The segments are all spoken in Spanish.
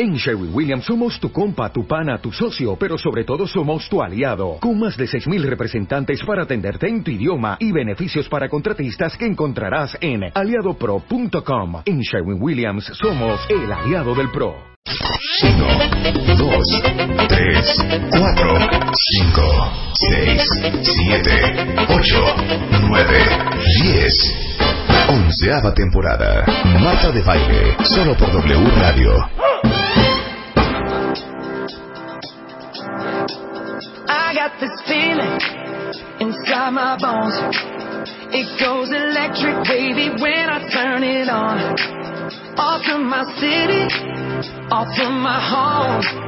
En Sherwin Williams somos tu compa, tu pana, tu socio, pero sobre todo somos tu aliado, con más de 6.000 representantes para atenderte en tu idioma y beneficios para contratistas que encontrarás en aliadopro.com. En Sherwin Williams somos el aliado del PRO. 1, 2, 3, 4, 5, 6, 7, 8, 9, 10. Onceava temporada. Marta de Baile. Solo por W Radio. I got this feeling inside my bones. It goes electric baby, when I turn it on. Off from my city, off from my home.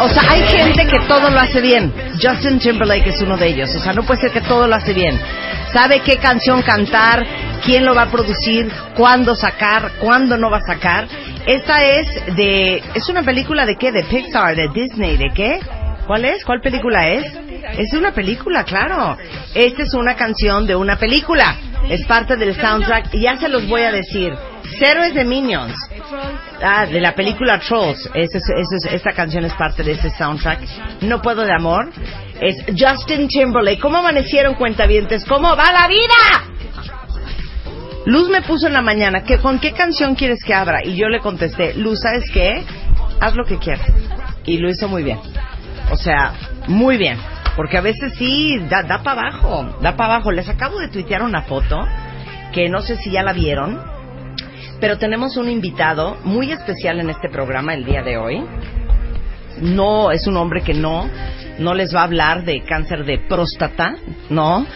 O sea, hay gente que todo lo hace bien. Justin Timberlake es uno de ellos. O sea, no puede ser que todo lo hace bien. Sabe qué canción cantar, quién lo va a producir, cuándo sacar, cuándo no va a sacar. Esta es de... ¿Es una película de qué? ¿De Pixar? ¿De Disney? ¿De qué? ¿Cuál es? ¿Cuál película es? Es una película, claro. Esta es una canción de una película. Es parte del soundtrack. Y ya se los voy a decir. Cero es de Minions. Ah, de la película Trolls. Es- esta canción es parte de ese soundtrack. No puedo de amor. Es Justin Timberlake. ¿Cómo amanecieron cuentavientes? ¿Cómo va la vida? Luz me puso en la mañana, que ¿con qué canción quieres que abra? Y yo le contesté, Luz, ¿sabes qué? Haz lo que quieras. Y lo hizo muy bien. O sea, muy bien. Porque a veces sí, da, da para abajo, da para abajo. Les acabo de tuitear una foto, que no sé si ya la vieron, pero tenemos un invitado muy especial en este programa el día de hoy. No, es un hombre que no, no les va a hablar de cáncer de próstata, no.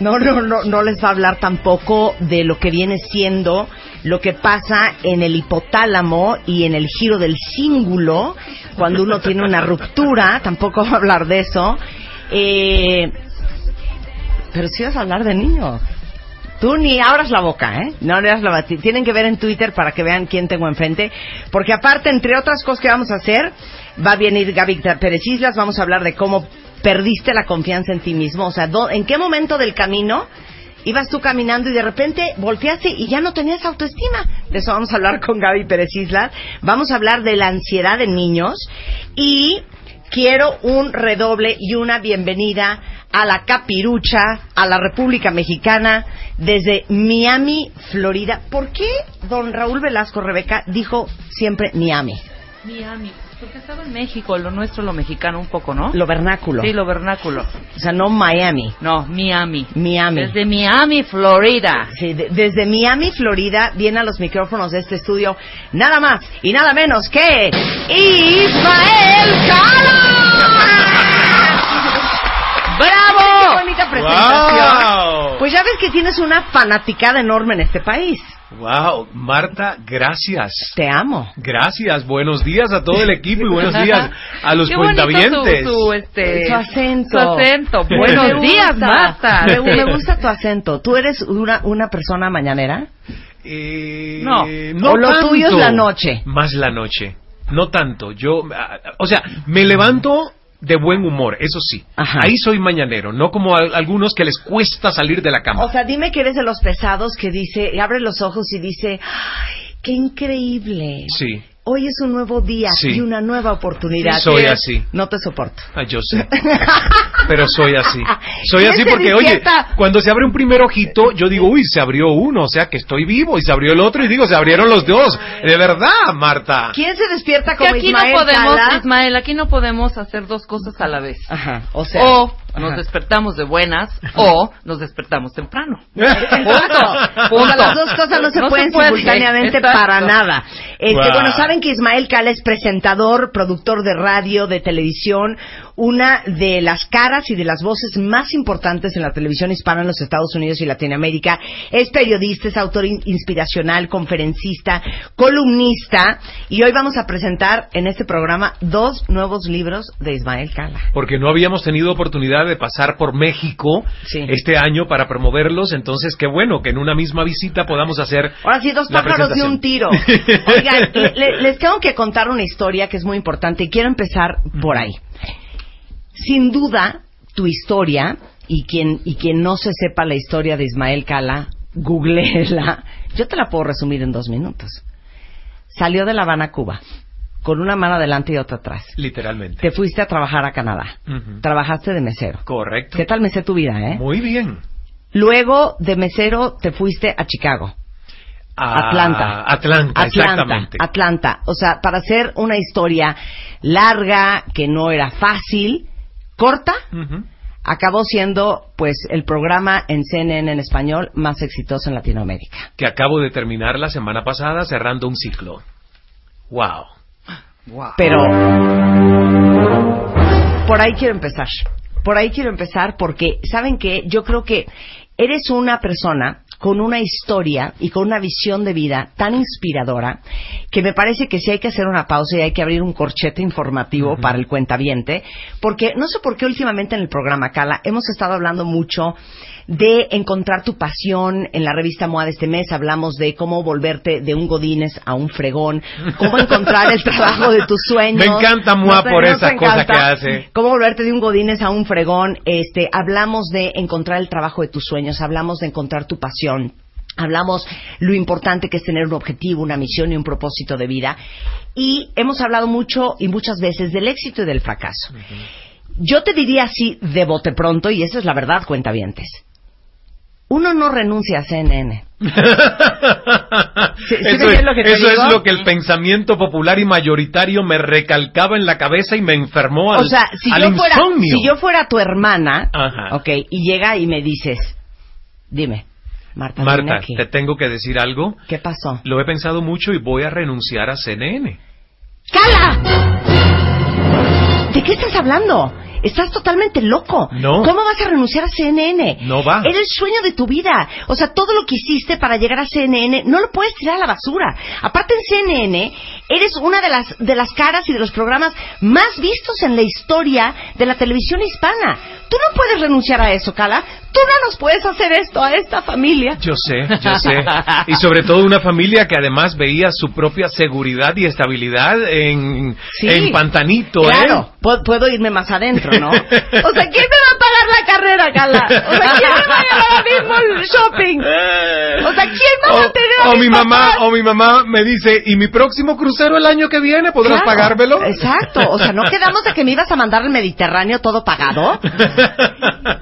No, no, no, no les va a hablar tampoco de lo que viene siendo lo que pasa en el hipotálamo y en el giro del cíngulo cuando uno tiene una ruptura, tampoco va a hablar de eso. Eh, pero sí vas a hablar de niños. Tú ni abras la boca, ¿eh? No abras la boca. Tienen que ver en Twitter para que vean quién tengo enfrente. Porque aparte, entre otras cosas que vamos a hacer, va a venir Gaby Pérez Islas. Vamos a hablar de cómo perdiste la confianza en ti mismo. O sea, ¿en qué momento del camino ibas tú caminando y de repente volteaste y ya no tenías autoestima? De eso vamos a hablar con Gaby Pérez Islas. Vamos a hablar de la ansiedad en niños. Y quiero un redoble y una bienvenida a la capirucha, a la República Mexicana, desde Miami, Florida. ¿Por qué don Raúl Velasco Rebeca dijo siempre Miami? Miami, porque estaba en México, lo nuestro, lo mexicano un poco, ¿no? Lo vernáculo. Sí, lo vernáculo. O sea, no Miami. No, Miami. Miami. Desde Miami, Florida. Sí, de- desde Miami, Florida, viene a los micrófonos de este estudio nada más y nada menos que Ismael Cala. ¡Bravo! ¡Qué bonita presentación! ¡Wow! Pues ya ves que tienes una fanaticada enorme en este país. Wow, Marta, gracias. Te amo. Gracias, buenos días a todo el equipo y buenos días a los Qué cuentavientes. Su, su, este, Su acento. Su acento. Me Buenos días, gusta. Marta. Me, me gusta tu acento. ¿Tú eres una, una persona mañanera? Eh, No. no O lo tanto. tuyo es la noche. Más la noche. No tanto. Yo, ah, o sea, me levanto de buen humor, eso sí. Ajá. Ahí soy mañanero, no como a- algunos que les cuesta salir de la cama. O sea, dime que eres de los pesados que dice, abre los ojos y dice, ¡ay, qué increíble! sí, Hoy es un nuevo día Sí. y una nueva oportunidad. soy así. No te soporto. Ah, yo sé. Pero soy así. Soy ¿Quién así porque, oye, cuando se abre un primer ojito, yo digo, uy, se abrió uno, o sea que estoy vivo. Y se abrió el otro y digo, se abrieron los dos. De verdad, Marta. ¿Quién se despierta Que como aquí Ismael no podemos? Ismael, aquí no podemos hacer dos cosas a la vez. Ajá, o sea... O Nos Ajá. despertamos de buenas o nos despertamos temprano. Punto. O sea, las dos cosas no se No se pueden puede, simultáneamente exacto. para nada. Este, Wow. Bueno, saben que Ismael Cala es presentador, productor de radio, de televisión, una de las caras y de las voces más importantes en la televisión hispana en los Estados Unidos y Latinoamérica. Es periodista, es autor in- inspiracional, conferencista, columnista. Y hoy vamos a presentar en este programa dos nuevos libros de Ismael Cala. Porque no habíamos tenido oportunidad de pasar por México Sí. este año para promoverlos, entonces qué bueno que en una misma visita podamos hacer Ahora sí, dos pájaros de un tiro. Oigan, le- les tengo que contar una historia que es muy importante y quiero empezar por ahí. Sin duda, tu historia, y quien, y quien no se sepa la historia de Ismael Cala, googleela. Yo te la puedo resumir en dos minutos. Salió de La Habana, Cuba, con una mano adelante y otra atrás. Literalmente. Te fuiste a trabajar a Canadá. Trabajaste de mesero. Correcto. ¿Qué tal mesé tu vida, eh? Muy bien. Luego de mesero te fuiste a Chicago. A- Atlanta. Atlanta, exactamente. Atlanta. O sea, para hacer una historia larga, que no era fácil, corta, acabó siendo, pues, el programa en CNN en español más exitoso en Latinoamérica. Que acabo de terminar la semana pasada cerrando un ciclo. Wow. Pero, por ahí quiero empezar. Por ahí quiero empezar porque, ¿saben qué? Yo creo que eres una persona con una historia y con una visión de vida tan inspiradora que me parece que sí hay que hacer una pausa y hay que abrir un corchete informativo para el cuentaviente, porque no sé por qué últimamente en el programa Cala hemos estado hablando mucho de encontrar tu pasión. En la revista MOA de este mes hablamos de cómo volverte de un godines a un fregón, cómo encontrar el trabajo de tus sueños. Me encanta MOA por esa cosa que hace. Cómo volverte de un godines a un fregón. Este, hablamos de encontrar el trabajo de tus sueños, hablamos de encontrar tu pasión. Hablamos lo importante que es tener un objetivo, una misión y un propósito de vida. Y hemos hablado mucho y muchas veces del éxito y del fracaso. Yo te diría así de bote pronto, y esa es la verdad, cuentavientes. Uno no renuncia a CNN. Sí, sí eso entiendes es, lo que eso es lo que el pensamiento popular y mayoritario me recalcaba en la cabeza y me enfermó al, o sea, si al yo, fuera, insomnio. si yo fuera tu hermana, Ajá. ok, y llega y me dices, dime, Marta, Marta, aquí. te tengo que decir algo. ¿qué pasó? Lo he pensado mucho y voy a renunciar a CNN. ¡Cala! ¿De qué estás hablando? Estás totalmente loco. No. ¿Cómo vas a renunciar a CNN? No va. Era el sueño de tu vida. O sea, todo lo que hiciste para llegar a CNN no lo puedes tirar a la basura. Aparte en CNN eres una de las de las caras y de los programas más vistos en la historia de la televisión hispana. Tú no puedes renunciar a eso, Cala. Tú no nos puedes hacer esto a esta familia. Yo sé, yo sé. Y sobre todo una familia que además veía su propia seguridad y estabilidad en, Sí. en Pantanito, Claro, ¿eh? pu- puedo irme más adentro, ¿no? O sea, ¿quién me va a pagar la carrera, Cala? O sea, ¿quién me va a llevar a mismo el shopping? O sea, ¿quién va a O, mantener a o mi mamá, papás? o mi mamá me dice, ¿y mi próximo crucero el año que viene podrás Claro, pagármelo? Exacto, o sea, ¿no quedamos de que me ibas a mandar al Mediterráneo todo pagado?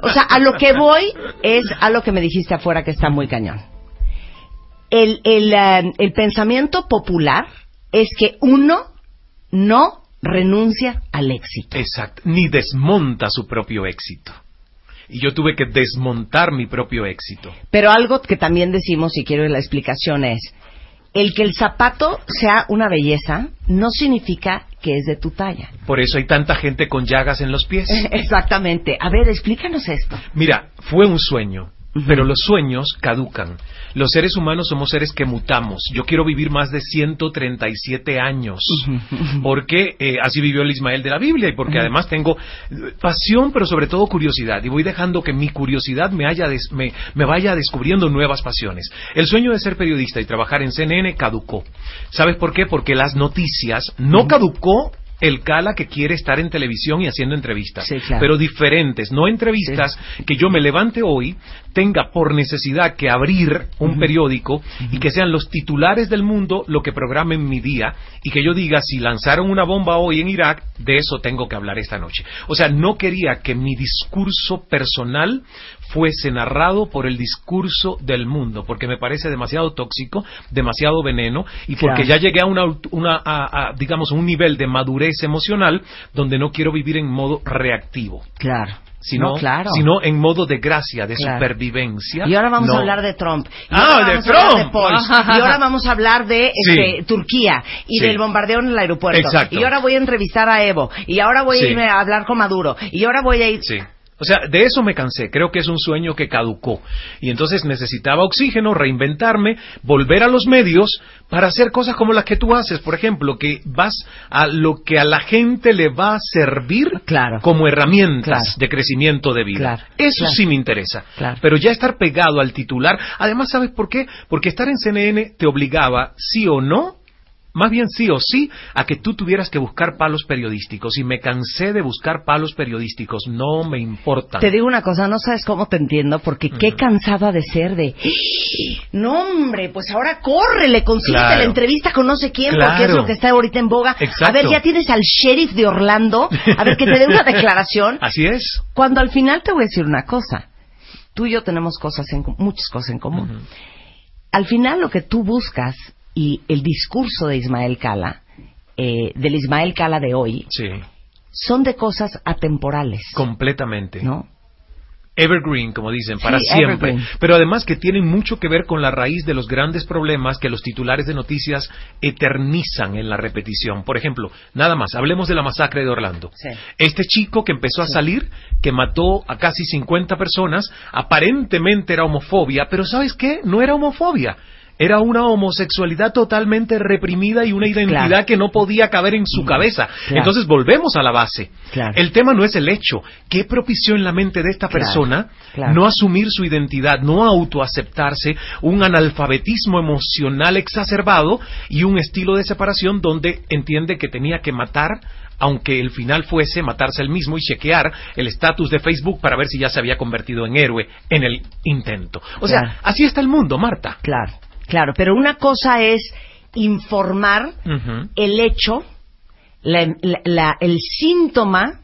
O sea, a lo que voy es a lo que me dijiste afuera que está muy cañón. El, el, eh, el pensamiento popular es que uno no renuncia al éxito. Exacto, ni desmonta su propio éxito. Y yo tuve que desmontar mi propio éxito. Pero algo que también decimos, y quiero la explicación, es el que el zapato sea una belleza no significa que es de tu talla. Por eso hay tanta gente con llagas en los pies. Exactamente. A ver, explícanos esto. Mira, fue un sueño, Pero los sueños caducan. Los seres humanos somos seres que mutamos. Yo quiero vivir más de 137 años, porque eh, así vivió el Ismael de la Biblia y porque además tengo eh, pasión, pero sobre todo curiosidad. Y voy dejando que mi curiosidad me, haya des- me, me vaya descubriendo nuevas pasiones. El sueño de ser periodista y trabajar en CNN caducó. ¿Sabes por qué? Porque las noticias no caducó el Cala que quiere estar en televisión y haciendo entrevistas, Sí, claro. pero diferentes, no entrevistas que yo me levante hoy, tenga por necesidad que abrir un periódico y que sean los titulares del mundo lo que programen mi día y que yo diga si lanzaron una bomba hoy en Irak, de eso tengo que hablar esta noche. O sea, no quería que mi discurso personal fuese narrado por el discurso del mundo, porque me parece demasiado tóxico, demasiado veneno y porque Claro. ya llegué a una, una a- a, digamos un nivel de madurez emocional donde no quiero vivir en modo reactivo. Claro. sino, No, claro. sino en modo de gracia, de Claro. supervivencia. Y ahora vamos No. a hablar de Trump. Y Ah, ahora de Trump. de. Y ahora vamos a hablar de este, Sí. Turquía y Sí. del bombardeo en el aeropuerto. Exacto. Y ahora voy a entrevistar a Evo. Y ahora voy a irme a hablar con Maduro. Y ahora voy a ir. O sea, de eso me cansé. Creo que es un sueño que caducó. Y entonces necesitaba oxígeno, reinventarme, volver a los medios para hacer cosas como las que tú haces. Por ejemplo, que vas a lo que a la gente le va a servir Claro. como herramientas Claro. de crecimiento de vida. Claro. Eso sí me interesa. Pero ya estar pegado al titular. Además, ¿sabes por qué? Porque estar en CNN te obligaba, sí o no, más bien sí o sí, a que tú tuvieras que buscar palos periodísticos. Y me cansé de buscar palos periodísticos. No me importa. Te digo una cosa, no sabes cómo te entiendo, porque qué cansada de ser de, no hombre, pues ahora córrele, consíguete Claro. la entrevista con no sé quién, porque es lo que está ahorita en boga. Exacto. A ver, ya tienes al sheriff de Orlando, a ver que te dé una declaración. Así es. Cuando al final te voy a decir una cosa, tú y yo tenemos cosas en, muchas cosas en común. Al final lo que tú buscas y el discurso de Ismael Cala, eh, del Ismael Cala de hoy, Sí, son de cosas atemporales, completamente. ¿no? Evergreen, como dicen, para Sí, siempre. evergreen. Pero además que tienen mucho que ver con la raíz de los grandes problemas que los titulares de noticias eternizan en la repetición. Por ejemplo, nada más, hablemos de la masacre de Orlando. Sí. Este chico que empezó a salir, que mató a casi 50 personas, aparentemente era homofobia, pero ¿sabes qué? No era homofobia. Era una homosexualidad totalmente reprimida y una identidad Claro. que no podía caber en su cabeza. Claro. Entonces volvemos a la base. Claro. El tema no es el hecho. ¿Qué propició en la mente de esta persona no asumir su identidad, no autoaceptarse, un analfabetismo emocional exacerbado y un estilo de separación donde entiende que tenía que matar aunque el final fuese matarse él mismo y chequear el estatus de Facebook para ver si ya se había convertido en héroe en el intento. O sea, así está el mundo, Marta. Claro, claro, pero una cosa es informar el hecho, la- la- la- el síntoma,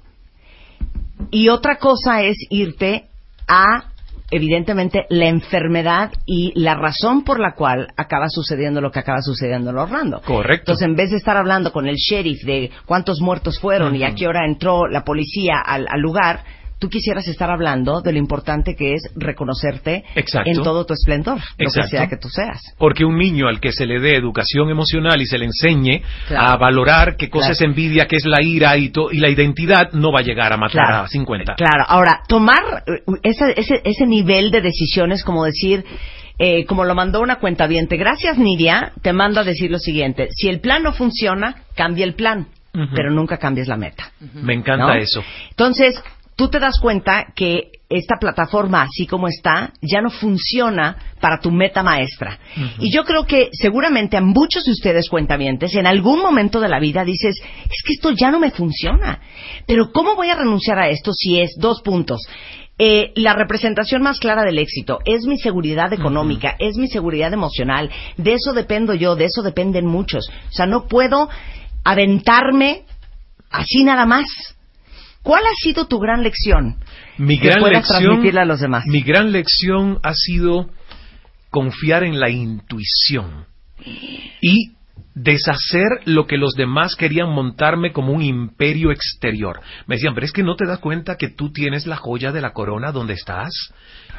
y otra cosa es irte a, evidentemente, la enfermedad y la razón por la cual acaba sucediendo lo que acaba sucediendo en Orlando. Correcto. Entonces, en vez de estar hablando con el sheriff de cuántos muertos fueron y a qué hora entró la policía al, al lugar, tú quisieras estar hablando de lo importante que es reconocerte Exacto. en todo tu esplendor, lo que sea que tú seas. Porque un niño al que se le dé educación emocional y se le enseñe Claro. a valorar qué cosa Claro. es envidia, qué es la ira y, to- y la identidad, no va a llegar a matar Claro. a 50. Claro, ahora, tomar eh, ese, ese, ese nivel de decisiones como decir, eh, como lo mandó una cuenta Gracias, Nidia, te mando a decir lo siguiente. Si el plan no funciona, cambia el plan, pero nunca cambies la meta. Me encanta ¿no? eso. Entonces, tú te das cuenta que esta plataforma, así como está, ya no funciona para tu meta maestra. Y yo creo que seguramente a muchos de ustedes cuentavientes, en algún momento de la vida dices, es que esto ya no me funciona. Pero ¿cómo voy a renunciar a esto si es dos puntos? Eh, la representación más clara del éxito es mi seguridad económica, es mi seguridad emocional. De eso dependo yo, de eso dependen muchos. O sea, no puedo aventarme así nada más. ¿Cuál ha sido tu gran lección? Mi que gran puedas lección, transmitirle a los demás. mi gran lección ha sido confiar en la intuición y deshacer lo que los demás querían montarme como un imperio exterior. Me decían, pero es que no te das cuenta que tú tienes la joya de la corona donde estás,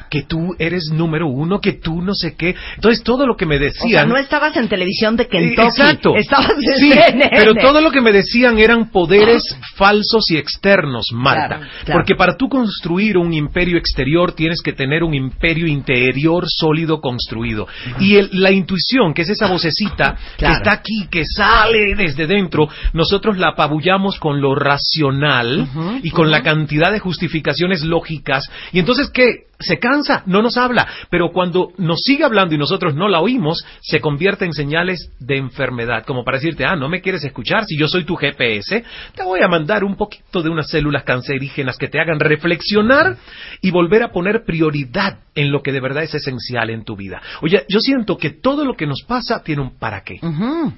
que tú eres número uno, que tú no sé qué. Entonces todo lo que me O sea, decían... no estabas en televisión de Kentucky. Exacto. Estabas en Sí, CNN. pero todo lo que me decían eran poderes falsos y externos, Marta. Claro, claro. Porque para tú construir un imperio exterior tienes que tener un imperio interior sólido construido. Y el- la intuición, que es esa vocecita que está aquí, que sale desde dentro, nosotros la apabullamos con lo racional y con la cantidad de justificaciones lógicas. Y entonces, ¿qué? Se cansa, no nos habla. Pero cuando nos sigue hablando y nosotros no la oímos, se convierte en señales de enfermedad. Como para decirte, ah, no me quieres escuchar, si yo soy tu GPS, te voy a mandar un poquito de unas células cancerígenas que te hagan reflexionar y volver a poner prioridad en lo que de verdad es esencial en tu vida. Oye, yo siento que todo lo que nos pasa tiene un para qué.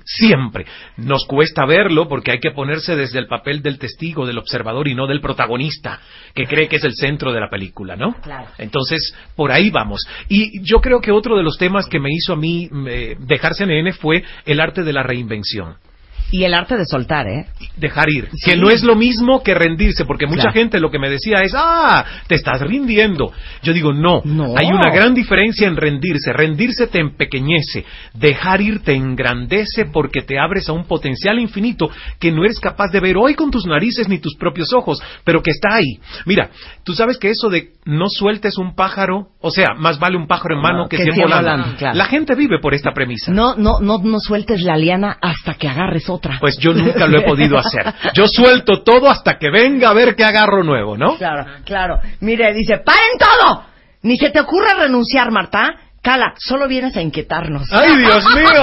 Siempre. Nos cuesta verlo porque hay que ponerse desde el papel del testigo, del observador y no del protagonista, que cree que es el centro de la película, ¿no? Claro. Entonces, por ahí vamos. Y yo creo que otro de los temas que me hizo a mí eh, dejar CNN fue el arte de la reinvención. Y el arte de soltar, ¿eh? dejar ir, Sí. que no es lo mismo que rendirse, porque mucha Claro. gente lo que me decía es, ah, te estás rindiendo. Yo digo, no, No. hay una gran diferencia en rendirse. Rendirse te empequeñece, dejar ir te engrandece porque te abres a un potencial infinito que no eres capaz de ver hoy con tus narices ni tus propios ojos, pero que está ahí. Mira, tú sabes que eso de no sueltes un pájaro, o sea, más vale un pájaro en mano No, que, que cien volando. volando, claro. La gente vive por esta premisa. No, no, no, no sueltes la liana hasta que agarres otra. Pues yo nunca lo he podido hacer. Yo suelto todo hasta que venga a ver qué agarro nuevo, ¿no? Claro, claro. Mire, dice, ¡paren todo! Ni se te ocurra renunciar, Marta. Cala, solo vienes a inquietarnos. ¡Ay, Dios mío!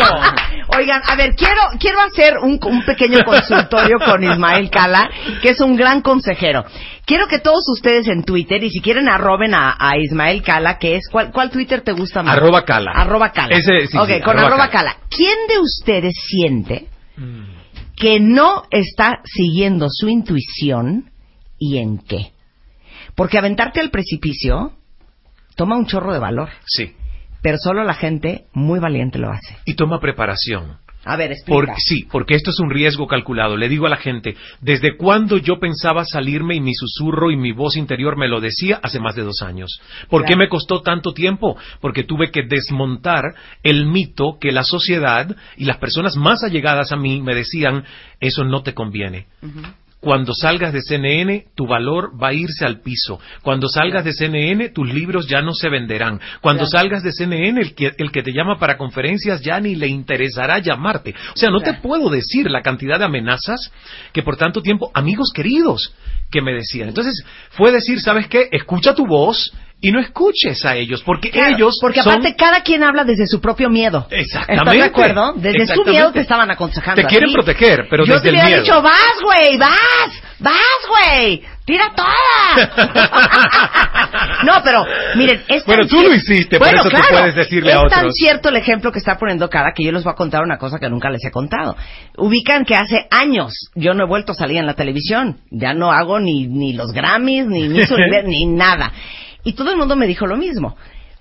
Oigan, a ver, quiero, quiero hacer un, un pequeño consultorio con Ismael Cala, que es un gran consejero. Quiero que todos ustedes en Twitter, y si quieren arroben a, a Ismael Cala, que es, ¿cuál, cuál Twitter te gusta más? Arroba Cala. Arroba Cala. Ese, sí, ok, sí, con arroba arroba Cala. Cala. ¿Quién de ustedes siente. Que no está siguiendo su intuición y en qué? Porque aventarte al precipicio toma un chorro de valor, Sí. pero solo la gente muy valiente lo hace. Y toma preparación. A ver, explica. Porque, sí, porque esto es un riesgo calculado. Le digo a la gente, ¿desde cuándo yo pensaba salirme y mi susurro y mi voz interior me lo decía? Hace más de dos años. ¿Por qué me costó tanto tiempo? Porque tuve que desmontar el mito que la sociedad y las personas más allegadas a mí me decían, eso no te conviene. Cuando salgas de CNN, tu valor va a irse al piso. Cuando salgas de CNN, tus libros ya no se venderán. Cuando salgas de CNN, el que, el que te llama para conferencias ya ni le interesará llamarte. O sea, no te puedo decir la cantidad de amenazas que por tanto tiempo, amigos queridos, que me decían. Entonces, fue decir, ¿sabes qué? Escucha tu voz y no escuches a ellos, porque Claro, ellos porque son- aparte cada quien habla desde su propio miedo. Exactamente. ¿Estás de acuerdo? Desde su miedo te estaban aconsejando. Te quieren proteger, pero Yo desde te el hubiera miedo. dicho, vas, güey, vas, vas, güey, tira toda. no, pero miren, es tan Bueno, tú lo hiciste, por Bueno, eso tú puedes decirle es a tan otros. cierto el ejemplo que está poniendo cara que yo les voy a contar una cosa que nunca les he contado. Ubican que hace años yo no he vuelto a salir en la televisión. Ya no hago ni, ni los Grammys, ni Miss ni nada. Y todo el mundo me dijo lo mismo.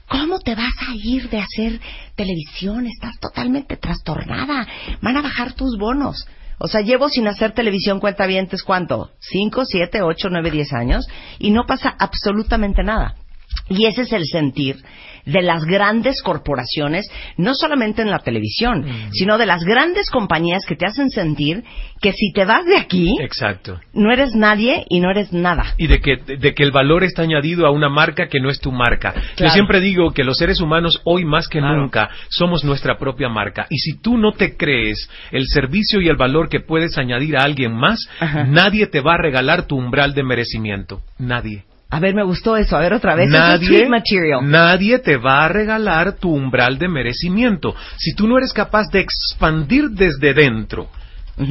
¿Cómo te vas a ir de hacer televisión? Estás totalmente trastornada. Van a bajar tus bonos. O sea, llevo sin hacer televisión cuenta ¿cuánto? ¿Cinco, siete, ocho, nueve, diez años? Y no pasa absolutamente nada. Y ese es el sentir de las grandes corporaciones, no solamente en la televisión, Mm. sino de las grandes compañías que te hacen sentir que si te vas de aquí, Exacto. no eres nadie y no eres nada. y de que, de que el valor está añadido a una marca que no es tu marca. Yo siempre digo que los seres humanos hoy más que Claro. nunca somos nuestra propia marca. Y si tú no te crees el servicio y el valor que puedes añadir a alguien más, Ajá. nadie te va a regalar tu umbral de merecimiento. Nadie. A ver, me gustó eso. A ver, otra vez. Es Nadie, sweet material. nadie te va a regalar tu umbral de merecimiento. Si tú no eres capaz de expandir desde dentro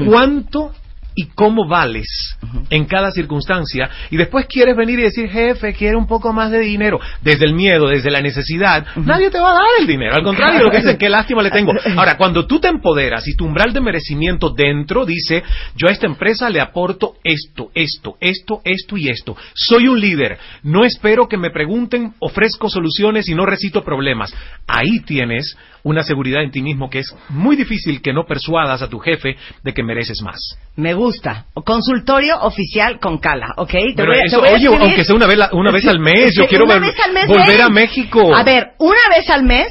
cuánto y cómo vales en cada circunstancia. Y después quieres venir y decir, jefe, quiero un poco más de dinero, desde el miedo, desde la necesidad, nadie te va a dar el dinero, al contrario, lo que dicen, qué lástima le tengo. Ahora, cuando tú te empoderas y tu umbral de merecimiento dentro dice, yo a esta empresa le aporto esto, esto, esto, esto y esto, soy un líder, no espero que me pregunten, ofrezco soluciones y no recito problemas. Ahí tienes una seguridad en ti mismo que es muy difícil que no persuadas a tu jefe de que mereces más. Me gusta. Consultorio oficial con Cala, ¿ok? Te Pero voy a- te eso, voy a oye, aunque sea una vez, una vez al mes, yo quiero vez al mes, volver ven. a México. A ver, una vez al mes,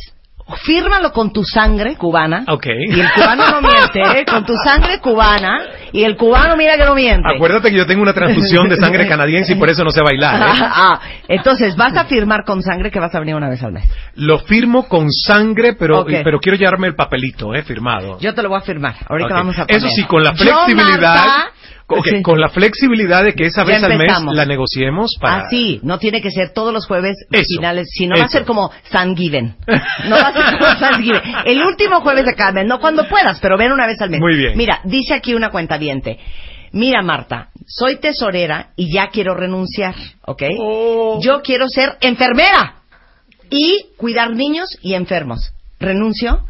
fírmalo con tu sangre cubana. Ok. Y el cubano no miente, ¿eh? Con tu sangre cubana. Y el cubano mira que no miente. Acuérdate que yo tengo una transfusión de sangre canadiense y por eso no sé bailar. ¿eh? Ah, entonces vas a firmar con sangre que vas a venir una vez al mes. Lo firmo con sangre, pero, Ok. pero quiero llevarme el papelito, ¿eh? Firmado. Yo te lo voy a firmar. Ahorita vamos a poner. Eso sí, con la Yo, flexibilidad. Marta, ok, sí. Con la flexibilidad de que esa vez al mes la negociemos para. Ah, sí, no tiene que ser todos los jueves Eso, finales, sino va a ser como Thanksgiving. No va a ser como Thanksgiving. El último jueves de cada mes, no cuando puedas, pero ven una vez al mes. Muy bien. Mira, dice aquí una cuenta Mira, Marta, soy tesorera y ya quiero renunciar, ¿ok? Oh. Yo quiero ser enfermera y cuidar niños y enfermos. ¿Renuncio?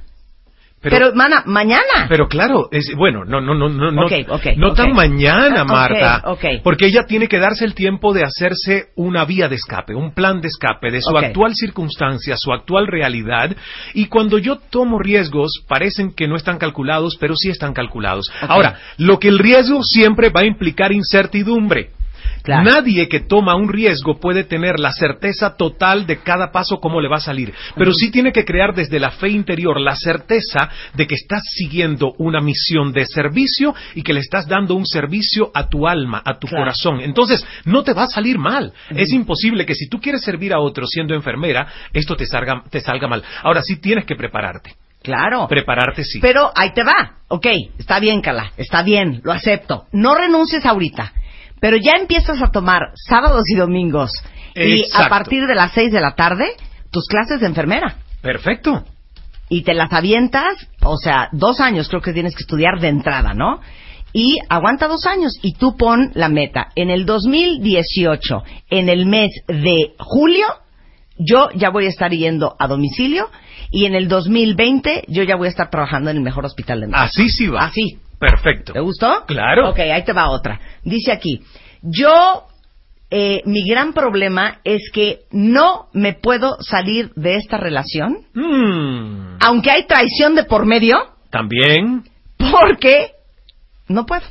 Pero, mana, mañana. Pero claro, es bueno, no no no no no, Ok, ok, no tan mañana, Ah, Marta, porque ella tiene que darse el tiempo de hacerse una vía de escape, un plan de escape de su actual circunstancia, su actual realidad, y cuando yo tomo riesgos parecen que no están calculados, pero sí están calculados. Ahora, lo que el riesgo siempre va a implicar incertidumbre. Claro. Nadie que toma un riesgo puede tener la certeza total de cada paso cómo le va a salir, pero sí tiene que crear desde la fe interior la certeza de que estás siguiendo una misión de servicio y que le estás dando un servicio a tu alma, a tu Claro. corazón. Entonces, no te va a salir mal. Es imposible que si tú quieres servir a otro siendo enfermera, esto te salga, te salga mal. Ahora sí tienes que prepararte. Claro. Prepararte sí. Pero ahí te va. Ok, está bien, Cala. Está bien, lo acepto. No renuncies ahorita. Pero ya empiezas a tomar sábados y domingos. Y a Exacto. partir de las seis de la tarde, tus clases de enfermera. Perfecto. y te las avientas, o sea, dos años creo que tienes que estudiar de entrada, ¿no? Y aguanta dos años y tú pon la meta. En el 2018, en el mes de julio, yo ya voy a estar yendo a domicilio y en el 2020 yo ya voy a estar trabajando en el mejor hospital de México. Así sí va. Así. Perfecto. ¿Te gustó? Claro. Ok, ahí te va otra. Dice aquí, yo, eh, mi gran problema es que no me puedo salir de esta relación Mm, aunque hay traición de por medio, También, porque no puedo.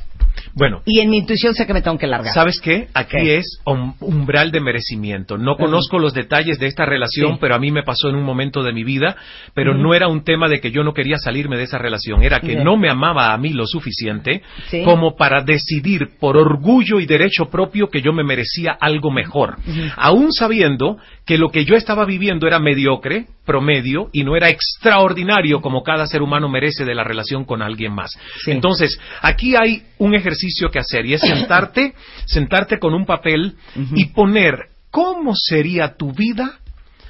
Bueno, Y en mi intuición sé que me tengo que largar. ¿Sabes qué? Aquí ¿Qué? es um- umbral de merecimiento. No conozco los detalles de esta relación, Sí. pero a mí me pasó en un momento de mi vida, pero no era un tema de que yo no quería salirme de esa relación, era que no me amaba a mí lo suficiente Sí. como para decidir por orgullo y derecho propio que yo me merecía algo mejor, aún sabiendo que lo que yo estaba viviendo era mediocre, promedio, y no era extraordinario como cada ser humano merece de la relación con alguien más. Sí. Entonces, aquí hay un ejercicio que hacer y es sentarte, sentarte con un papel y poner cómo sería tu vida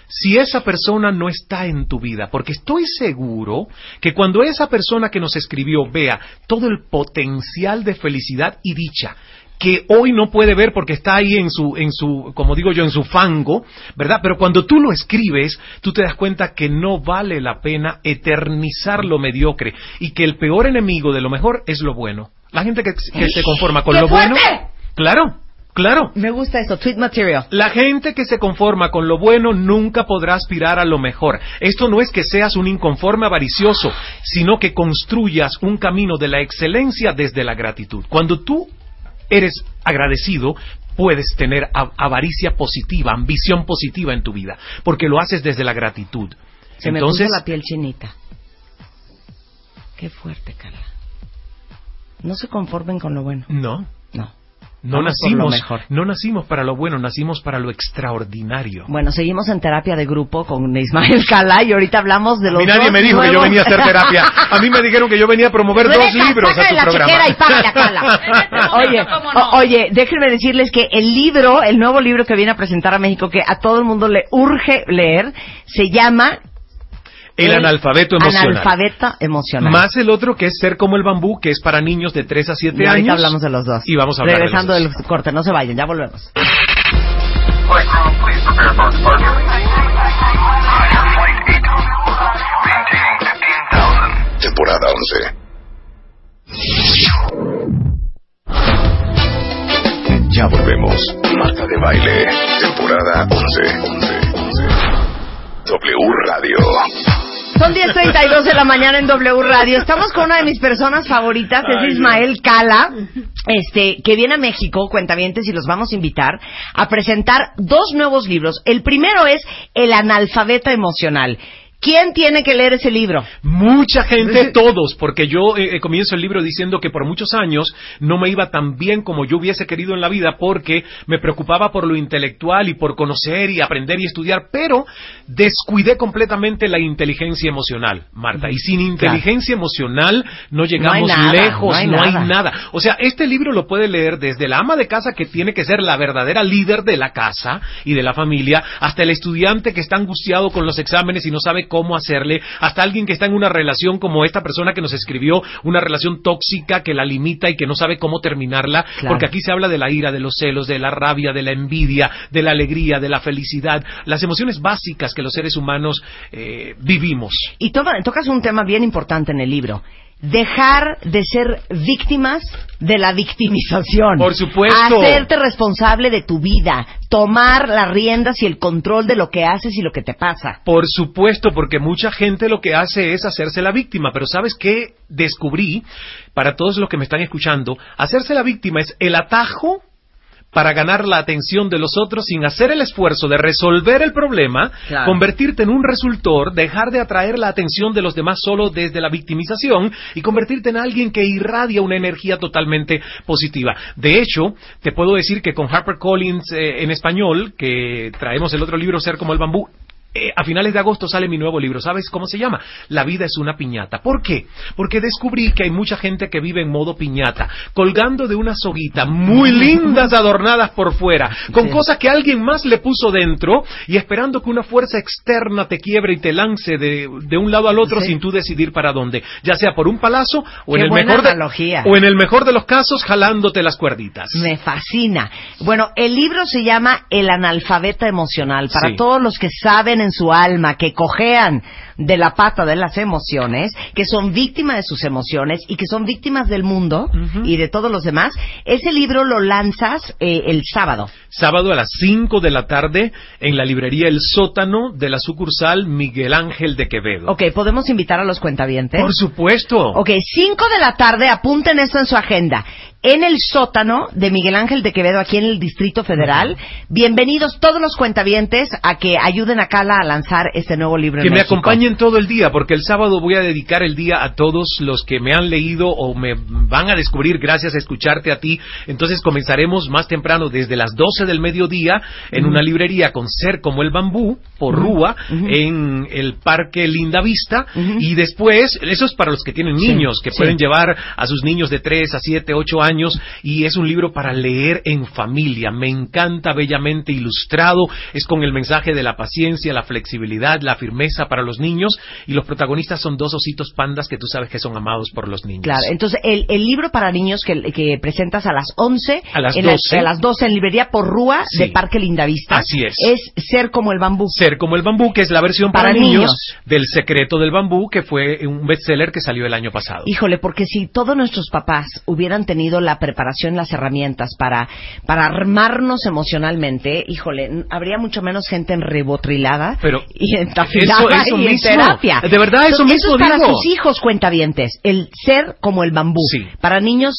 si esa persona no está en tu vida, porque estoy seguro que cuando esa persona que nos escribió vea todo el potencial de felicidad y dicha que hoy no puede ver porque está ahí en su, en su, como digo yo, en su fango, ¿verdad? Pero cuando tú lo escribes, tú te das cuenta que no vale la pena eternizar lo mediocre y que el peor enemigo de lo mejor es lo bueno. La gente que, que se conforma con ¡Qué lo bueno, claro, claro. Me gusta eso, tweet material. La gente que se conforma con lo bueno nunca podrá aspirar a lo mejor. Esto no es que seas un inconforme avaricioso, sino que construyas un camino de la excelencia desde la gratitud. Cuando tú eres agradecido, puedes tener avaricia positiva, ambición positiva en tu vida, porque lo haces desde la gratitud. Se me Entonces, puso la piel chinita. Qué fuerte, Carla. No se conformen con lo bueno. no, No. no Vamos nacimos, mejor. no nacimos para lo bueno, nacimos para lo extraordinario. Bueno, seguimos en terapia de grupo con Ismael Cala y ahorita hablamos de A los mí nadie dos me dijo que yo venía a hacer terapia. A mí me dijeron que yo venía a promover dos libros a tu la programa. chequera y págale a Carla. Oye, ¿Cómo no? o- oye, déjenme decirles que el libro, el nuevo libro que viene a presentar a México, que a todo el mundo le urge leer, se llama El analfabeto emocional. Analfabeto emocional. Más el otro que es ser como el bambú, que es para niños de 3 a 7 y años. ahorita hablamos de los dos. Y vamos a hablar Regresando de del los dos. corte, no se vayan, ya volvemos. Flight crew, please prepare for departure. Flight 8. Maintaining 15,000. Temporada 11. Ya volvemos. Marta de Baile. Temporada 11. 11. 11. W Radio. Son 10.32 de la mañana en W Radio. Estamos con una de mis personas favoritas, es Ismael Cala, este, que viene a México, cuentavientes, y los vamos a invitar a presentar dos nuevos libros. El primero es El analfabeto emocional. ¿Quién tiene que leer ese libro? Mucha gente, todos, porque yo eh, eh, comienzo el libro diciendo que por muchos años no me iba tan bien como yo hubiese querido en la vida porque me preocupaba por lo intelectual y por conocer y aprender y estudiar, pero descuidé completamente la inteligencia emocional, Marta. Y sin inteligencia emocional no llegamos nada, lejos, no hay no hay nada. nada. O sea, este libro lo puede leer desde la ama de casa que tiene que ser la verdadera líder de la casa y de la familia, hasta el estudiante que está angustiado con los exámenes y no sabe sabe cómo hacerle, hasta alguien que está en una relación como esta persona que nos escribió, una relación tóxica que la limita y que no sabe cómo terminarla, Claro. porque aquí se habla de la ira, de los celos, de la rabia, de la envidia, de la alegría, de la felicidad, las emociones básicas que los seres humanos eh, vivimos. Y toma- tocas un tema bien importante en el libro. Dejar de ser víctimas de la victimización. Por supuesto. Hacerte responsable de tu vida. Tomar las riendas y el control de lo que haces y lo que te pasa. Por supuesto, porque mucha gente lo que hace es hacerse la víctima, pero ¿sabes qué descubrí? Para todos los que me están escuchando, hacerse la víctima es el atajo para ganar la atención de los otros sin hacer el esfuerzo de resolver el problema, Claro. convertirte en un resultor, dejar de atraer la atención de los demás solo desde la victimización y convertirte en alguien que irradia una energía totalmente positiva. De hecho, te puedo decir que con HarperCollins eh, en español, que traemos el otro libro Ser como el bambú, eh, a finales de agosto sale mi nuevo libro. ¿Sabes cómo se llama? La vida es una piñata. ¿Por qué? Porque descubrí que hay mucha gente que vive en modo piñata, colgando de una soguita, muy lindas adornadas por fuera, con Sí. cosas que alguien más le puso dentro y esperando que una fuerza externa te quiebre y te lance de, de un lado al otro Sí. sin tú decidir para dónde, ya sea por un palazo o Qué en el mejor de, o en el mejor de los casos jalándote las cuerditas. Me fascina. Bueno, el libro se llama El analfabeta emocional. Para Sí. todos los que saben en su alma que cojean de la pata de las emociones, que son víctimas de sus emociones y que son víctimas del mundo Ujú. y de todos los demás, ese libro lo lanzas eh, el sábado. Sábado a las 5 de la tarde en la librería El Sótano de la sucursal Miguel Ángel de Quevedo. Ok, ¿podemos invitar a los cuentavientes? Por supuesto. Ok, 5 de la tarde, apunten esto en su agenda. En el sótano de Miguel Ángel de Quevedo, aquí en el Distrito Federal. Bienvenidos todos los cuentavientes a que ayuden a Carla a lanzar este nuevo libro Que en me México. acompañen todo el día, porque el sábado voy a dedicar el día a todos los que me han leído o me van a descubrir gracias a escucharte a ti. Entonces comenzaremos más temprano, desde las 12 del mediodía, en una librería con Ser como el Bambú, por Rúa, en el Parque Linda Vista. Y después, eso es para los que tienen Sí, niños, que sí. pueden llevar a sus niños de 3 a 7, 8 años. Y es un libro para leer en familia. Me encanta, bellamente ilustrado. Es con el mensaje de la paciencia, la flexibilidad, la firmeza para los niños. Y los protagonistas son dos ositos pandas que tú sabes que son amados por los niños. Claro, entonces el, el libro para niños que, que presentas a las 11, A las en la- 12. a las 12 en librería por Rúa Sí. de Parque Lindavista. Así es. Es Ser como el bambú. Ser como el bambú, que es la versión para, Para niños, niños. del secreto del bambú, que fue un bestseller que salió el año pasado. Híjole, porque si todos nuestros papás hubieran tenido la preparación, las herramientas para, para armarnos emocionalmente, híjole, habría mucho menos gente en rebotrilada Pero y en eso- tafilada eso y en mismo. terapia. De verdad, eso Entonces, mismo es para sus hijos cuentavientes, el ser como el bambú. Sí. Para niños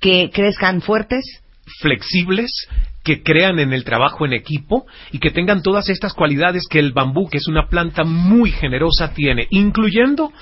que crezcan fuertes, flexibles, que crean en el trabajo en equipo y que tengan todas estas cualidades que el bambú, que es una planta muy generosa, tiene, incluyendo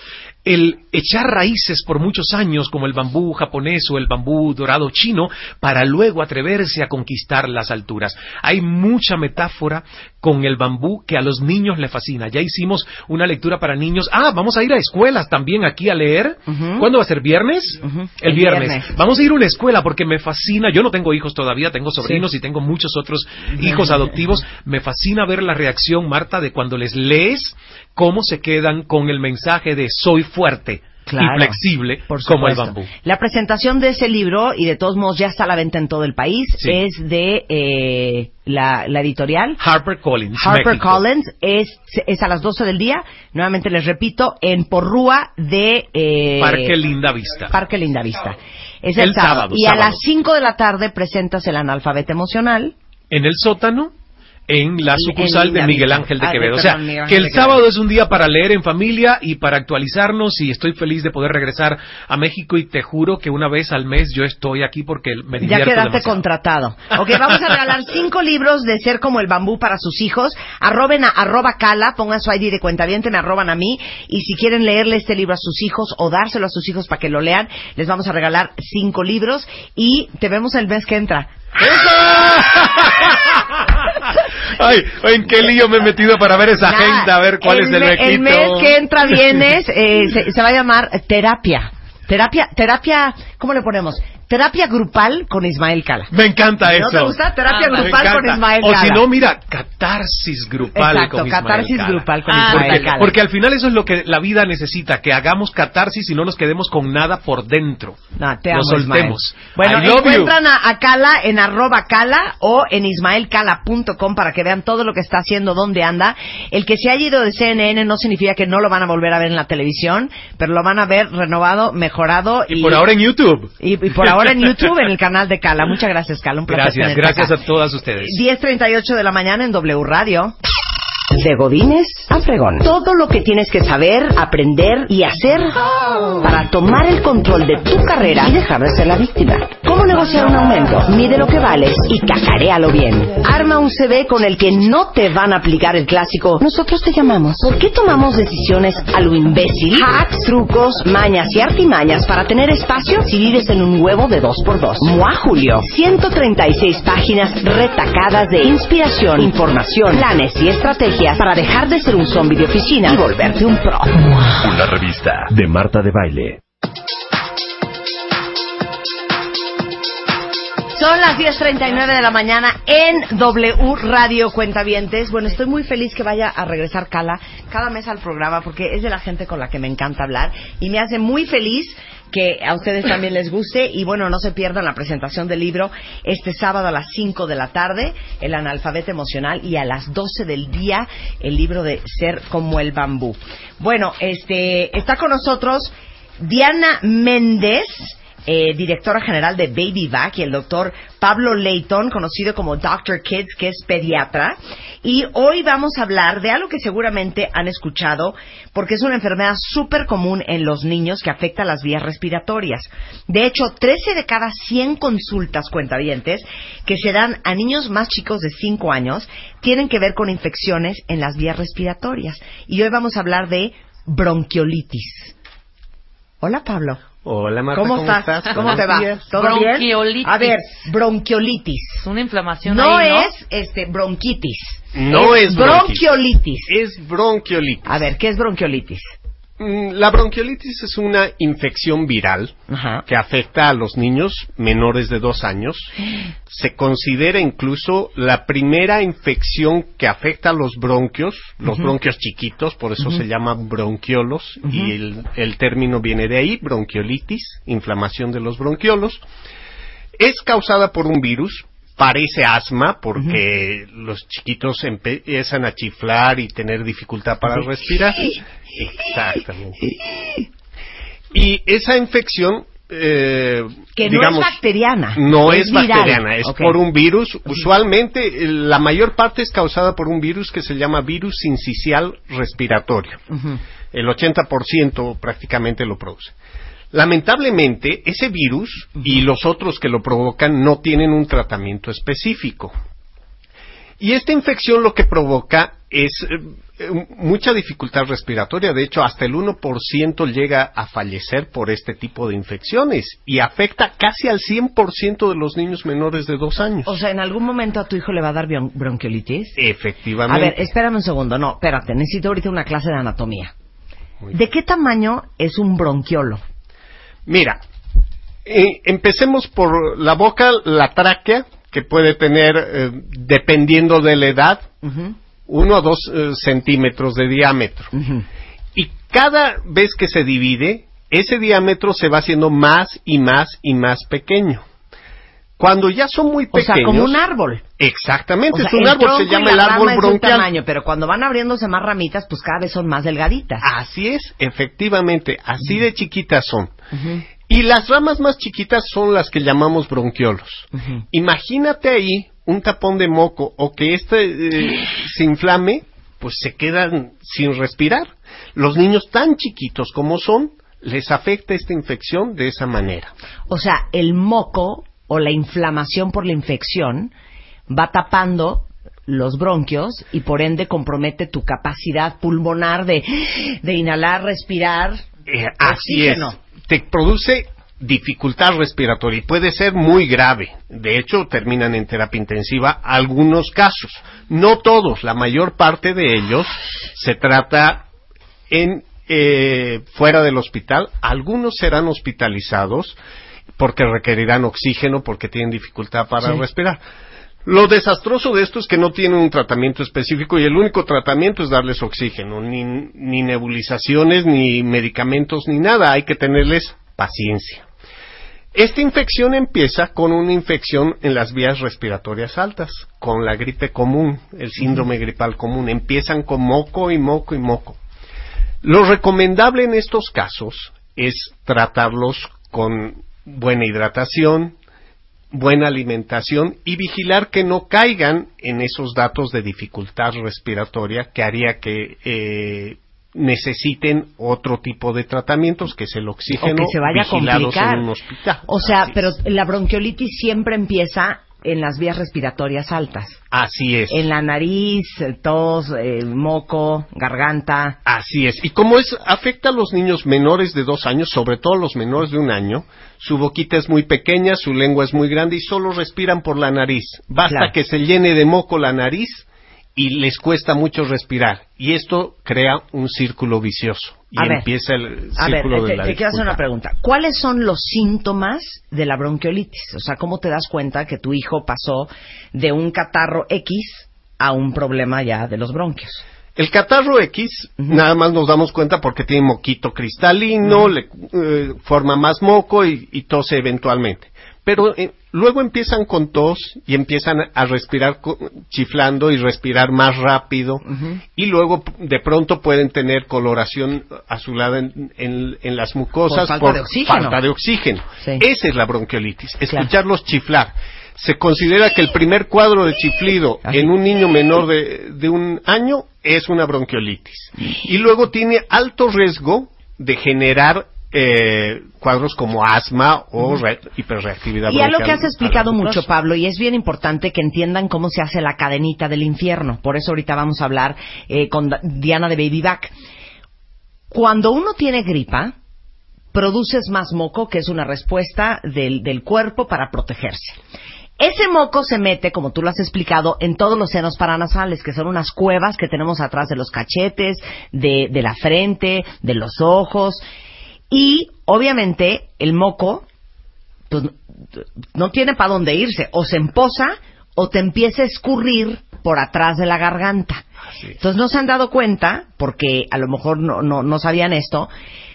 el echar raíces por muchos años como el bambú japonés o el bambú dorado chino para luego atreverse a conquistar las alturas. Hay mucha metáfora con el bambú que a los niños le fascina. Ya hicimos una lectura para niños. Ah, vamos a ir a escuelas también aquí a leer. Ujú. ¿Cuándo va a ser? ¿Viernes? El El viernes. viernes. Vamos a ir a una escuela porque me fascina. Yo no tengo hijos todavía, tengo sobrinos y tengo muchos otros hijos adoptivos. Me fascina ver la reacción, Marta, de cuando les lees cómo se quedan con el mensaje de soy fuerte Claro, y flexible como el bambú. La presentación de ese libro, y de todos modos ya está a la venta en todo el país, Sí. es de eh, la, la editorial Harper Collins. Harper México. Collins es, es a las 12 del día. Nuevamente les repito, en Porrúa de eh, Parque Linda Vista. Parque Lindavista. Es el, El sábado. sábado, Y a sábado. las 5 de la tarde presentas el analfabeto emocional. en el sótano en la sucursal en de Miguel. Ángel de Ah, Quevedo. O perdón, sea, que el de sábado es un día para leer en familia y para actualizarnos y estoy feliz de poder regresar a México y te juro que una vez al mes yo estoy aquí porque me Ya divierto quedaste demasiado. contratado. Ok, vamos a regalar cinco libros de Ser como el bambú para sus hijos. Arroben a arroba cala, pongan su ID de cuenta me arroban a mí. Y si quieren leerle este libro a sus hijos o dárselo a sus hijos para que lo lean, les vamos a regalar cinco libros. Y te vemos el mes que entra. Ay, ¿en qué lío me he metido para ver esa Nada, agenda? A ver cuál es el requisito. El mes que entra vienes, eh, se, se va a llamar terapia. Terapia, terapia, ¿cómo le ponemos? Terapia grupal con Ismael Cala. Me encanta eso. ¿No te gusta? Terapia Ah, grupal con. Ismael O Cala. si no, mira, catarsis grupal Exacto, con Ismael catarsis Cala. grupal con Ah, Ismael Porque, Cala. porque al final eso es lo que la vida necesita, que hagamos catarsis y no nos quedemos con nada por dentro. No, te Lo amo, soltemos. Ismael. Bueno, I love you. encuentran a, a Cala en arroba Cala o en ismaelcala.com para que vean todo lo que está haciendo, dónde anda. El que se haya ido de CNN no significa que no lo van a volver a ver en la televisión, pero lo van a ver renovado, mejorado. Y por ahora en YouTube. y, y por ahora en YouTube, en el canal de Cala. Muchas gracias, Cala. Un placer Gracias, gracias acá. a todas ustedes. 10.38 de la mañana en W Radio. De Godines a Fregón. Todo lo que tienes que saber, aprender y hacer para tomar el control de tu carrera y dejar de ser la víctima. ¿Cómo negociar un aumento? Mide lo que vales y cacarealo bien. Arma un CV con el que no te van a aplicar el clásico. Nosotros te llamamos. ¿Por qué tomamos decisiones a lo imbécil? Hacks, trucos, mañas y artimañas para tener espacio si vives en un huevo de 2x2. Mua Julio. 136 páginas retacadas de inspiración, información, planes y estrategias para dejar de ser un zombie de oficina y volverte un pro. Una revista de Marta de Baile. Son las 10.39 de la mañana en W Radio Cuentavientes. Bueno, estoy muy feliz que vaya a regresar Cala cada mes al programa porque es de la gente con la que me encanta hablar y me hace muy feliz que a ustedes también les guste y bueno, no se pierdan la presentación del libro este sábado a las 5 de la tarde, El analfabeto emocional y a las 12 del día el libro de Ser como el bambú. Bueno, este está con nosotros Diana Méndez, eh, directora general de Baby Vac, y el doctor Pablo Leighton, conocido como Dr. Kids, que es pediatra. Y hoy vamos a hablar de algo que seguramente han escuchado, porque es una enfermedad súper común en los niños que afecta las vías respiratorias. De hecho, 13 de cada 100 consultas cuentavientes que se dan a niños más chicos de 5 años tienen que ver con infecciones en las vías respiratorias. Y hoy vamos a hablar de bronquiolitis. Hola, Pablo. Hola Marta, ¿Cómo, ¿cómo, estás? estás? ¿Cómo te va? ¿Todo bien? Bronquiolitis. A ver, bronquiolitis. Es una inflamación No ahí, ¿no? es este bronquitis. No es bronquiolitis. Es bronquiolitis. A ver, ¿qué es bronquiolitis? Mm, La bronquiolitis es una infección viral Ajá. que afecta a los niños menores de dos años. Se considera incluso la primera infección que afecta a los bronquios, los bronquios chiquitos, por eso se llaman bronquiolos, y el, el término viene de ahí, bronquiolitis, inflamación de los bronquiolos. Es causada por un virus, parece asma, porque los chiquitos empiezan a chiflar y tener dificultad para respirar. Exactamente. Y esa infección, eh, Que digamos, no es bacteriana. no es, bacteriana, es por un virus. Usualmente, eh, la mayor parte es causada por un virus que se llama virus sincicial respiratorio. Ujú. El 80% prácticamente lo produce. Lamentablemente, ese virus y los otros que lo provocan no tienen un tratamiento específico. Y esta infección lo que provoca es eh, mucha dificultad respiratoria. De hecho, hasta el 1% llega a fallecer por este tipo de infecciones y afecta casi al 100% de los niños menores de dos años. O sea, ¿en algún momento a tu hijo le va a dar bron- bronquiolitis? A Efectivamente. ver, espérame un segundo. No, espérate. Necesito ahorita una clase de anatomía. ¿De qué tamaño es un bronquiolo? Mira, eh, empecemos por la boca, la tráquea, que puede tener, eh, dependiendo de la edad, uno a dos eh, centímetros de diámetro. Y cada vez que se divide, ese diámetro se va haciendo más y más y más pequeño. Cuando ya son muy O pequeños. sea, como un árbol. Exactamente, O sea, es un el árbol, se llama el árbol rama es de un bronquial. tamaño, pero cuando van abriéndose más ramitas, pues cada vez son más delgaditas. Así es, efectivamente, así de chiquitas son. Y las ramas más chiquitas son las que llamamos bronquiolos. Imagínate ahí un tapón de moco o que este eh, se inflame, pues se quedan sin respirar. Los niños tan chiquitos como son, les afecta esta infección de esa manera. O sea, el moco o la inflamación por la infección va tapando los bronquios y por ende compromete tu capacidad pulmonar de, de inhalar, respirar. Eh, así es. Te produce dificultad respiratoria y puede ser muy grave. De hecho, terminan en terapia intensiva algunos casos. No todos, la mayor parte de ellos se trata en eh, fuera del hospital. Algunos serán hospitalizados porque requerirán oxígeno, porque tienen dificultad para Sí. respirar. Lo desastroso de esto es que no tienen un tratamiento específico y el único tratamiento es darles oxígeno, ni, ni nebulizaciones, ni medicamentos, ni nada. Hay que tenerles paciencia. Esta infección empieza con una infección en las vías respiratorias altas, con la gripe común, el síndrome gripal común. Empiezan con moco y moco y moco. Lo recomendable en estos casos es tratarlos con buena hidratación, buena alimentación y vigilar que no caigan en esos datos de dificultad respiratoria que haría que eh, necesiten otro tipo de tratamientos, que es el O oxígeno, que se vaya a vigilados complicar. en un hospital. O sea, Así pero es. la bronquiolitis siempre empieza en las vías respiratorias altas. Así es. En la nariz, tos, eh, moco, garganta. Así es. Y como es, afecta a los niños menores de dos años, sobre todo los menores de un año, su boquita es muy pequeña, su lengua es muy grande y solo respiran por la nariz. Basta Claro. que se llene de moco la nariz y les cuesta mucho respirar. Y esto crea un círculo vicioso. Y A ver. empieza el A ver, círculo te, de la te quiero hacer una pregunta. ¿Cuáles son los síntomas de la bronquiolitis? O sea, ¿cómo te das cuenta que tu hijo pasó de un catarro X a un problema ya de los bronquios? El catarro X, nada más nos damos cuenta porque tiene moquito cristalino, le eh, forma más moco y, y tose eventualmente. Pero eh, luego empiezan con tos y empiezan a respirar chiflando y respirar más rápido. Y luego de pronto pueden tener coloración azulada en, en- en las mucosas Por falta de oxígeno. falta de oxígeno. Sí. Esa es la bronquiolitis, escucharlos chiflar. Se considera que el primer cuadro de chiflido Así. en un niño menor de, de un año es una bronquiolitis. Y luego tiene alto riesgo de generar eh, cuadros como asma o re- hiperreactividad Y a lo que has explicado mucho. Pablo, y es bien importante que entiendan cómo se hace la cadenita del infierno. Por eso ahorita vamos a hablar eh, con Diana de Baby Back. Cuando uno tiene gripa, produces más moco, que es una respuesta del, del cuerpo para protegerse. Ese moco se mete, como tú lo has explicado, en todos los senos paranasales, que son unas cuevas que tenemos atrás de los cachetes, de, de la frente, de los ojos. Y, obviamente, el moco pues, no tiene para dónde irse. O se empoza o te empieza a escurrir por atrás de la garganta. Entonces no se han dado cuenta, porque a lo mejor no, no, no sabían esto,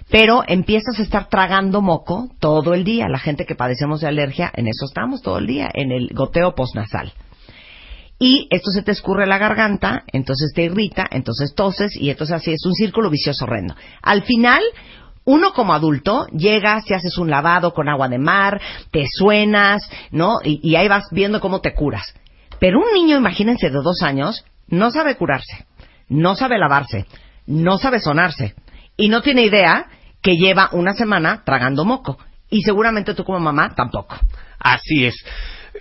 pero empiezas a estar tragando moco todo el día. La gente que padecemos de alergia, en eso estamos todo el día, en el goteo postnasal. Y esto se te escurre la garganta, entonces te irrita, entonces toses y entonces así es un círculo vicioso horrendo. Al final, uno como adulto llegas y haces un lavado con agua de mar, te suenas, ¿no? Y, y ahí vas viendo cómo te curas. Pero un niño, imagínense, de dos años, no sabe curarse, no sabe lavarse, no sabe sonarse y no tiene idea que lleva una semana tragando moco. Y seguramente tú como mamá tampoco. Así es.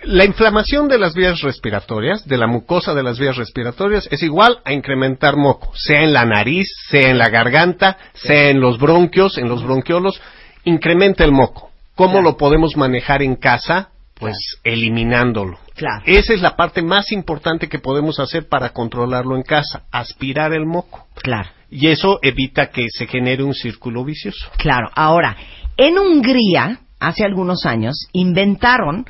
La inflamación de las vías respiratorias, de la mucosa de las vías respiratorias, es igual a incrementar moco, sea en la nariz, sea en la garganta, sea en los bronquios, en los bronquiolos, incrementa el moco. ¿Cómo Claro. lo podemos manejar en casa? Pues eliminándolo. Claro. Esa es la parte más importante que podemos hacer para controlarlo en casa, aspirar el moco. Claro. Y eso evita que se genere un círculo vicioso. Claro, ahora, en Hungría, hace algunos años, inventaron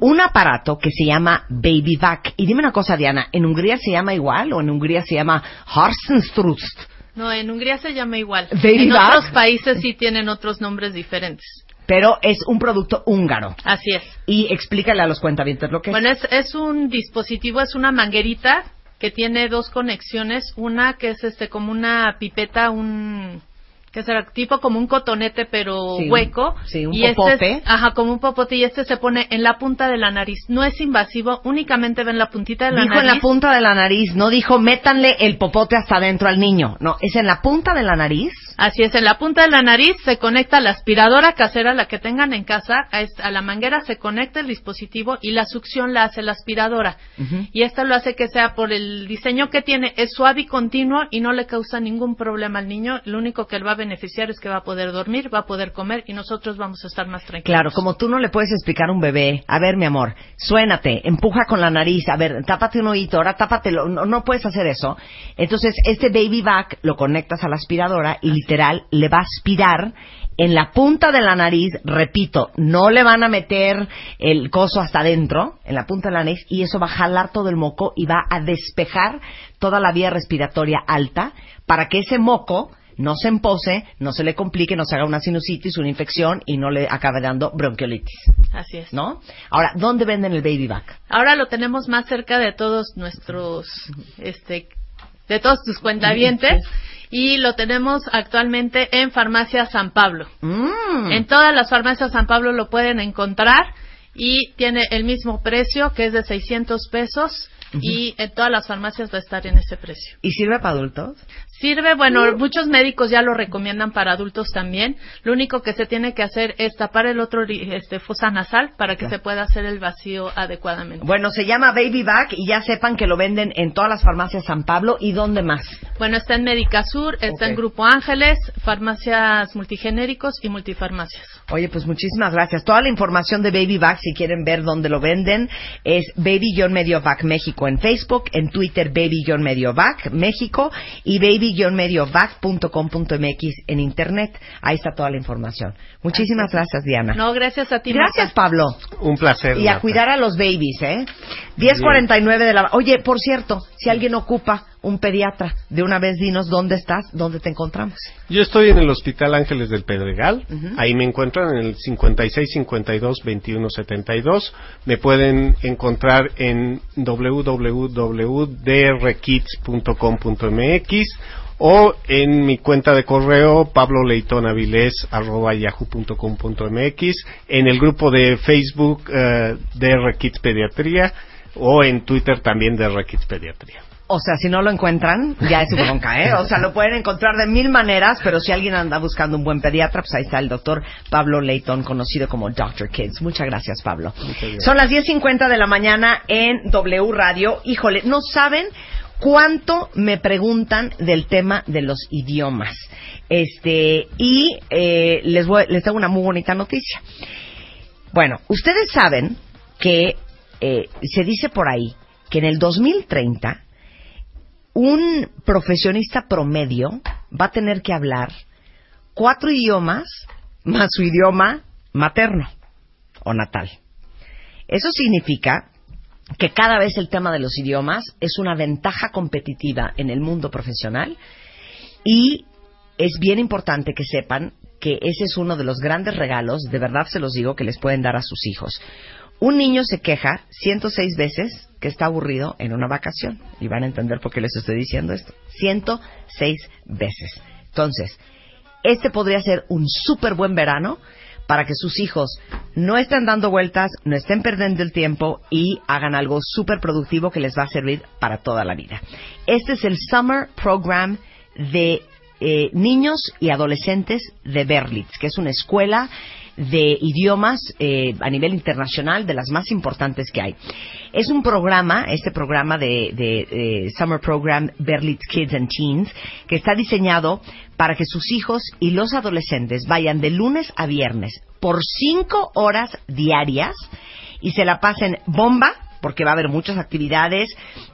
un aparato que se llama Baby Vac. Y dime una cosa, Diana, ¿en Hungría se llama igual o en Hungría se llama Harsenstrust? No, en Hungría se llama igual. Baby en back. otros países sí tienen otros nombres diferentes. Pero es un producto húngaro. Así es. Y explícale a los cuentavientes lo que Bueno, es. es, es un dispositivo, es una manguerita que tiene dos conexiones. Una que es este como una pipeta, un que será tipo como un cotonete pero Sí, hueco. sí, un y Este popote. es- ajá, como un popote y este se pone en la punta de la nariz. No es invasivo, únicamente ven la puntita de la Dijo nariz. en la punta de la nariz, no dijo métanle el popote hasta adentro al niño. No, es en la punta de la nariz. Así es, en la punta de la nariz se conecta la aspiradora casera, la que tengan en casa, a, la manguera se conecta el dispositivo y la succión la hace la aspiradora. Y esto lo hace que sea por el diseño que tiene, es suave y continuo y no le causa ningún problema al niño. Lo único que le va a beneficiar es que va a poder dormir, va a poder comer y nosotros vamos a estar más tranquilos. Claro, como tú no le puedes explicar a un bebé, a ver, mi amor, suénate, empuja con la nariz, a ver, tápate un oído, ahora tápatelo, no, no puedes hacer eso. Entonces, este baby back lo conectas a la aspiradora y literal le va a aspirar en la punta de la nariz, repito, no le van a meter el coso hasta adentro, en la punta de la nariz, y eso va a jalar todo el moco y va a despejar toda la vía respiratoria alta para que ese moco no se empose, no se le complique, no se haga una sinusitis, una infección y no le acabe dando bronquiolitis. Así es. ¿No? Ahora, ¿dónde venden el baby back? Ahora lo tenemos más cerca de todos nuestros, este, de todos tus cuentavientes y lo tenemos actualmente en Farmacia San Pablo. Mm. En todas las farmacias San Pablo lo pueden encontrar y tiene el mismo precio que es de 600 pesos y en todas las farmacias va a estar en ese precio. ¿Y sirve para adultos? Sirve, bueno, muchos médicos ya lo recomiendan para adultos también. Lo único que se tiene que hacer es tapar el otro este, fosa nasal para que se pueda hacer el vacío adecuadamente. Bueno, se llama Baby Back y ya sepan que lo venden en todas las farmacias San Pablo. ¿Y dónde más? Bueno, está en Médica Sur, está en Grupo Ángeles, farmacias multigenéricos y multifarmacias. Oye, pues muchísimas gracias. Toda la información de Baby Back, si quieren ver dónde lo venden, es Baby-Mediovac México en Facebook, en Twitter Baby-Mediovac México y baby-mediovac.com.mx en Internet. Ahí está toda la información. Muchísimas gracias, Diana. No, gracias a ti. Gracias, Marta. Pablo. Un placer. Y a Marta. cuidar a los babies, ¿eh? 10.49 de la... Oye, por cierto, si alguien ocupa un pediatra, de una vez dinos dónde estás, dónde te encontramos. Yo estoy en el Hospital Ángeles del Pedregal. Ahí me encuentran en el 56 52 21 72. Me pueden encontrar en www.drkids.com.mx o en mi cuenta de correo pabloleitonaviles@yahoo.com.mx en el grupo de Facebook eh, DR Kids Pediatría o en Twitter también DR Kids Pediatría. O sea, si no lo encuentran, ya es su bronca, ¿eh? O sea, lo pueden encontrar de mil maneras, pero si alguien anda buscando un buen pediatra, pues ahí está el doctor Pablo Leighton, conocido como Dr. Kids. Muchas gracias, Pablo. Son las 10.50 de la mañana en W Radio. Híjole, no saben cuánto me preguntan del tema de los idiomas. Este, y eh, les, voy, les tengo una muy bonita noticia. Bueno, ustedes saben que eh, se dice por ahí que en el 2030 un profesionista promedio va a tener que hablar cuatro idiomas más su idioma materno o natal. Eso significa que cada vez el tema de los idiomas es una ventaja competitiva en el mundo profesional y es bien importante que sepan que ese es uno de los grandes regalos, de verdad se los digo, que les pueden dar a sus hijos. Un niño se queja 106 veces que está aburrido en una vacación. Y van a entender por qué les estoy diciendo esto. 106 veces. Entonces, este podría ser un súper buen verano para que sus hijos no estén dando vueltas, no estén perdiendo el tiempo y hagan algo súper productivo que les va a servir para toda la vida. Este es el Summer Program de eh, niños y adolescentes de Berlitz, que es una escuela de idiomas eh, a nivel internacional de las más importantes que hay. Es un programa, este programa de, de, eh, Summer Program Berlitz Kids and Teens, que está diseñado para que sus hijos y los adolescentes vayan de lunes a viernes por cinco horas diarias y se la pasen bomba porque va a haber muchas actividades,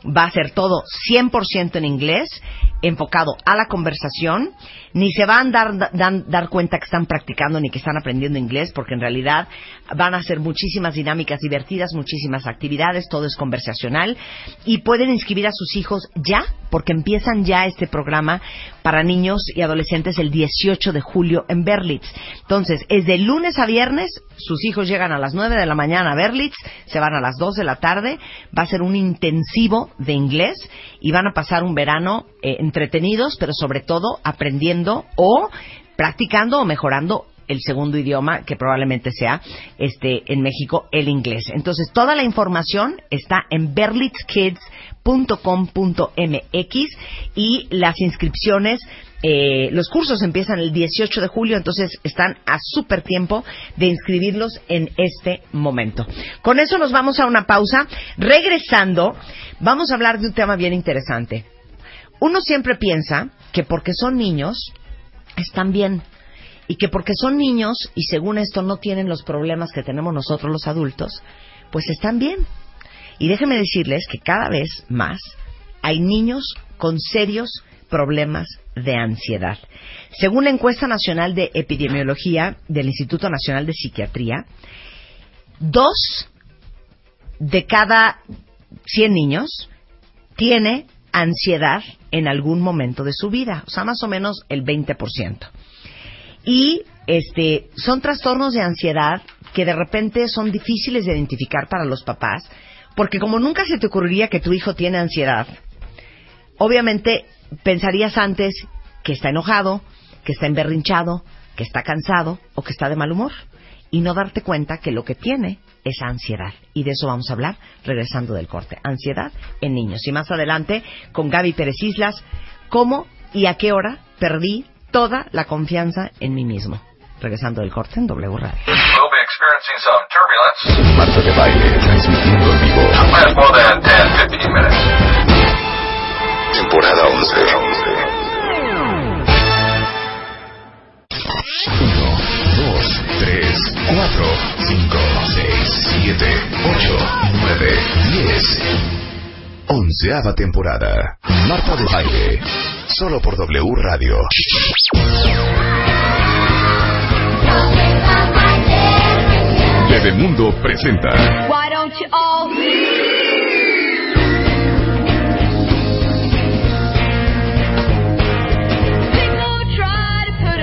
va a ser todo 100% en inglés, enfocado a la conversación, ni se van a dar, dan- dar cuenta que están practicando ni que están aprendiendo inglés, porque en realidad van a hacer muchísimas dinámicas divertidas, muchísimas actividades, todo es conversacional, y pueden inscribir a sus hijos ya, porque empiezan ya este programa para niños y adolescentes el 18 de julio en Berlitz. Entonces, es de lunes a viernes, sus hijos llegan a las 9 de la mañana a Berlitz, se van a las 2 de la tarde, va a ser un intensivo de inglés y van a pasar un verano eh, entretenidos, pero sobre todo aprendiendo o practicando o mejorando el segundo idioma que probablemente sea este en México el inglés. Entonces toda la información está en berlitzkids.com.mx y las inscripciones eh, los cursos empiezan el 18 de julio, entonces están a súper tiempo de inscribirlos en este momento. Con eso nos vamos a una pausa. Regresando, vamos a hablar de un tema bien interesante. Uno siempre piensa que porque son niños, están bien. Y que porque son niños y según esto no tienen los problemas que tenemos nosotros los adultos, pues están bien. Y déjenme decirles que cada vez más hay niños con serios problemas de ansiedad. Según la encuesta nacional de epidemiología del Instituto Nacional de Psiquiatría, dos de cada 100 niños tiene ansiedad en algún momento de su vida, o sea, más o menos el 20%. Y este son trastornos de ansiedad que de repente son difíciles de identificar para los papás, porque como nunca se te ocurriría que tu hijo tiene ansiedad, obviamente pensarías antes que está enojado, que está emberrinchado, que está cansado o que está de mal humor y no darte cuenta que lo que tiene es ansiedad. Y de eso vamos a hablar regresando del corte. Ansiedad en niños. Y más adelante con Gaby Pérez Islas, cómo y a qué hora perdí toda la confianza en mí mismo. Regresando del corte en W Radio. We'll be experiencing some turbulence. Marta de baile, transmitiendo en vivo. Last more than 10, 15 minutes. Temporada 11. 1, 2, 3, 4, 5, 6, 7, 8, 9, 10. Onceava temporada. Marta de baile. Solo por W Radio. Bebemundo presenta.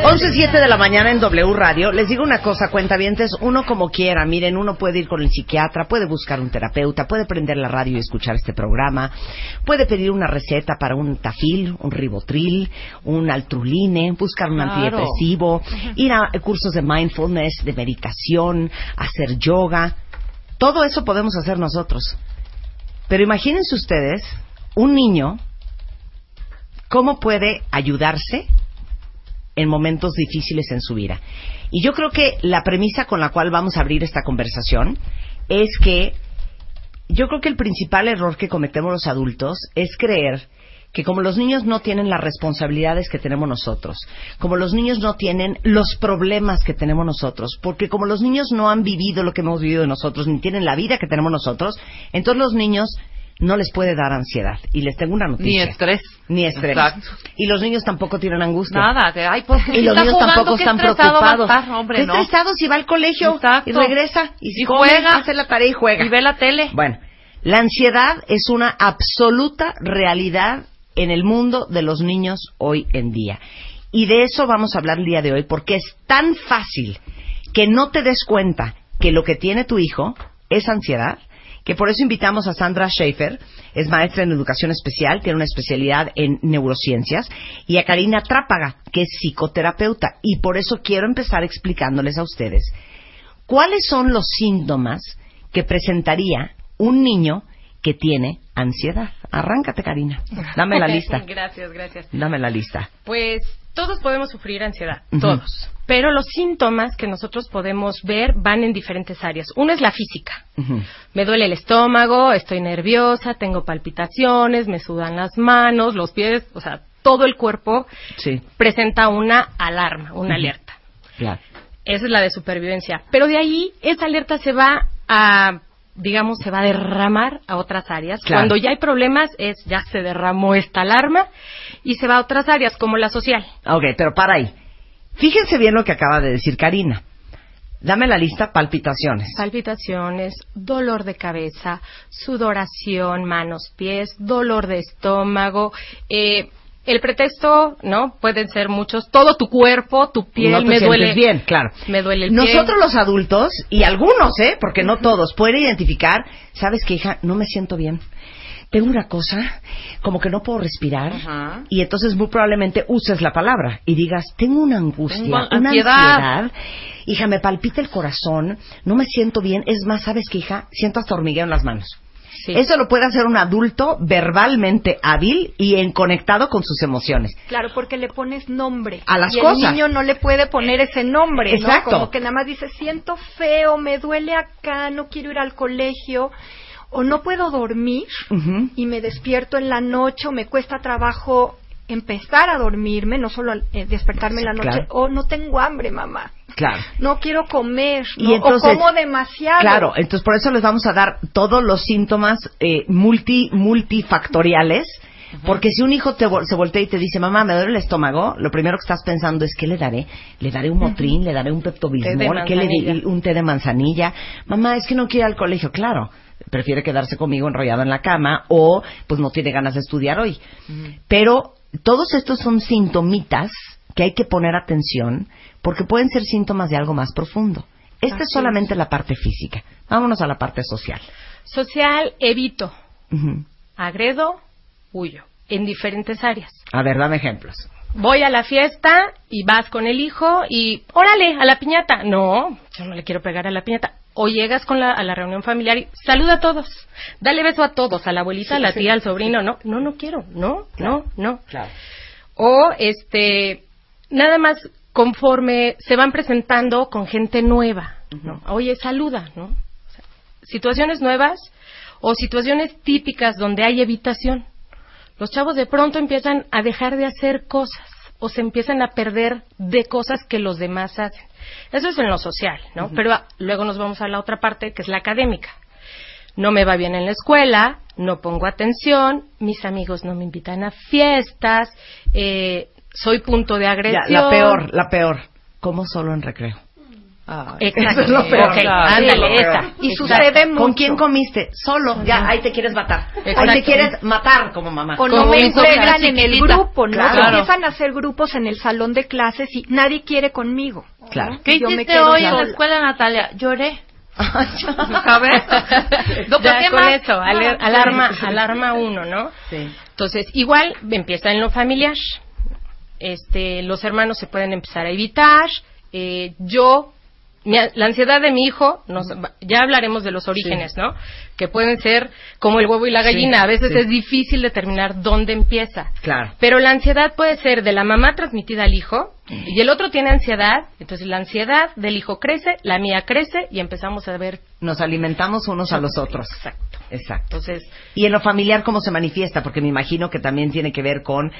11.07 de la mañana en W Radio. Les digo una cosa, cuentavientes, uno como quiera. Miren, uno puede ir con el psiquiatra, puede buscar un terapeuta, puede prender la radio y escuchar este programa, puede pedir una receta para un tafil, un ribotril, un altruline, buscar un Claro. antidepresivo, ir a cursos de mindfulness, de meditación, hacer yoga. Todo eso podemos hacer nosotros. Pero imagínense ustedes, un niño, ¿cómo puede ayudarse en momentos difíciles en su vida. Y yo creo que la premisa con la cual vamos a abrir esta conversación es que yo creo que el principal error que cometemos los adultos es creer que como los niños no tienen las responsabilidades que tenemos nosotros, como los niños no tienen los problemas que tenemos nosotros, porque como los niños no han vivido lo que hemos vivido nosotros, ni tienen la vida que tenemos nosotros, entonces los niños no les puede dar ansiedad. Y les tengo una Ni noticia. estrés. Ni estrés. Exacto. Y los niños tampoco tienen angustia. Nada, de, ay, pues, Y los niños jugando, tampoco están preocupados. estar, hombre, Está no. estresado si va al colegio Exacto. y regresa y, Y come, juega. hace la tarea y juega. Y ve la tele. Bueno, la ansiedad es una absoluta realidad en el mundo de los niños hoy en día. Y de eso vamos a hablar el día de hoy porque es tan fácil que no te des cuenta que lo que tiene tu hijo es ansiedad, que por eso invitamos a Sandra Schaefer, es maestra en educación especial, tiene una especialidad en neurociencias, y a Karina Trápaga, que es psicoterapeuta. Y por eso quiero empezar explicándoles a ustedes cuáles son los síntomas que presentaría un niño que tiene ansiedad. Arráncate, Karina. Dame la lista. gracias, gracias. Dame la lista. Pues todos podemos sufrir ansiedad, todos. Pero los síntomas que nosotros podemos ver van en diferentes áreas. Uno es la física. Me duele el estómago, estoy nerviosa, tengo palpitaciones, me sudan las manos, los pies, o sea, todo el cuerpo Sí, presenta una alarma, una alerta. claro. Esa es la de supervivencia. Pero de ahí, esa alerta se va a, digamos, se va a derramar a otras áreas. Claro. Cuando ya hay problemas, es ya se derramó esta alarma y se va a otras áreas, como la social. Ok, pero para ahí. Fíjense bien lo que acaba de decir Karina. Dame la lista palpitaciones. Palpitaciones, dolor de cabeza, sudoración, manos, pies, dolor de estómago. Eh, el pretexto, ¿no? Pueden ser muchos. Todo tu cuerpo, tu piel, no te me sientes duele. bien, claro. Me duele el pie. Nosotros los adultos, y algunos, ¿eh? Porque no todos, pueden identificar, ¿sabes qué, hija? No me siento bien. Tengo una cosa, como que no puedo respirar, Ajá. y entonces muy probablemente uses la palabra y digas, tengo una angustia, Tengo una ansiedad. ansiedad, hija, me palpita el corazón, no me siento bien, es más, ¿sabes qué, hija? Siento hasta hormigueo en las manos. Sí. Eso lo puede hacer un adulto verbalmente hábil y en conectado con sus emociones. Claro, porque le pones nombre. A las y cosas. el niño no le puede poner ese nombre, ¿no? Exacto. Como que nada más dice, siento feo, me duele acá, no quiero ir al colegio, o no puedo dormir y me despierto en la noche, o me cuesta trabajo empezar a dormirme, no solo eh, despertarme en la noche, Claro. o no tengo hambre, mamá. Claro. No quiero comer, Y ¿no? entonces- o como demasiado. Claro, entonces por eso les vamos a dar todos los síntomas eh, multi multifactoriales Porque si un hijo te, se voltea y te dice, mamá, me duele el estómago, lo primero que estás pensando es, ¿qué le daré? ¿Le daré un motrín? ¿Le daré un peptobismol? ¿Qué le manzanilla. Un té de manzanilla. Mamá, es que no quiere ir al colegio. Claro, prefiere quedarse conmigo enrollado en la cama o pues no tiene ganas de estudiar hoy. Pero todos estos son sintomitas que hay que poner atención porque pueden ser síntomas de algo más profundo. Esta es solamente la parte física. Vámonos a la parte social. Social, evito. Agredo, huyo. En diferentes áreas. A ver, dame ejemplos. Voy a la fiesta y vas con el hijo y órale, a la piñata. No, yo no le quiero pegar a la piñata. O llegas con la, a la reunión familiar y saluda a todos. Dale beso a todos, a la abuelita, a la tía, al sobrino. No, no, no quiero. No, no, no. Claro. O este, nada más conforme se van presentando con gente nueva. ¿no? Oye, saluda, ¿no? O sea, situaciones nuevas o situaciones típicas donde hay evitación. Los chavos de pronto empiezan a dejar de hacer cosas o se empiezan a perder de cosas que los demás hacen. Eso es en lo social, ¿no? Pero ah, luego nos vamos a la otra parte, que es la académica. No me va bien en la escuela, no pongo atención, mis amigos no me invitan a fiestas, eh, soy punto de Ya, agresión. la peor, la peor. Como solo en recreo. Exacto. Eso es lo peor. Ok, Claro, ándale, esa. Y Exacto. sucede mucho. ¿Con quién comiste? Solo. Ya, ahí te quieres matar. Ahí te quieres matar como mamá. O no me integran en el grupo, ¿no? Claro. Empiezan a hacer grupos en el salón de clases y nadie quiere conmigo. ¿no? Claro. ¿Qué Yo hiciste hoy en la escuela, Natalia? Lloré. A ver. No, Ya ¿qué con más? eso, alarma, alarma uno, ¿no? Sí. Entonces, igual empieza en lo familiar. Este, los hermanos se pueden empezar a evitar. Eh, yo, mi la ansiedad de mi hijo, nos- ya hablaremos de los orígenes, ¿no? Que pueden ser como el huevo y la gallina. Sí, a veces sí. es difícil determinar dónde empieza. Claro. Pero la ansiedad puede ser de la mamá transmitida al hijo y el otro tiene ansiedad, entonces la ansiedad del hijo crece, la mía crece y empezamos a ver. Nos alimentamos unos a los otros. Exacto. Exacto. Entonces, Y en lo familiar, ¿cómo se manifiesta? Porque me imagino que también tiene que ver con,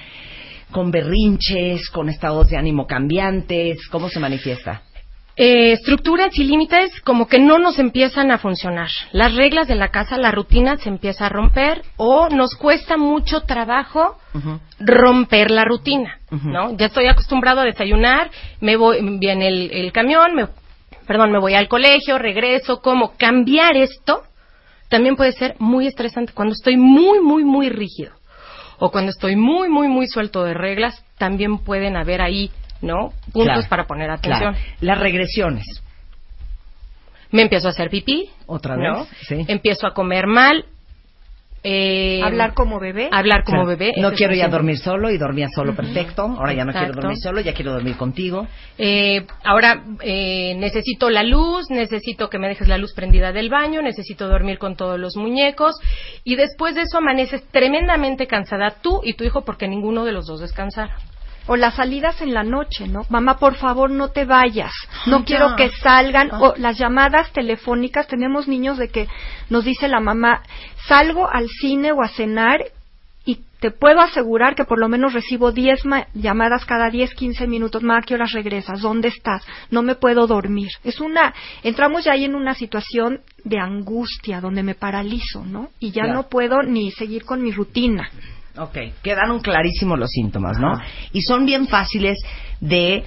con berrinches, con estados de ánimo cambiantes. ¿Cómo se manifiesta? Eh, estructuras y límites como que no nos empiezan a funcionar. Las reglas de la casa, la rutina se empieza a romper o nos cuesta mucho trabajo romper la rutina. ¿no? Ya estoy acostumbrado a desayunar, me voy, viene el, el camión, me, perdón, me voy al colegio, regreso, como cambiar esto también puede ser muy estresante cuando estoy muy, muy, muy rígido o cuando estoy muy, muy, muy suelto de reglas, también pueden haber ahí, ¿no? Puntos Claro, para poner atención. Claro. Las regresiones. me empiezo a hacer pipí, Otra ¿no? vez. Sí. Empiezo a comer mal, eh, Hablar como bebé. hablar como Claro. bebé. No quiero ya dormir solo y dormía solo perfecto. Ahora ya no quiero dormir solo, ya quiero dormir contigo. Eh, ahora eh, necesito la luz, necesito que me dejes la luz prendida del baño, necesito dormir con todos los muñecos y después de eso amaneces tremendamente cansada tú y tu hijo porque ninguno de los dos descansaron. O las salidas en la noche, ¿no? Mamá, por favor, no te vayas. No Ay, quiero ya. que salgan. Ah. O las llamadas telefónicas. Tenemos niños de que nos dice la mamá, salgo al cine o a cenar y te puedo asegurar que por lo menos recibo 10 ma- llamadas cada 10, 15 minutos. Ma, ¿a qué horas regresas? ¿Dónde estás? No me puedo dormir. Es una, entramos ya ahí en una situación de angustia donde me paralizo, ¿no? Y ya no puedo ni seguir con mi rutina. Ok, quedaron clarísimos los síntomas, ¿no? Y son bien fáciles de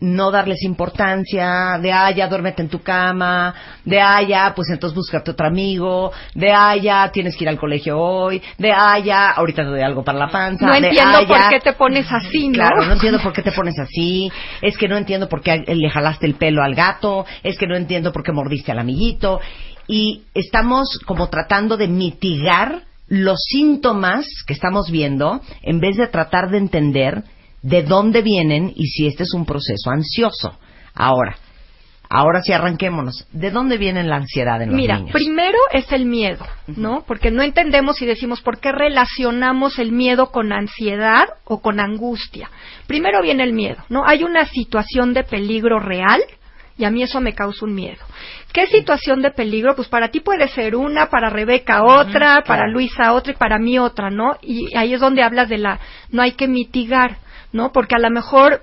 no darles importancia, de ah, ya duérmete en tu cama, de ah, ya, pues entonces búscate otro amigo, de ah, ya tienes que ir al colegio hoy, de ah, ya, ahorita te doy algo para la panza, No de, entiendo "Ah, por ya". qué te pones así, ¿no? Claro, no entiendo por qué te pones así, es que no entiendo por qué le jalaste el pelo al gato, es que no entiendo por qué mordiste al amiguito. Y estamos como tratando de mitigar los síntomas que estamos viendo en vez de tratar de entender de dónde vienen y si este es un proceso ansioso. Ahora, ahora sí arranquémonos. ¿De dónde viene la ansiedad en los Mira, niños? primero es el miedo, ¿no? Porque no entendemos y decimos por qué relacionamos el miedo con ansiedad o con angustia. Primero viene el miedo, ¿no? Hay una situación de peligro real y a mí eso me causa un miedo. ¿Qué situación de peligro? Pues para ti puede ser una, para Rebeca otra, para claro. Luisa otra y para mí otra, ¿no? Y ahí es donde hablas de la no hay que mitigar, ¿no? Porque a lo mejor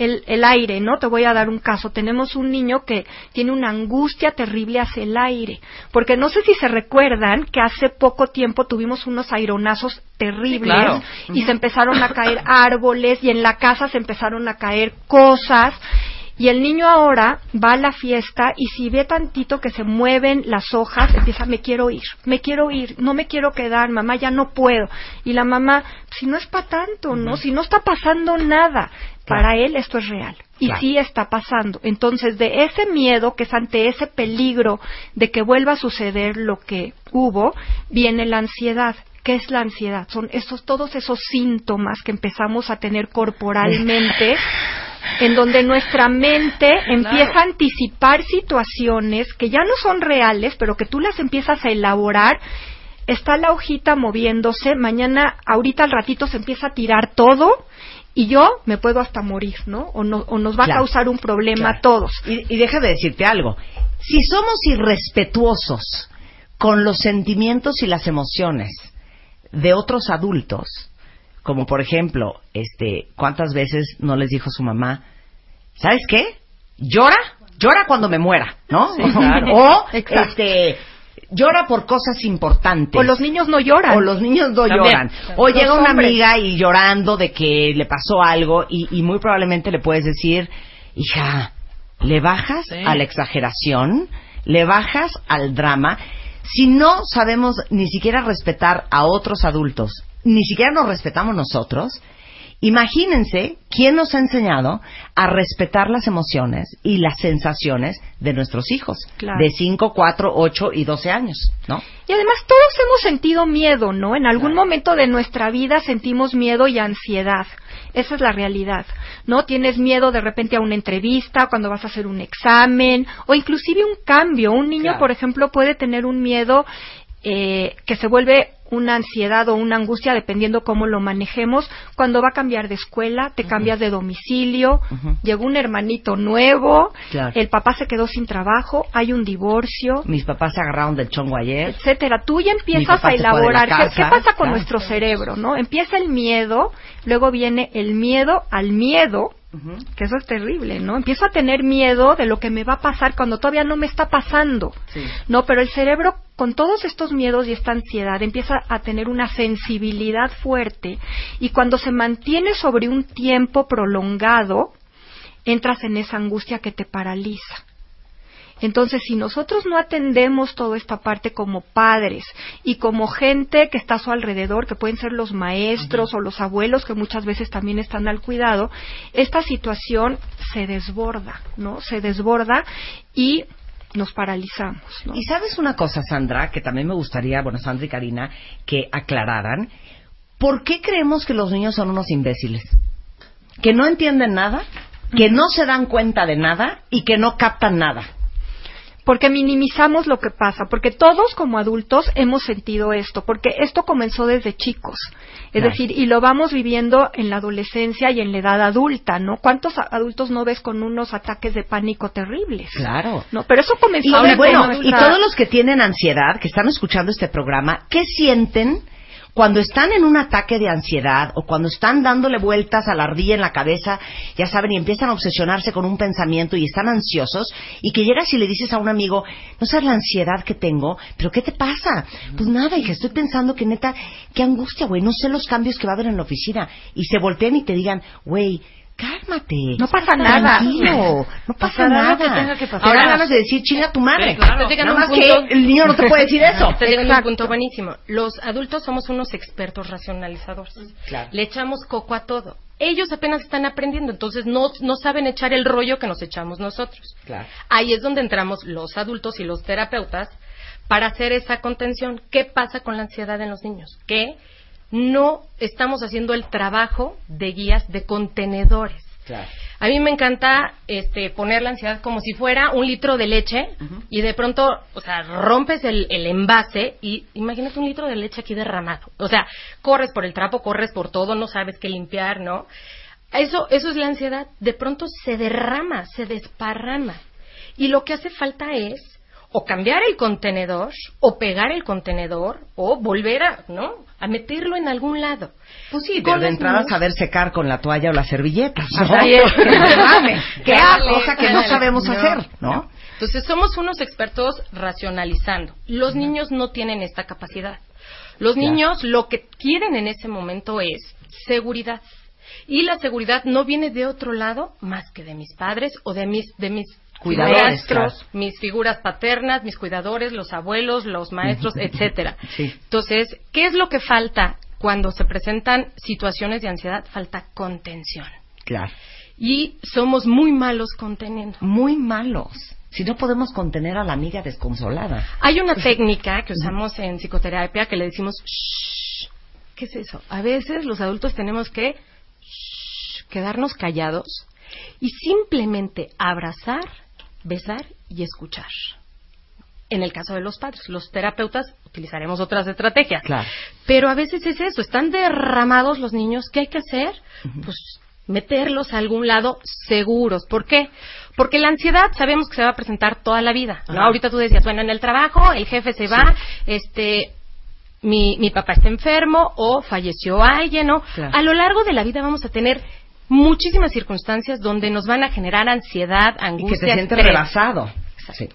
el, el aire, ¿no? Te voy a dar un caso. Tenemos un niño que tiene una angustia terrible hacia el aire, porque no sé si se recuerdan que hace poco tiempo tuvimos unos aironazos terribles claro. y se empezaron a caer árboles y en la casa se empezaron a caer cosas. Y el niño ahora va a la fiesta y si ve tantito que se mueven las hojas, empieza, me quiero ir, me quiero ir, no me quiero quedar, mamá, ya no puedo. Y la mamá, si no es para tanto, ¿no? Si no está pasando nada, para él esto es real. Y Claro. sí está pasando. Entonces, de ese miedo que es ante ese peligro de que vuelva a suceder lo que hubo, viene la ansiedad. ¿Qué es la ansiedad? Son esos, todos esos síntomas que empezamos a tener corporalmente, en donde nuestra mente empieza a anticipar situaciones que ya no son reales, pero que tú las empiezas a elaborar. Está la hojita moviéndose, mañana, ahorita al ratito se empieza a tirar todo y yo me puedo hasta morir, ¿no? O, no, o nos va Claro. a causar un problema Claro. a todos. Y, y déjame decirte algo. Si somos irrespetuosos con los sentimientos y las emociones de otros adultos, como por ejemplo, este, ¿cuántas veces no les dijo su mamá, ¿sabes qué? Llora, llora cuando me muera, ¿no? Sí, claro. O, Exacto. este, llora por cosas importantes. O los niños no lloran. O los niños no También. lloran. O Los llega una hombres. amiga y llorando de que le pasó algo y, y muy probablemente le puedes decir, hija, le bajas Sí. a la exageración, le bajas al drama. Si no sabemos ni siquiera respetar a otros adultos, ni siquiera nos respetamos nosotros, imagínense quién nos ha enseñado a respetar las emociones y las sensaciones de nuestros hijos Claro. de 5, 4, 8 y 12 años, ¿no? Y además todos hemos sentido miedo, ¿no? En algún momento de nuestra vida sentimos miedo y ansiedad. Esa es la realidad, ¿no? Tienes miedo de repente a una entrevista, cuando vas a hacer un examen, o inclusive un cambio. Un niño, Claro. por ejemplo, puede tener un miedo eh, que se vuelve una ansiedad o una angustia, dependiendo cómo lo manejemos, cuando va a cambiar de escuela, te cambias de domicilio, llegó un hermanito nuevo, Claro. el papá se quedó sin trabajo, hay un divorcio, Mis papás se agarraron del chongo ayer. etcétera. Tú ya empiezas a elaborar qué, qué pasa con claro. nuestro cerebro, ¿no? Empieza el miedo, luego viene el miedo al miedo, que eso es terrible, ¿no? Empiezo a tener miedo de lo que me va a pasar cuando todavía no me está pasando. No, pero el cerebro con todos estos miedos y esta ansiedad empieza a tener una sensibilidad fuerte y cuando se mantiene sobre un tiempo prolongado, entras en esa angustia que te paraliza. Entonces, si nosotros no atendemos toda esta parte como padres y como gente que está a su alrededor, que pueden ser los maestros o los abuelos que muchas veces también están al cuidado, esta situación se desborda, ¿no? Se desborda y nos paralizamos, ¿no? Y sabes una cosa, Sandra, que también me gustaría, bueno, Sandra y Karina, que aclararan. ¿Por qué creemos que los niños son unos imbéciles? Que no entienden nada, que no se dan cuenta de nada y que no captan nada. Porque minimizamos lo que pasa, porque todos como adultos hemos sentido esto, porque esto comenzó desde chicos, es decir, y lo vamos viviendo en la adolescencia y en la edad adulta, ¿no? ¿Cuántos adultos no ves con unos ataques de pánico terribles? Claro. No, pero eso Y comenzó desde bueno, nuestra- y todos los que tienen ansiedad, que están escuchando este programa, ¿qué sienten cuando están en un ataque de ansiedad o cuando están dándole vueltas a la ardilla en la cabeza, ya saben, y empiezan a obsesionarse con un pensamiento y están ansiosos, y que llegas y le dices a un amigo, no sabes la ansiedad que tengo, pero ¿qué te pasa? Pues nada, hija, estoy pensando que neta, qué angustia, güey, no sé los cambios que va a haber en la oficina. Y se voltean y te digan, güey, cálmate. No pasa nada. Tranquilo, no pasa Pasará nada. que tenga que pasar. Ahora ganas de decir, chinga tu madre. Sí, claro. Nada a más punto- que el niño no te puede decir eso. A un punto buenísimo. Los adultos somos unos expertos racionalizadores. Claro. Le echamos coco a todo. Ellos apenas están aprendiendo, entonces no, no saben echar el rollo que nos echamos nosotros. Claro. Ahí es donde entramos los adultos y los terapeutas para hacer esa contención. ¿Qué pasa con la ansiedad en los niños? Que no estamos haciendo el trabajo de guías de contenedores. Claro. A mí me encanta este, poner la ansiedad como si fuera un litro de leche y de pronto, o sea, rompes el, el envase y imagínate un litro de leche aquí derramado. O sea, corres por el trapo, corres por todo, no sabes qué limpiar, ¿no? Eso, eso es la ansiedad. De pronto se derrama, se desparrama. Y lo que hace falta es o cambiar el contenedor, o pegar el contenedor, o volver a, ¿no? A meterlo en algún lado. Pues sí, pero de entrada saber secar con la toalla o la servilleta. ¿no? Así es. Porque se mame. ¿Qué Ándale, hago? Cosa que no sabemos No, hacer, ¿no? Entonces somos unos expertos racionalizando. Los niños no tienen esta capacidad. Los niños lo que quieren en ese momento es seguridad. Y la seguridad no viene de otro lado más que de mis padres o de mis de mis Cuidadores, claro. mis figuras paternas, mis cuidadores, los abuelos, los maestros, etcétera. Sí. Entonces, ¿qué es lo que falta cuando se presentan situaciones de ansiedad? Falta contención. Claro. Y somos muy malos conteniendo. Muy malos. Si no podemos contener a la amiga desconsolada. Hay una técnica que usamos en psicoterapia que le decimos "Shh". ¿Qué es eso? A veces los adultos tenemos que shh, quedarnos callados y simplemente abrazar, besar y escuchar. En el caso de los padres, los terapeutas utilizaremos otras estrategias. Claro. Pero a veces es eso, están derramados los niños. ¿Qué hay que hacer? Pues meterlos a algún lado seguros. ¿Por qué? Porque la ansiedad sabemos que se va a presentar toda la vida. ¿no? Ajá. Ahorita tú decías, bueno, en el trabajo el jefe se va, este, mi, mi papá está enfermo o falleció alguien, ¿no? Claro. A lo largo de la vida vamos a tener muchísimas circunstancias donde nos van a generar ansiedad, Y que angustia, te sientes estrés. rebasado. Sí.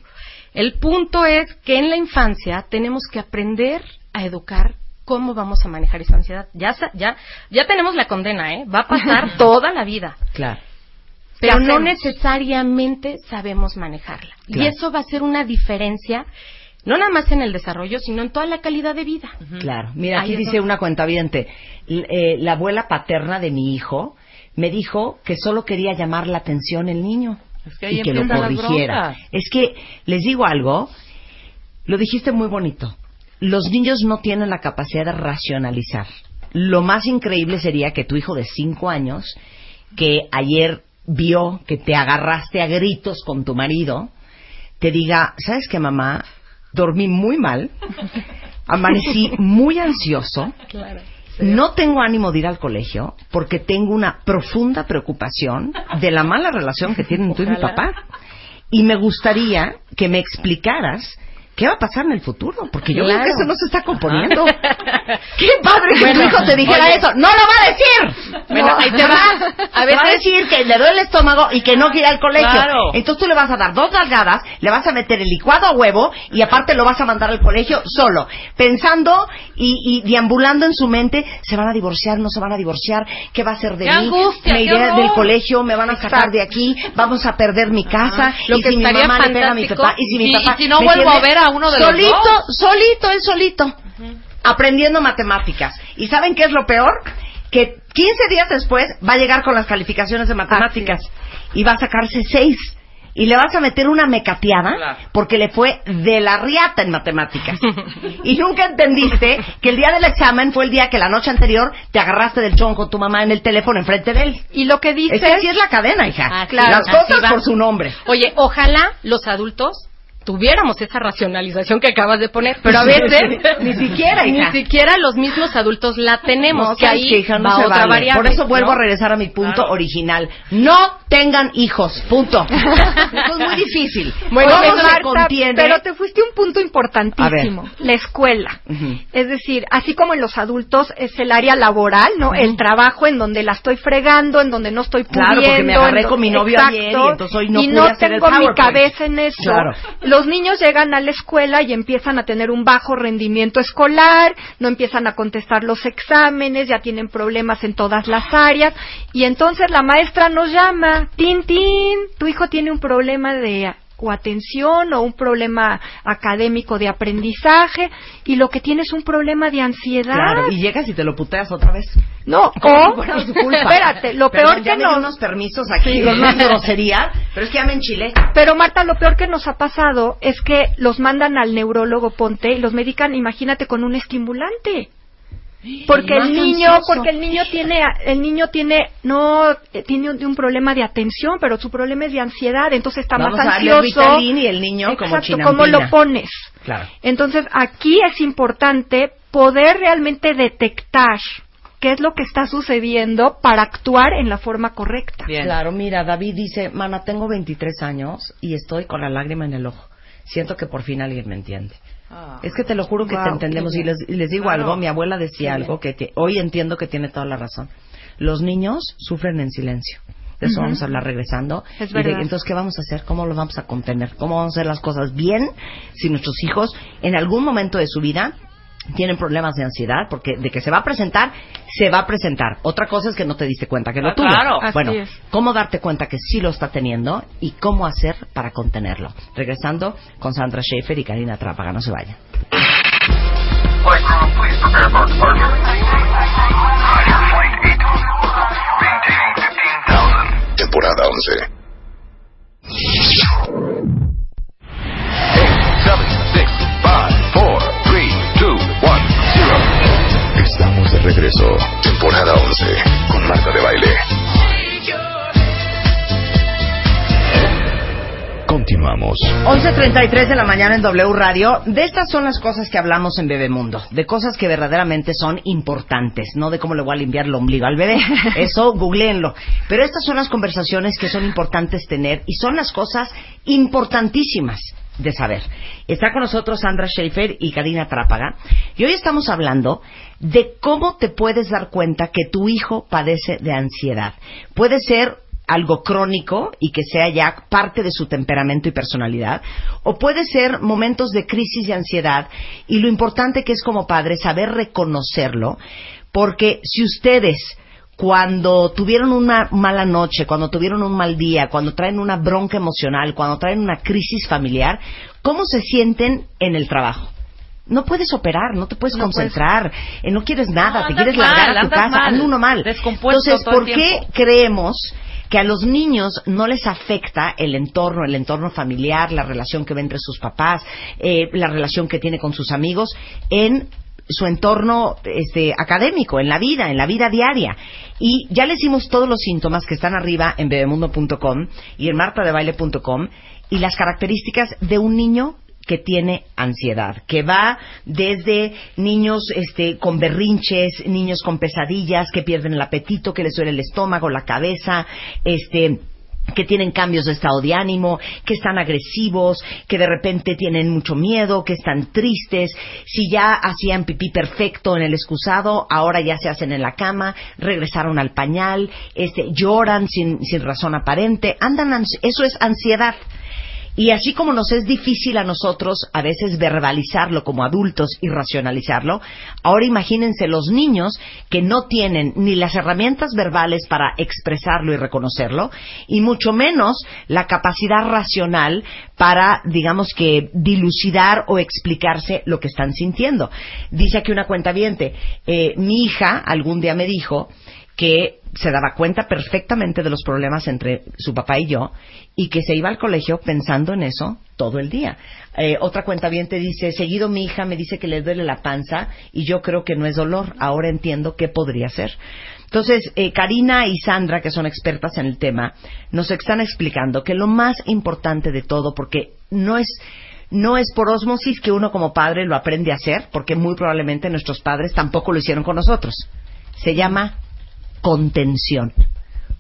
El punto es que en la infancia tenemos que aprender a educar cómo vamos a manejar esa ansiedad. Ya, sa- ya, ya tenemos la condena, ¿eh? Va a pasar toda la vida. Claro. Pero ¿Qué no necesariamente sabemos manejarla. Y Claro. eso va a ser una diferencia, no nada más en el desarrollo, sino en toda la calidad de vida. Claro. Mira, aquí Ahí dice una. L- eh, la abuela paterna de mi hijo me dijo que solo quería llamar la atención el niño Es que ahí y que lo corrigiera. Es que les digo algo, lo dijiste muy bonito. Los niños no tienen la capacidad de racionalizar. Lo más increíble sería que tu hijo de cinco años, que ayer vio que te agarraste a gritos con tu marido, te diga, ¿sabes qué, mamá? Dormí muy mal, amanecí muy ansioso, no tengo ánimo de ir al colegio porque tengo una profunda preocupación de la mala relación que tienen tú y mi papá. Y me gustaría que me explicaras qué va a pasar en el futuro, porque yo Claro. que eso no se está componiendo. qué padre que Bueno, tu hijo te dijera oye. eso. ¡No lo va a decir! Bueno, No, ahí te va. A Te va a veces- decir que le duele el estómago y que no quiere ir al colegio. Claro. Entonces tú le vas a dar dos nalgadas, le vas a meter el licuado a huevo y aparte lo vas a mandar al colegio solo, pensando y, y deambulando en su mente, se van a divorciar, no se van a divorciar, ¿qué va a hacer de ¡Qué mí? angustia, Me iré del colegio, me van a sacar de aquí, vamos a perder mi casa, Lo y que si mi mamá le pega a mi papá, y si mi papá... y si no ¿me vuelvo a ver a uno de los solito, dos. Solito, él solito, aprendiendo matemáticas. ¿Y saben qué es lo peor? Que 15 días después va a llegar con las calificaciones de matemáticas y va a sacarse 6. Y le vas a meter una mecateada Claro. porque le fue de la riata en matemáticas. y nunca entendiste que el día del examen fue el día que la noche anterior te agarraste del chon con tu mamá en el teléfono enfrente de él. Y lo que Es dices... que así es la cadena, hija. Ah, claro, Las cosas por su nombre. Oye, ojalá los adultos tuviéramos esa racionalización que acabas de poner, pero a veces Ni siquiera, hija. ni siquiera los mismos adultos la tenemos, No, que ¿sabes ahí hija? No va otra vale. variable. Por eso vuelvo ¿no? a regresar a mi punto Claro. original. No tengan hijos, punto. Es muy difícil. Bueno, ¿Cómo se Marta, contiene? pero te fuiste a un punto importantísimo, la escuela. Es decir, así como en los adultos es el área laboral, ¿no? El trabajo en donde la estoy fregando, en donde no estoy pudiendo. Claro, porque me agarré con mi novio Exacto, ayer y entonces hoy no y no hacer el tengo mi cabeza en eso. Claro. Los niños llegan a la escuela y empiezan a tener un bajo rendimiento escolar, no empiezan a contestar los exámenes, ya tienen problemas en todas las áreas y entonces la maestra nos llama, tin tin, tu hijo tiene un problema de o atención o un problema académico de aprendizaje y lo que tiene es un problema de ansiedad. Claro, y llegas y te lo puteas otra vez. No, o si culpa. espérate, lo Perdón, peor que nos unos permisos aquí Sí. con más grosería, pero es que ya me enchilé. Pero Marta, lo peor que nos ha pasado es que los mandan al neurólogo Ponte y los medican, imagínate, con un estimulante. Porque el niño, ansioso. porque el niño tiene, el niño tiene, no, eh, tiene un, un problema de atención, pero su problema es de ansiedad, entonces está Vamos más a darle ansioso. Y el niño como Exacto, ¿cómo chinampina. lo pones? Claro. Entonces, aquí es importante poder realmente detectar qué es lo que está sucediendo para actuar en la forma correcta. Bien. Claro, mira, David dice, mana, tengo 23 años y estoy con la lágrima en el ojo. siento que por fin alguien me entiende. Es que te lo juro que te entendemos y les, digo Claro. algo, mi abuela decía algo que te- hoy entiendo que tiene toda la razón. Los niños sufren en silencio. De eso vamos a hablar regresando. Es Y de- entonces, ¿qué vamos a hacer? ¿Cómo lo vamos a contener? ¿Cómo vamos a hacer las cosas bien si nuestros hijos en algún momento de su vida tienen problemas de ansiedad, porque de que se va a presentar, se va a presentar. Otra cosa es que no te diste cuenta que lo ah, tuvo. Claro. Bueno, es. cómo darte cuenta que sí lo está teniendo y cómo hacer para contenerlo. Regresando con Sandra Schaefer y Karina Trápaga, no se vayan. Temporada 11. Regreso. Temporada 11. Con Marta de Baile. Continuamos. 11.33 de la mañana en W Radio. De estas son las cosas que hablamos en Bebemundo. De cosas que verdaderamente son importantes. No de cómo le voy a limpiar el ombligo al bebé. Eso, googleenlo. Pero estas son las conversaciones que son importantes tener y son las cosas importantísimas de saber. Está con nosotros Sandra Schaefer y Karina Trápaga. Y hoy estamos hablando de cómo te puedes dar cuenta que tu hijo padece de ansiedad. Puede ser algo crónico y que sea ya parte de su temperamento y personalidad, o puede ser momentos de crisis y ansiedad, y lo importante que es como padre saber reconocerlo, porque si ustedes cuando tuvieron una mala noche, cuando tuvieron un mal día, cuando traen una bronca emocional, cuando traen una crisis familiar, ¿cómo se sienten en el trabajo? No puedes operar, no te puedes No concentrar, eh, no quieres nada, No, te quieres largar a tu casa, mal, anda uno mal. Entonces, ¿por qué creemos que a los niños no les afecta el entorno, el entorno familiar, la relación que ve entre sus papás, eh, la relación que tiene con sus amigos en su entorno este, académico, en la vida, en la vida diaria. Y ya les dimos todos los síntomas que están arriba en bebemundo.com y en martadebaile.com y las características de un niño que tiene ansiedad, que va desde niños este, con berrinches, niños con pesadillas, que pierden el apetito, que les duele el estómago, la cabeza, este, que tienen cambios de estado de ánimo, que están agresivos, que de repente tienen mucho miedo, que están tristes, si ya hacían pipí perfecto en el excusado, ahora ya se hacen en la cama, regresaron al pañal, este, lloran sin, sin razón aparente, andan, eso es ansiedad. Y así como nos es difícil a nosotros a veces verbalizarlo como adultos y racionalizarlo, ahora imagínense los niños que no tienen ni las herramientas verbales para expresarlo y reconocerlo, y mucho menos la capacidad racional para, digamos que, dilucidar o explicarse lo que están sintiendo. Dice aquí una cuenta mi hija algún día me dijo que se daba cuenta perfectamente de los problemas entre su papá y yo y que se iba al colegio pensando en eso todo el día. Eh, otra cuenta dice, seguido mi hija me dice que le duele la panza y yo creo que no es dolor, ahora entiendo qué podría ser. Entonces, eh, Karina y Sandra, que son expertas en el tema, nos están explicando que lo más importante de todo, porque no es, no es por osmosis que uno como padre lo aprende a hacer, porque muy probablemente nuestros padres tampoco lo hicieron con nosotros. Se llama contención.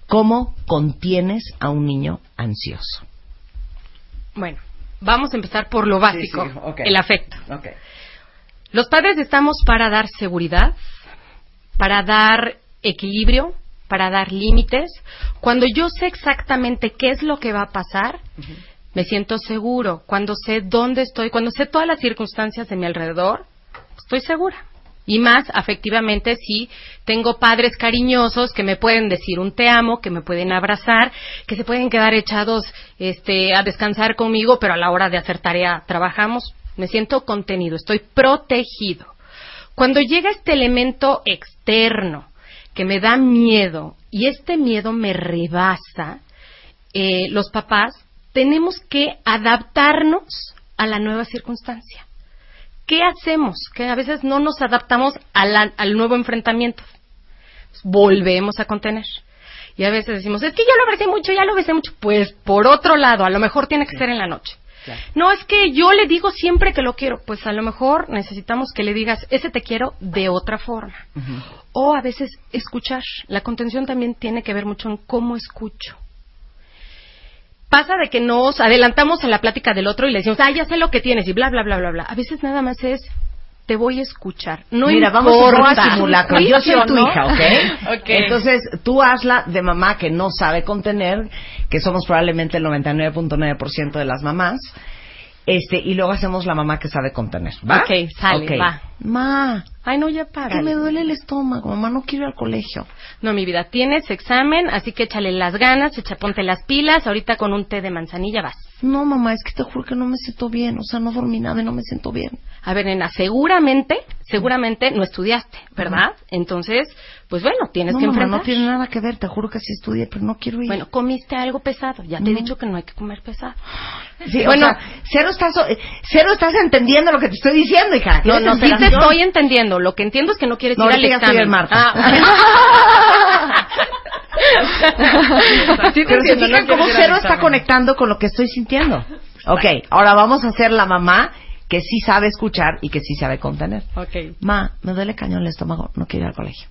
¿Cómo contienes a un niño ansioso? Bueno, vamos a empezar por lo básico, Sí, sí, ok. el afecto. Los padres estamos para dar seguridad, para dar equilibrio, para dar límites. Cuando yo sé exactamente qué es lo que va a pasar, me siento seguro. Cuando sé dónde estoy, cuando sé todas las circunstancias de mi alrededor, estoy segura. Y más afectivamente si tengo padres cariñosos que me pueden decir un te amo, que me pueden abrazar, que se pueden quedar echados este, a descansar conmigo, pero a la hora de hacer tarea trabajamos. Me siento contenido, estoy protegido. Cuando llega este elemento externo que me da miedo y este miedo me rebasa, eh, los papás tenemos que adaptarnos a la nueva circunstancia. ¿Qué hacemos? Que a veces no nos adaptamos la- al nuevo enfrentamiento. Volvemos a contener. Y a veces decimos, es que ya lo besé mucho, ya lo besé mucho. Pues por otro lado, a lo mejor tiene que ser en la noche. No, es que yo le digo siempre que lo quiero. Pues a lo mejor necesitamos que le digas, ese te quiero de otra forma. O a veces escuchar. La contención también tiene que ver mucho en cómo escucho. Pasa de que nos adelantamos en la plática del otro y le decimos, ah, ya sé lo que tienes y bla, bla, bla, bla, bla. A veces nada más es, te voy a escuchar. No Mira, importa. vamos a hacer un simulacro. Yo soy tu ¿no? hija, ¿ok? Ok. Entonces, tú hazla de mamá que no sabe contener, que somos probablemente el 99.9% de las mamás. Este, y luego hacemos la mamá que sabe contener. ¿Va? Ok, sale, Ok. va. Ma, Ay, no, ya para. que me duele el estómago. Mamá, no quiero ir al colegio. No, mi vida, tienes examen, así que échale las ganas, echa, ponte las pilas, ahorita con un té de manzanilla vas. No, mamá, es que te juro que no me siento bien. O sea, no dormí nada y no me siento bien. A ver, nena, seguramente, seguramente no estudiaste, ¿verdad? Entonces, pues bueno, tienes no, que mamá, enfrentar. no tiene nada que ver. Te juro que sí estudié, pero no quiero ir. Bueno, comiste algo pesado. Ya te he No. dicho que no hay que comer pesado. Sí, bueno, o sea, cero estás, eh, cero estás entendiendo lo que te estoy diciendo, hija. no, ¿Quieres no, sí te estoy entendiendo. Lo que entiendo es que no quieres No, ir al examen. en Marta. Ah. Sí te Pero se entiendo, quieres cómo cero está conectando con lo que estoy sintiendo. Ok, ahora vamos a hacer la mamá que sí sabe escuchar y que sí sabe contener. Ok. Ma, me duele cañón el estómago, no quiero ir al colegio.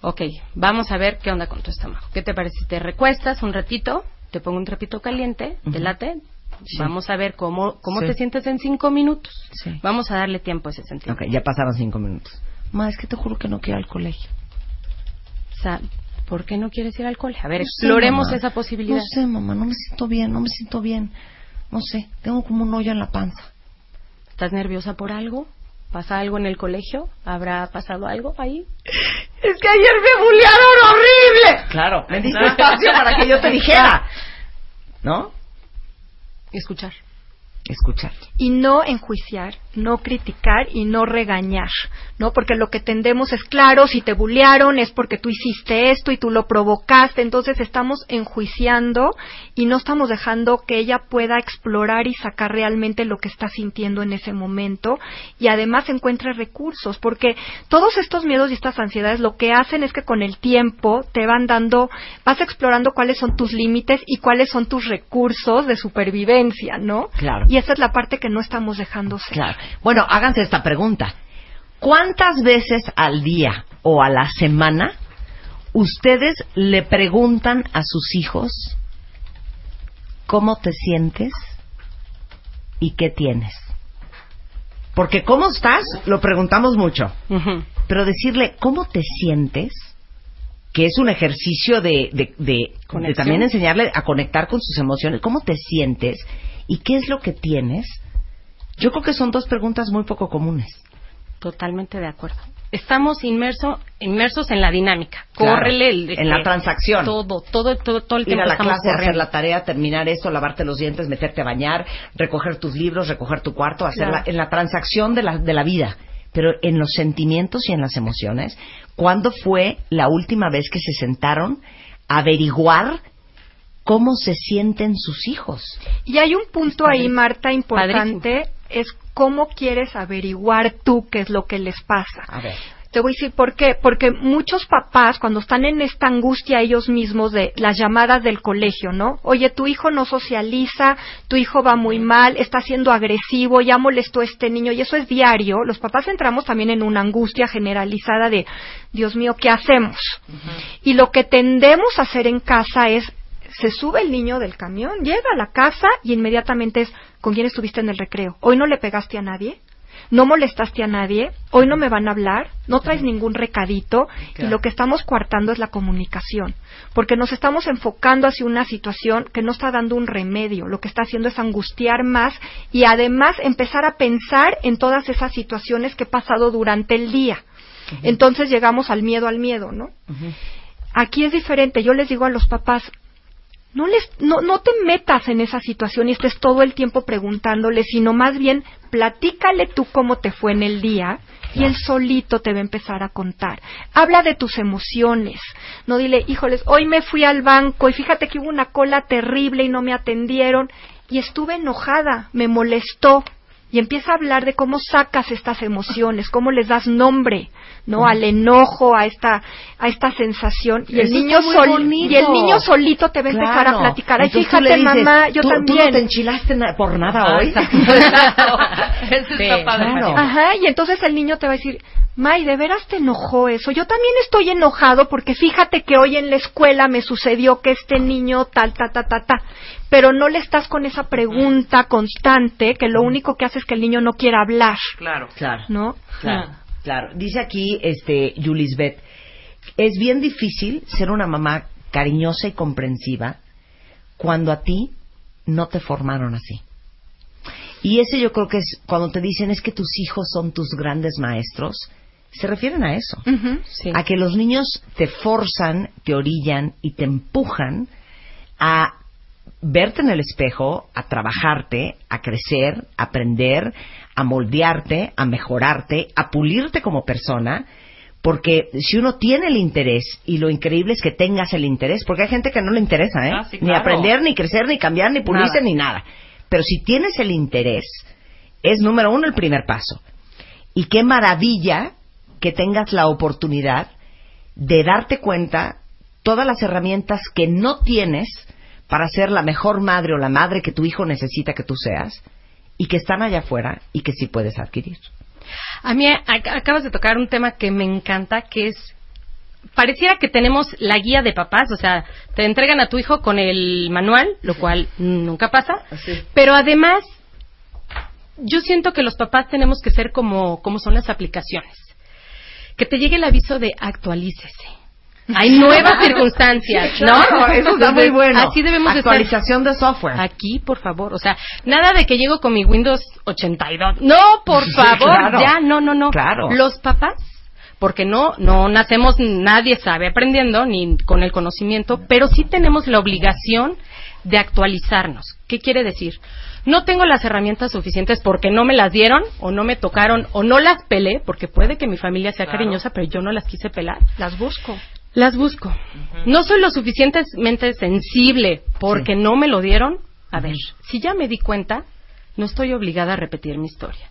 Ok, vamos a ver qué onda con tu estómago. ¿Qué te parece te recuestas un ratito? Te pongo un trapito caliente, te late. Sí. Vamos a ver cómo, cómo Sí. te sientes en cinco minutos. Sí. Vamos a darle tiempo a ese sentido. Ok, ya pasaron cinco minutos. Ma, es que te juro que no quiero ir al colegio. O sea, ¿por qué no quieres ir al cole? A ver, No exploremos esa posibilidad. No sé, mamá, no me siento bien, no me siento bien. No sé, tengo como un hoyo en la panza. ¿Estás nerviosa por algo? ¿Pasa algo en el colegio? ¿Habrá pasado algo ahí? Es que ayer me bullearon horrible. Claro, me diste espacio para que yo te dijera. ¿No? Escuchar. Escuchar. y no enjuiciar, no criticar y no regañar, ¿no? Porque lo que tendemos es claro, si te bullearon es porque tú hiciste esto y tú lo provocaste, entonces estamos enjuiciando y no estamos dejando que ella pueda explorar y sacar realmente lo que está sintiendo en ese momento y además encuentre recursos, porque todos estos miedos y estas ansiedades lo que hacen es que con el tiempo te van dando, vas explorando cuáles son tus límites y cuáles son tus recursos de supervivencia, ¿no? Claro. Y esa es la parte que no estamos dejando ser. Claro. Bueno, háganse esta pregunta. ¿Cuántas veces al día o a la semana ustedes le preguntan a sus hijos cómo te sientes y qué tienes? Porque cómo estás lo preguntamos mucho, pero decirle cómo te sientes, que es un ejercicio de, de, de- también enseñarle a conectar con sus emociones, cómo te sientes y qué es lo que tienes, yo creo que son dos preguntas muy poco comunes. Totalmente de acuerdo. Estamos inmerso, inmersos en la dinámica. Claro, Córrele el, en la transacción. Todo, todo, todo, todo el Ir tiempo a la estamos clase, hacer la tarea, terminar esto, lavarte los dientes, meterte a bañar, recoger tus libros, recoger tu cuarto, hacerla Claro. en la transacción de la, de la vida. Pero en los sentimientos y en las emociones, ¿cuándo fue la última vez que se sentaron a averiguar cómo se sienten sus hijos? Y hay un punto ahí, Marta, importante, es cómo quieres averiguar tú qué es lo que les pasa. A ver. Te voy a decir por qué. Porque muchos papás, cuando están en esta angustia ellos mismos de las llamadas del colegio, ¿no? Oye, tu hijo no socializa, tu hijo va muy mal, está siendo agresivo, ya molestó a este niño, y eso es diario. Los papás entramos también en una angustia generalizada de, Dios mío, ¿qué hacemos? Y lo que tendemos a hacer en casa es, se sube el niño del camión, llega a la casa y inmediatamente es, ¿con quién estuviste en el recreo? ¿Hoy no le pegaste a nadie? no molestaste a nadie, hoy no me van a hablar, no traes ningún recadito y lo que estamos coartando es la comunicación, porque nos estamos enfocando hacia una situación que no está dando un remedio, lo que está haciendo es angustiar más y además empezar a pensar en todas esas situaciones que he pasado durante el día. Entonces llegamos al miedo al miedo, ¿no? Aquí es diferente, yo les digo a los papás, no les no, no te metas en esa situación y estés todo el tiempo preguntándole, sino más bien platícale tú cómo te fue en el día y él solito te va a empezar a contar. Habla de tus emociones. No dile, híjoles, hoy me fui al banco y fíjate que hubo una cola terrible y no me atendieron y estuve enojada, me molestó. Y empieza a hablar de cómo sacas estas emociones, cómo les das nombre, ¿no? Al enojo, a esta, a esta sensación. Y el niño sol- y el niño solito te va a empezar a platicar. Ay, Entonces fíjate, dices, mamá, yo ¿tú, también. ¿Tú no te enchilaste na- por nada Ah, hoy? Eso Sí, está padre. claro. Ajá, y entonces el niño te va a decir, May, ¿de veras te enojó eso? Yo también estoy enojado porque fíjate que hoy en la escuela me sucedió que este niño tal, ta, ta, ta, ta. Pero no le estás con esa pregunta constante que lo único que hace es que el niño no quiera hablar, Claro. Claro. ¿no? Claro, claro. Dice aquí, este, Yulisbeth, es bien difícil ser una mamá cariñosa y comprensiva cuando a ti no te formaron así. Y ese yo creo que es cuando te dicen es que tus hijos son tus grandes maestros, se refieren a eso. Sí. A que los niños te forzan, te orillan y te empujan a verte en el espejo, a trabajarte, a crecer, a aprender, a moldearte, a mejorarte, a pulirte como persona, porque si uno tiene el interés, y lo increíble es que tengas el interés, porque hay gente que no le interesa, ¿eh? Ah, sí, Ni aprender, ni crecer, ni cambiar, ni pulirse, Nada. ni nada. Pero si tienes el interés, es número uno el primer paso. Y qué maravilla que tengas la oportunidad de darte cuenta todas las herramientas que no tienes para ser la mejor madre o la madre que tu hijo necesita que tú seas y que están allá afuera y que sí puedes adquirir. A mí ac- acabas de tocar un tema que me encanta, que es pareciera que tenemos la guía de papás, o sea, te entregan a tu hijo con el manual, lo cual nunca pasa, pero además yo siento que los papás tenemos que ser como como son las aplicaciones. Que te llegue el aviso de actualícese. Hay nuevas circunstancias, ¿no? Claro, eso está muy bueno. Así debemos estar. Actualización de software. Aquí, por favor. O sea, nada de que llego con mi Windows 82. No, por favor, claro. ya, no, no, no. Claro. Los papás, porque no, no nacemos, nadie sabe aprendiendo ni con el conocimiento, pero sí tenemos la obligación de actualizarnos. ¿Qué quiere decir? No tengo las herramientas suficientes porque no me las dieron o no me tocaron o no las pelé, porque puede que mi familia sea Claro. cariñosa, pero yo no las quise pelar. Las busco. Las busco. No soy lo suficientemente sensible porque no me lo dieron. A ver, si ya me di cuenta, no estoy obligada a repetir mi historia.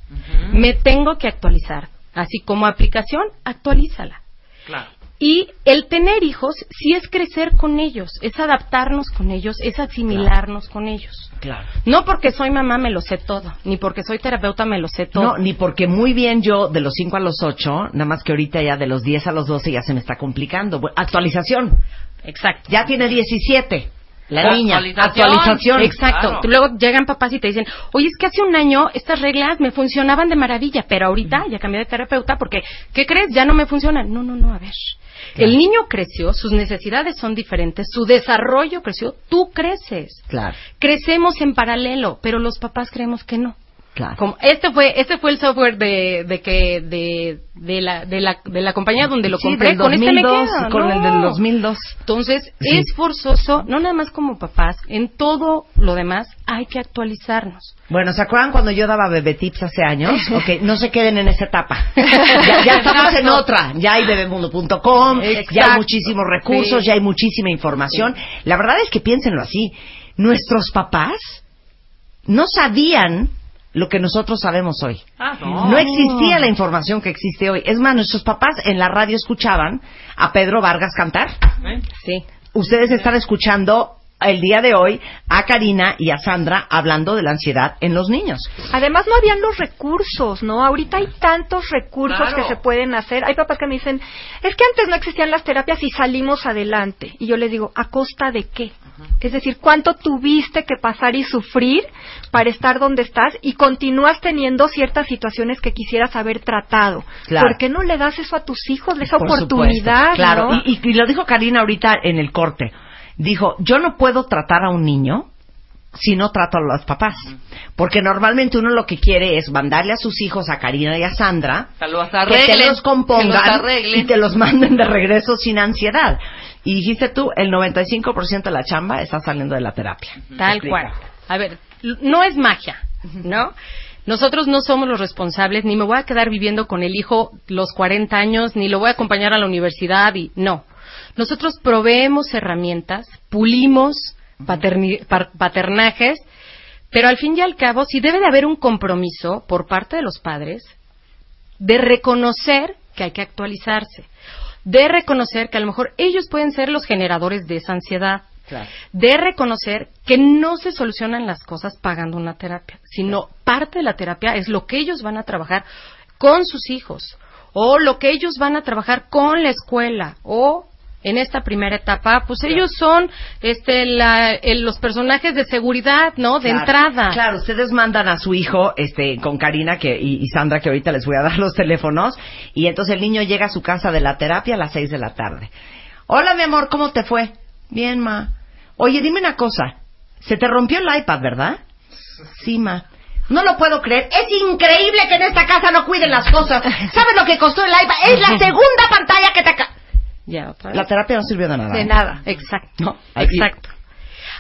Me tengo que actualizar. Así como aplicación, actualízala. Claro. Y el tener hijos sí es crecer con ellos, es adaptarnos con ellos, es asimilarnos con ellos. Claro. No porque soy mamá me lo sé todo, ni porque soy terapeuta me lo sé todo. No, ni porque muy bien yo de los 5 a los 8, nada más que ahorita ya de los 10 a los 12 ya se me está complicando. Actualización. Exacto. Ya tiene 17. La niña. Actualización. Actualización. Exacto. Claro. Luego llegan papás y te dicen, oye, es que hace un año estas reglas me funcionaban de maravilla, pero ahorita ya cambié de terapeuta porque, ¿qué crees? Ya no me funcionan. No, no, no, a ver. El niño creció, sus necesidades son diferentes, su desarrollo creció, tú creces. Claro. Crecemos en paralelo, pero los papás creemos que no. Claro. Como- este fue este fue el software de, de que de, de la de la de la compañía donde lo Sí, compré del con este me 2002, quedo, con el no. del 2002. Entonces, Sí. es forzoso, no nada más como papás, en todo lo demás hay que actualizarnos. Bueno, ¿se acuerdan cuando yo daba bebé tips hace años? Ok, no se queden en esa etapa. ya, ya estamos en otra. Ya hay bebemundo.com, ya hay muchísimos recursos, Sí. ya hay muchísima información. La verdad es que piénsenlo así. Nuestros papás no sabían lo que nosotros sabemos hoy. Ah, No existía la información que existe hoy. Es más, nuestros papás en la radio escuchaban a Pedro Vargas cantar. Sí. Ustedes están escuchando el día de hoy a Karina y a Sandra hablando de la ansiedad en los niños. Además no habían los recursos, ¿no? Ahorita hay tantos recursos Claro. que se pueden hacer. Hay papás que me dicen, es que antes no existían las terapias y salimos adelante. Y yo les digo, ¿a costa de qué? Es decir, ¿cuánto tuviste que pasar y sufrir para estar donde estás y continúas teniendo ciertas situaciones que quisieras haber tratado? Claro. ¿Por qué no le das eso a tus hijos, esa Por oportunidad? supuesto, Claro, ¿no? y, y- y lo dijo Karina ahorita en el corte. Dijo, yo no puedo tratar a un niño si no trato a los papás. Porque normalmente uno lo que quiere es mandarle a sus hijos, a Karina y a Sandra, Que los que te los compongan que los arreglen. y te los manden de regreso sin ansiedad. Y dijiste tú, el 95% de la chamba está saliendo de la terapia. Tal Explica. cual. A ver, no es magia, ¿no? Nosotros no somos los responsables, ni me voy a quedar viviendo con el hijo los 40 años, ni lo voy a acompañar a la universidad y no. Nosotros proveemos herramientas, pulimos paternajes, pero al fin y al cabo sí debe de haber un compromiso por parte de los padres de reconocer que hay que actualizarse, de reconocer que a lo mejor ellos pueden ser los generadores de esa ansiedad, de reconocer que no se solucionan las cosas pagando una terapia, sino parte de la terapia es lo que ellos van a trabajar con sus hijos o lo que ellos van a trabajar con la escuela o en esta primera etapa, pues ellos son este la- el- los personajes de seguridad, ¿no? De Claro, entrada. Claro, ustedes mandan a su hijo, este, con Karina que, y, y Sandra, que ahorita les voy a dar los teléfonos, y entonces el niño llega a su casa de la terapia a las seis de la tarde. Hola, mi amor, ¿cómo te fue? Bien, ma. Oye, dime una cosa. Se te rompió el iPad, ¿verdad? Sí, ma. No lo puedo creer. Es increíble que en esta casa no cuiden las cosas. ¿Sabes lo que costó el iPad? Es la segunda pantalla que te... ca- Ya, otra vez. La terapia no sirvió de nada. De nada, exacto. No, Exacto.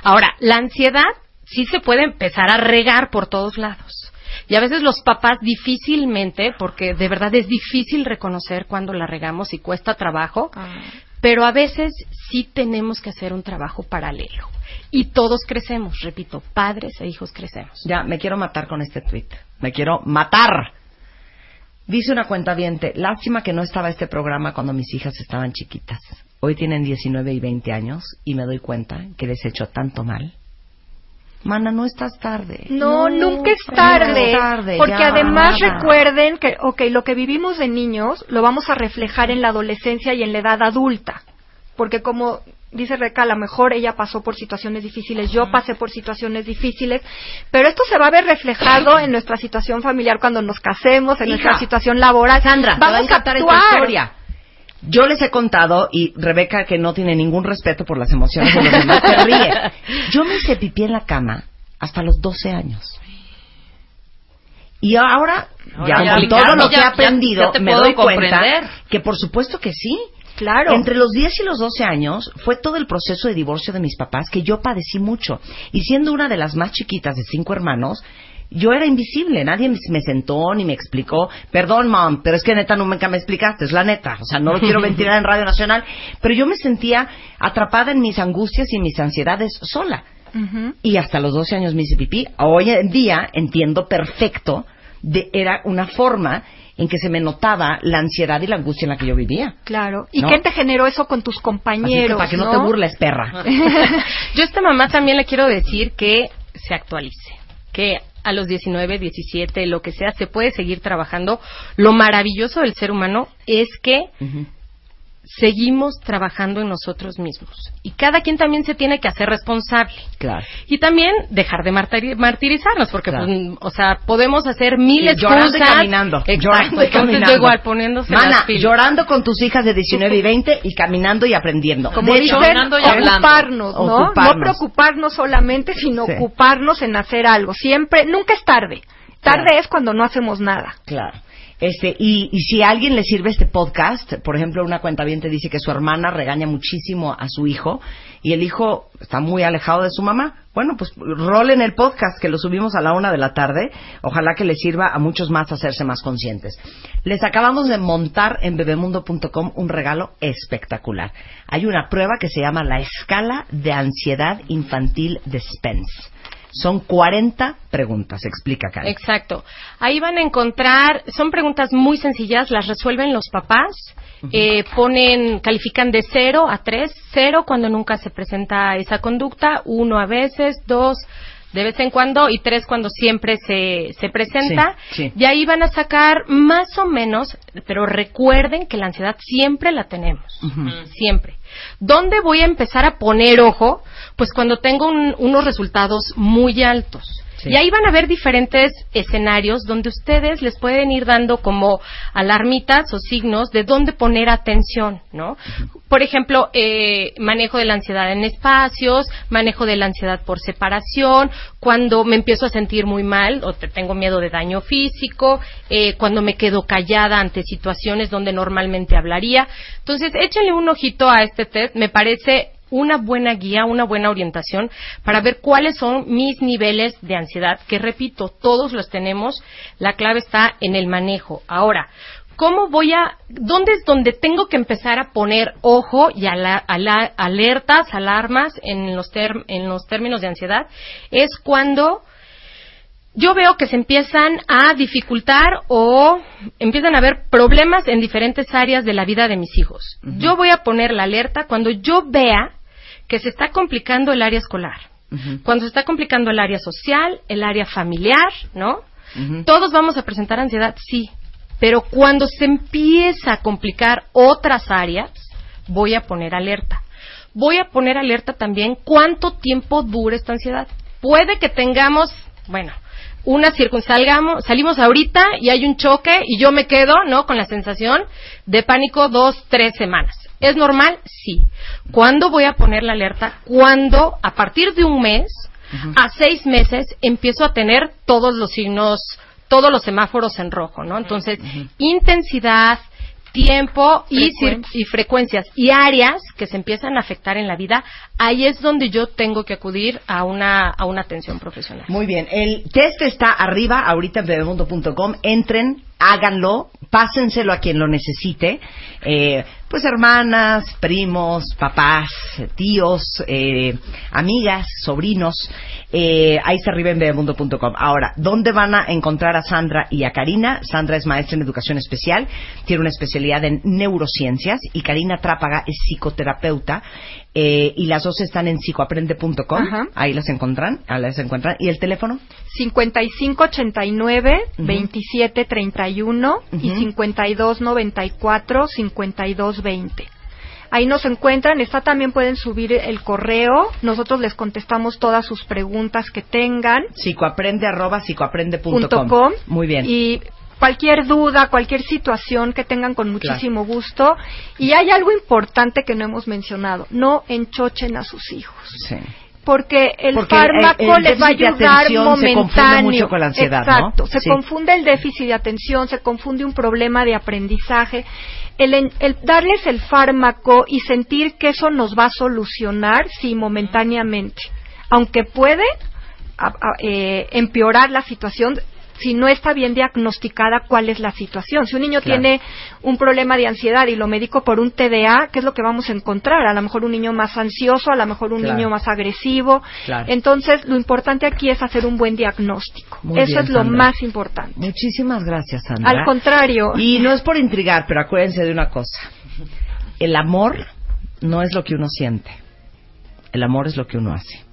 Ahora, la ansiedad sí se puede empezar a regar por todos lados. Y a veces los papás difícilmente, porque de verdad es difícil reconocer cuando la regamos y cuesta trabajo, pero a veces sí tenemos que hacer un trabajo paralelo. Y todos crecemos, repito, padres e hijos crecemos. Ya, me quiero matar con este tweet. Me quiero matar. Dice una cuenta lástima que no estaba este programa cuando mis hijas estaban chiquitas. Hoy tienen 19 y 20 años y me doy cuenta que les he hecho tanto mal. Mana, no estás tarde. No, nunca es nunca tarde. es tarde, porque ya, además nada. recuerden que, ok, lo que vivimos de niños lo vamos a reflejar en la adolescencia y en la edad adulta. Porque como dice Reca, a lo mejor ella pasó por situaciones difíciles, yo pasé por situaciones difíciles, pero esto se va a ver reflejado en nuestra situación familiar cuando nos casemos, en Hija, nuestra situación laboral. Sandra, te va a vamos a encantar esta actuar. historia. Yo les he contado, y Rebeca, que no tiene ningún respeto por las emociones de los demás, se ríe. Yo me hice pipí en la cama hasta los 12 años. Y ahora, Ahora ya ya, con todo ya, lo que he aprendido, me doy cuenta que por supuesto que sí. Claro. Entre los 10 y los 12 años fue todo el proceso de divorcio de mis papás que yo padecí mucho. Y siendo una de las más chiquitas de cinco hermanos, yo era invisible. Nadie me sentó ni me explicó. Perdón, mom, pero es que neta nunca me explicaste. Es la neta. O sea, no lo quiero ventilar en Radio Nacional. Pero yo me sentía atrapada en mis angustias y en mis ansiedades sola. Y hasta los 12 años me hice pipí. Hoy en día entiendo perfecto de era una forma en que se me notaba la ansiedad y la angustia en la que yo vivía. Claro. ¿Y ¿No? qué te generó eso con tus compañeros? que para que no, te burles, perra. Yo a esta mamá también le quiero decir que se actualice, que a los 19, 17, lo que sea, se puede seguir trabajando. Lo maravilloso del ser humano es que seguimos trabajando en nosotros mismos. Y cada quien también se tiene que hacer responsable. Claro. Y también dejar de martiri- martirizarnos, porque, Claro. pues, o sea, podemos hacer mil Y llorando y excusas. caminando. Exacto. Llorando y caminando. yo igual poniéndose Mana, las pilas. llorando con tus hijas de 19 y 20 y caminando y aprendiendo. Como de hecho, y ocuparnos, ¿no? Ocuparnos. No preocuparnos solamente, sino Sí. ocuparnos en hacer algo. Siempre, nunca es tarde. Tarde Claro. es cuando no hacemos nada. Claro. Este, y, y si a alguien le sirve este podcast, por ejemplo, una cuenta te dice que su hermana regaña muchísimo a su hijo y el hijo está muy alejado de su mamá. Bueno, pues rolen el podcast que lo subimos a la una de la tarde. Ojalá que les sirva a muchos más hacerse más conscientes. Les acabamos de montar en bebemundo.com un regalo espectacular. Hay una prueba que se llama la escala de ansiedad infantil de Spence. Son 40 preguntas. Explica, Karen. Exacto. Ahí van a encontrar, son preguntas muy sencillas, las resuelven los papás, eh, ponen, califican de 0 a 3, 0 cuando nunca se presenta esa conducta, 1 a veces, 2 de vez en cuando y 3 cuando siempre se, se presenta. Sí, sí. Y ahí van a sacar más o menos, pero recuerden que la ansiedad siempre la tenemos, siempre. ¿Dónde voy a empezar a poner ojo? Pues cuando tengo un- unos resultados muy altos. Sí. Y ahí van a ver diferentes escenarios donde ustedes les pueden ir dando como alarmitas o signos de dónde poner atención, ¿no? Por ejemplo, eh, manejo de la ansiedad en espacios, manejo de la ansiedad por separación, cuando me empiezo a sentir muy mal o te- tengo miedo de daño físico, eh, cuando me quedo callada ante situaciones donde normalmente hablaría. Entonces, échenle un ojito a este test, me parece una buena guía, una buena orientación para ver cuáles son mis niveles de ansiedad, que repito, todos los tenemos, la clave está en el manejo. Ahora, ¿cómo voy a, dónde es donde tengo que empezar a poner ojo y ala- ala- alertas, alarmas en los, term- en los términos de ansiedad? Es cuando yo veo que se empiezan a dificultar o empiezan a haber problemas en diferentes áreas de la vida de mis hijos. Yo voy a poner la alerta cuando yo vea que se está complicando el área escolar, cuando se está complicando el área social, el área familiar, ¿no? Todos vamos a presentar ansiedad, sí, Pero cuando se empieza a complicar otras áreas, voy a poner alerta. Voy a poner alerta también cuánto tiempo dura esta ansiedad. Puede que tengamos, bueno, una circunstancia, salimos ahorita y hay un choque y yo me quedo, ¿no? Con la sensación de pánico dos, tres semanas. ¿Es normal? Sí. ¿Cuándo voy a poner la alerta? Cuando, a partir de un mes, a seis meses, empiezo a tener todos los signos, todos los semáforos en rojo, ¿no? Entonces, intensidad, tiempo y, y frecuencias y áreas que se empiezan a afectar en la vida, ahí es donde yo tengo que acudir a una, a una atención profesional. Muy bien, el test está arriba, ahorita en bebemundo.com. Entren, háganlo, pásenselo a quien lo necesite. Eh, pues hermanas, primos, papás, tíos, eh, amigas, sobrinos. Eh, ahí está arriba en bebemundo.com. Ahora, ¿dónde van a encontrar a Sandra y a Karina? Sandra es maestra en educación especial, tiene una especialidad en neurociencias y Karina Trápaga es psicoterapeuta. Eh, y las dos están en psicoaprende.com. Ahí las encuentran, ahí las encuentran. ¿Y el teléfono? 5589 Ujú. 2731 y Ujú. 5294 5220. Ahí nos encuentran, está también pueden subir el correo, nosotros les contestamos todas sus preguntas que tengan. Psicoaprende arroba psicoaprende.com. com. Muy bien. Y cualquier duda, cualquier situación que tengan con muchísimo gusto. Y hay algo importante que no hemos mencionado, no enchochen a sus hijos. Sí. Porque el Porque fármaco el- el les va a ayudar atención se confunde momentáneo. mucho con la ansiedad, ¿no? Exacto. Se Sí. confunde el déficit de atención, se confunde un problema de aprendizaje. El, el darles el fármaco y sentir que eso nos va a solucionar, sí, momentáneamente. Aunque puede eh, empeorar la situación si no está bien diagnosticada cuál es la situación. Si un niño Claro. tiene un problema de ansiedad y lo medico por un TDA, ¿qué es lo que vamos a encontrar? A lo mejor un niño más ansioso, a lo mejor un Claro. niño más agresivo. Claro. Entonces, lo importante aquí es hacer un buen diagnóstico. Muy Eso bien, es lo Sandra. más importante. Muchísimas gracias, Sandra. Al contrario. Y no es por intrigar, pero acuérdense de una cosa. El amor no es lo que uno siente. El amor es lo que uno hace.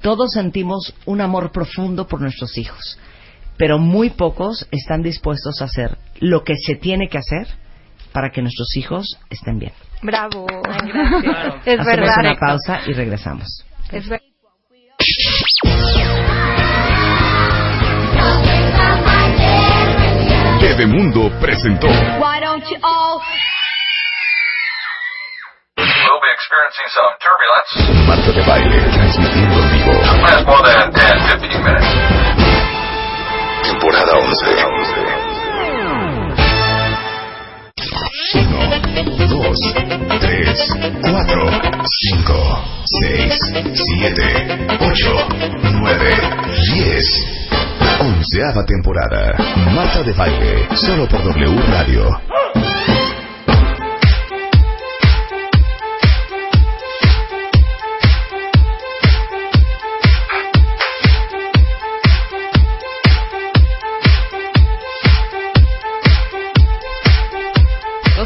Todos sentimos un amor profundo por nuestros hijos, pero muy pocos están dispuestos a hacer lo que se tiene que hacer para que nuestros hijos estén bien. Bravo. Hacemos Es verdad. una pausa y regresamos. Es ver- Bebemundo presentó Why don't you all We'll be experiencing some turbulence. Marta de Baile, transmitiendo en vivo. Last more than 10, 15 minutes. Temporada 11. 1, 2, 3, 4, 5, 6, 7, 8, 9, 10. Onceava temporada. Marta de Baile, solo por W Radio.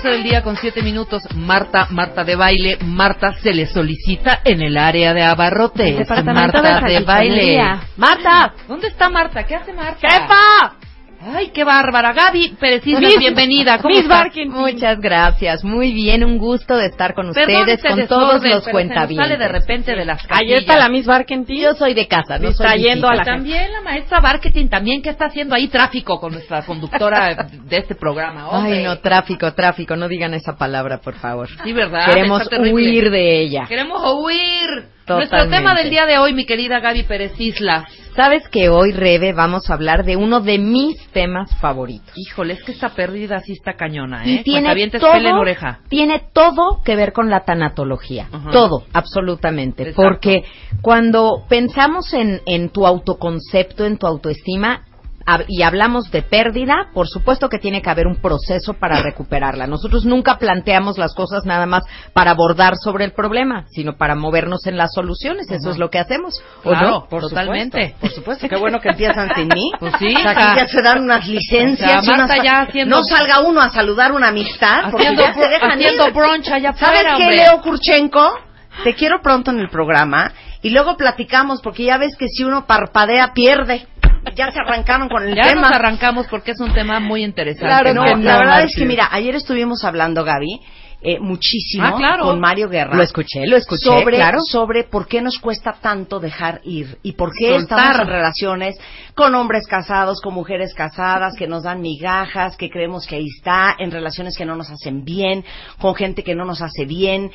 Doce del día con siete minutos. Marta, Marta de baile. Marta se le solicita en el área de abarrotes. Marta de de baile. Marta, ¿dónde está Marta? ¿Qué hace Marta? ¡Jefa! Ay, qué bárbara. Gaby Pérez bienvenida. ¿Cómo Miss? Barkin. Muchas gracias. Muy bien, un gusto de estar con Perdón ustedes, con todos los cuentavientes. sale de repente de las Ahí está la Miss Barkentin. Yo soy de casa, no soy Distrayendo visita. a la También la maestra marketing, también que está haciendo ahí tráfico con nuestra conductora de este programa. hombre. Ay, no, tráfico, tráfico, no digan esa palabra, por favor. Sí, ¿verdad? Queremos Está huir de ella. Queremos huir. Nuestro tema del día de hoy, mi querida Gaby Pérez Islas. Sabes que hoy, Rebe, vamos a hablar de uno de mis temas favoritos. Híjole, es que esta pérdida sí está cañona, ¿eh? Y tiene todo, pela en oreja. tiene todo que ver con la tanatología. Todo, absolutamente. Exacto. Porque cuando pensamos en, en tu autoconcepto, en tu autoestima, y hablamos de pérdida, por supuesto que tiene que haber un proceso para recuperarla. Nosotros nunca planteamos las cosas nada más para abordar sobre el problema, sino para movernos en las soluciones. Eso Ajá. es lo que hacemos. ¿o Claro, no? por totalmente. Por supuesto, qué bueno que empiezan sin mí. Pues sí, O sea, aquí ya se dan unas licencias. O sea, Marta unas- ya haciendo- No salga uno a saludar una amistad porque Haciendo, ya se dejan haciendo ir. brunch allá ¿Sabes afuera, qué, hombre? Leo Kurchenko? Te quiero pronto en el programa y luego platicamos porque ya ves que si uno parpadea pierde. Ya se arrancaron con el Ya tema. nos arrancamos porque es un tema muy interesante. Claro, no, la verdad es que mira, ayer estuvimos hablando, Gaby, eh, muchísimo Ah, claro. con Mario Guerra. Lo escuché, lo escuché, sobre, claro. sobre por qué nos cuesta tanto dejar ir y por qué Soltar. estamos en relaciones con hombres casados, con mujeres casadas, que nos dan migajas, que creemos que ahí está, en relaciones que no nos hacen bien, con gente que no nos hace bien.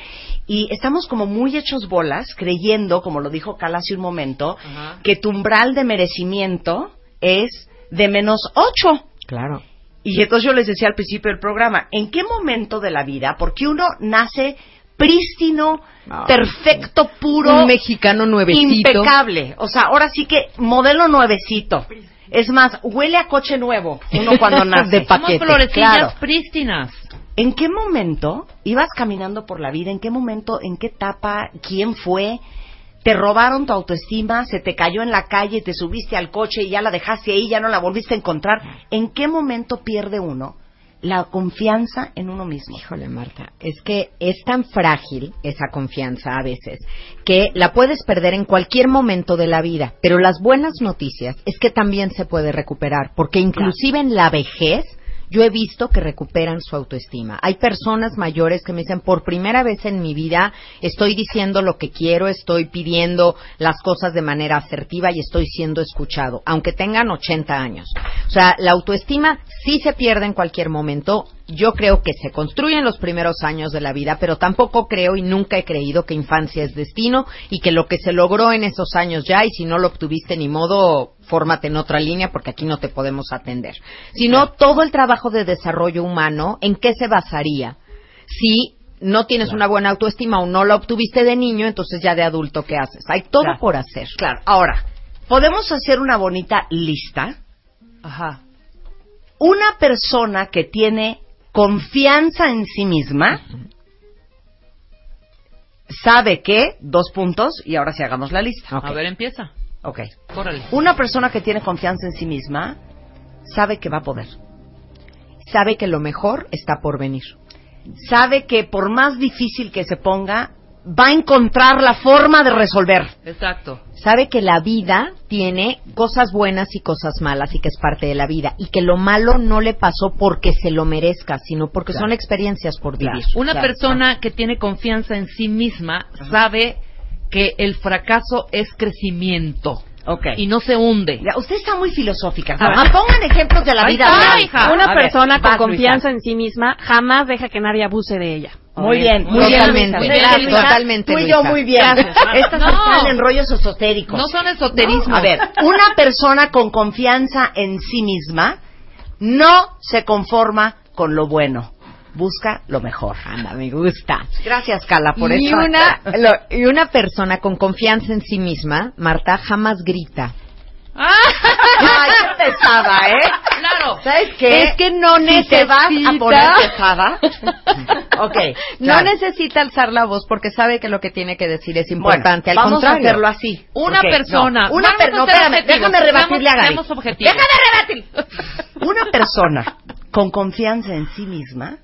Y estamos como muy hechos bolas, creyendo, como lo dijo Cal hace un momento, que tu umbral de merecimiento es de menos ocho. Claro. Y entonces yo les decía al principio del programa, ¿en qué momento de la vida? Porque uno nace prístino, perfecto, puro, Un mexicano nuevecito. impecable. O sea, ahora sí que modelo nuevecito. Es más, huele a coche nuevo uno cuando nace. De Somos paquete, florecillas claro. prístinas. ¿En qué momento ibas caminando por la vida? ¿En qué momento, en qué etapa, quién fue? ¿Te robaron tu autoestima? ¿Se te cayó en la calle, te subiste al coche y ya la dejaste ahí, ya no la volviste a encontrar? ¿En qué momento pierde uno la confianza en uno mismo? Híjole, Marta, es que es tan frágil esa confianza a veces que la puedes perder en cualquier momento de la vida. Pero las buenas noticias es que también se puede recuperar, porque inclusive en la vejez yo he visto que recuperan su autoestima. Hay personas mayores que me dicen, por primera vez en mi vida estoy diciendo lo que quiero, estoy pidiendo las cosas de manera asertiva y estoy siendo escuchado, aunque tengan 80 años. O sea, la autoestima sí se pierde en cualquier momento. Yo creo que se construye en los primeros años de la vida, pero tampoco creo y nunca he creído que infancia es destino y que lo que se logró en esos años ya y si no lo obtuviste ni modo, fórmate en otra línea porque aquí no te podemos atender. Sino todo el trabajo de desarrollo humano, ¿en qué se basaría? Si no tienes una buena autoestima o no la obtuviste de niño, entonces ya de adulto, ¿qué haces? Hay todo Claro. por hacer. Claro, ahora, podemos hacer una bonita lista. Ajá. Una persona que tiene confianza en sí misma sabe que, dos puntos, y ahora sí hagamos la lista. A ver, empieza. Ok. Órale. Una persona que tiene confianza en sí misma sabe que va a poder. Sabe que lo mejor está por venir. Sabe que por más difícil que se ponga, va a encontrar la forma de resolver. Exacto. Sabe que la vida tiene cosas buenas y cosas malas y que es parte de la vida y que lo malo no le pasó porque se lo merezca, sino porque son experiencias por vivir. Una Claro. persona que tiene confianza en sí misma sabe que el fracaso es crecimiento. Ok. Y no se hunde. Ya, usted está muy filosófica. Ver. Mamá, pongan ejemplos de la Ahí vida está, real. hija. Una A ver, persona con vas, confianza Luisa. en sí misma jamás deja que nadie abuse de ella. Muy bien, muy Totalmente. bien. Muy Luisa. bien, totalmente, Tú y yo muy bien. Gracias. Estas No. están en rollos esotéricos. No son esoterismo. A ver, una persona con confianza en sí misma no se conforma con lo bueno. Busca lo mejor. Anda, me gusta. Gracias, Carla, por y eso. una, lo- y una persona con confianza en sí misma, Marta, jamás grita. Ay, qué pesada, ¿eh? Claro. ¿Sabes qué? Es que no si te vas a necesita- poner pesada. ok. No necesita alzar la voz porque sabe que lo que tiene que decir es Bueno, importante. Al vamos contrario. a hacerlo así. Una persona. no, una per- no, espérame, déjame rebatirle a Gaby. Déjame rebatir. Una persona con confianza en sí misma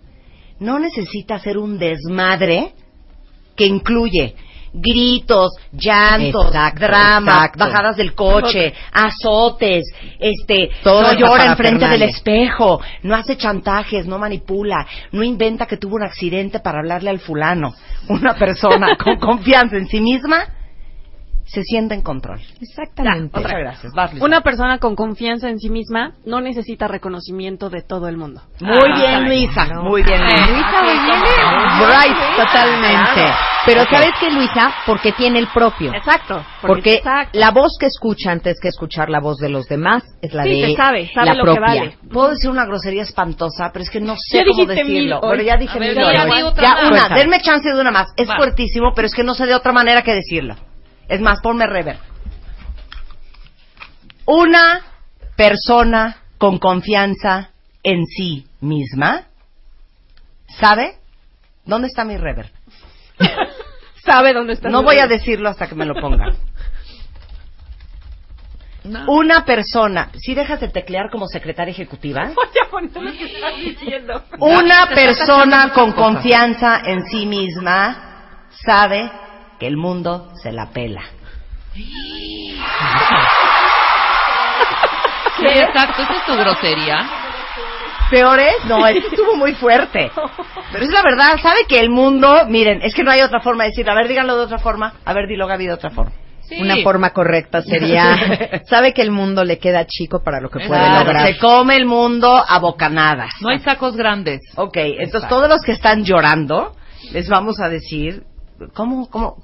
no necesita hacer un desmadre que incluye gritos, llantos, Exacto, drama, exacto. bajadas del coche, azotes, este, no esa llora enfrente del espejo, no hace chantajes, no manipula, no inventa que tuvo un accidente para hablarle al fulano. Una persona con confianza en sí misma se siente en control. Exactamente. Muchas gracias. Vas, Luisa. Una persona con confianza en sí misma no necesita reconocimiento de todo el mundo. Muy bien, Luisa. Muy bien, Luisa. Luisa viene bright, totalmente. Pero ¿sabes qué, Luisa? Porque tiene el propio. Exacto. Porque exacto. la voz que escucha antes que escuchar la voz de los demás es la Sí, de se sabe, sabe la lo que propia. vale. Puedo decir una grosería espantosa, pero es que no sé Ya cómo decirlo. Bueno, ya dije A ver, mil ya hoy. otra Ya una, denme chance de una más. Es Va. fuertísimo, pero es que no sé de otra manera que decirlo. Es más, ponme rever. Una persona con confianza en sí misma sabe dónde está mi rever. Sabe dónde está. No voy a decirlo hasta que me lo pongan. Una persona, si dejas de teclear como secretaria ejecutiva, Voy a poner lo que estás diciendo. una persona con confianza en sí misma sabe que el mundo se la pela. exacto, esa es tu grosería. ¿Peores? No, esto estuvo muy fuerte. Pero es la verdad, ¿sabe que el mundo, miren, es que no hay otra forma de decirlo. A ver, díganlo de otra forma. A ver, dilo Gaby de otra forma. Sí. Una forma correcta sería, sabe que el mundo le queda chico para lo que puede Claro, lograr. se come el mundo a bocanadas. No hay sacos grandes. Ok, entonces todos los que están llorando, les vamos a decir, ¿cómo, cómo,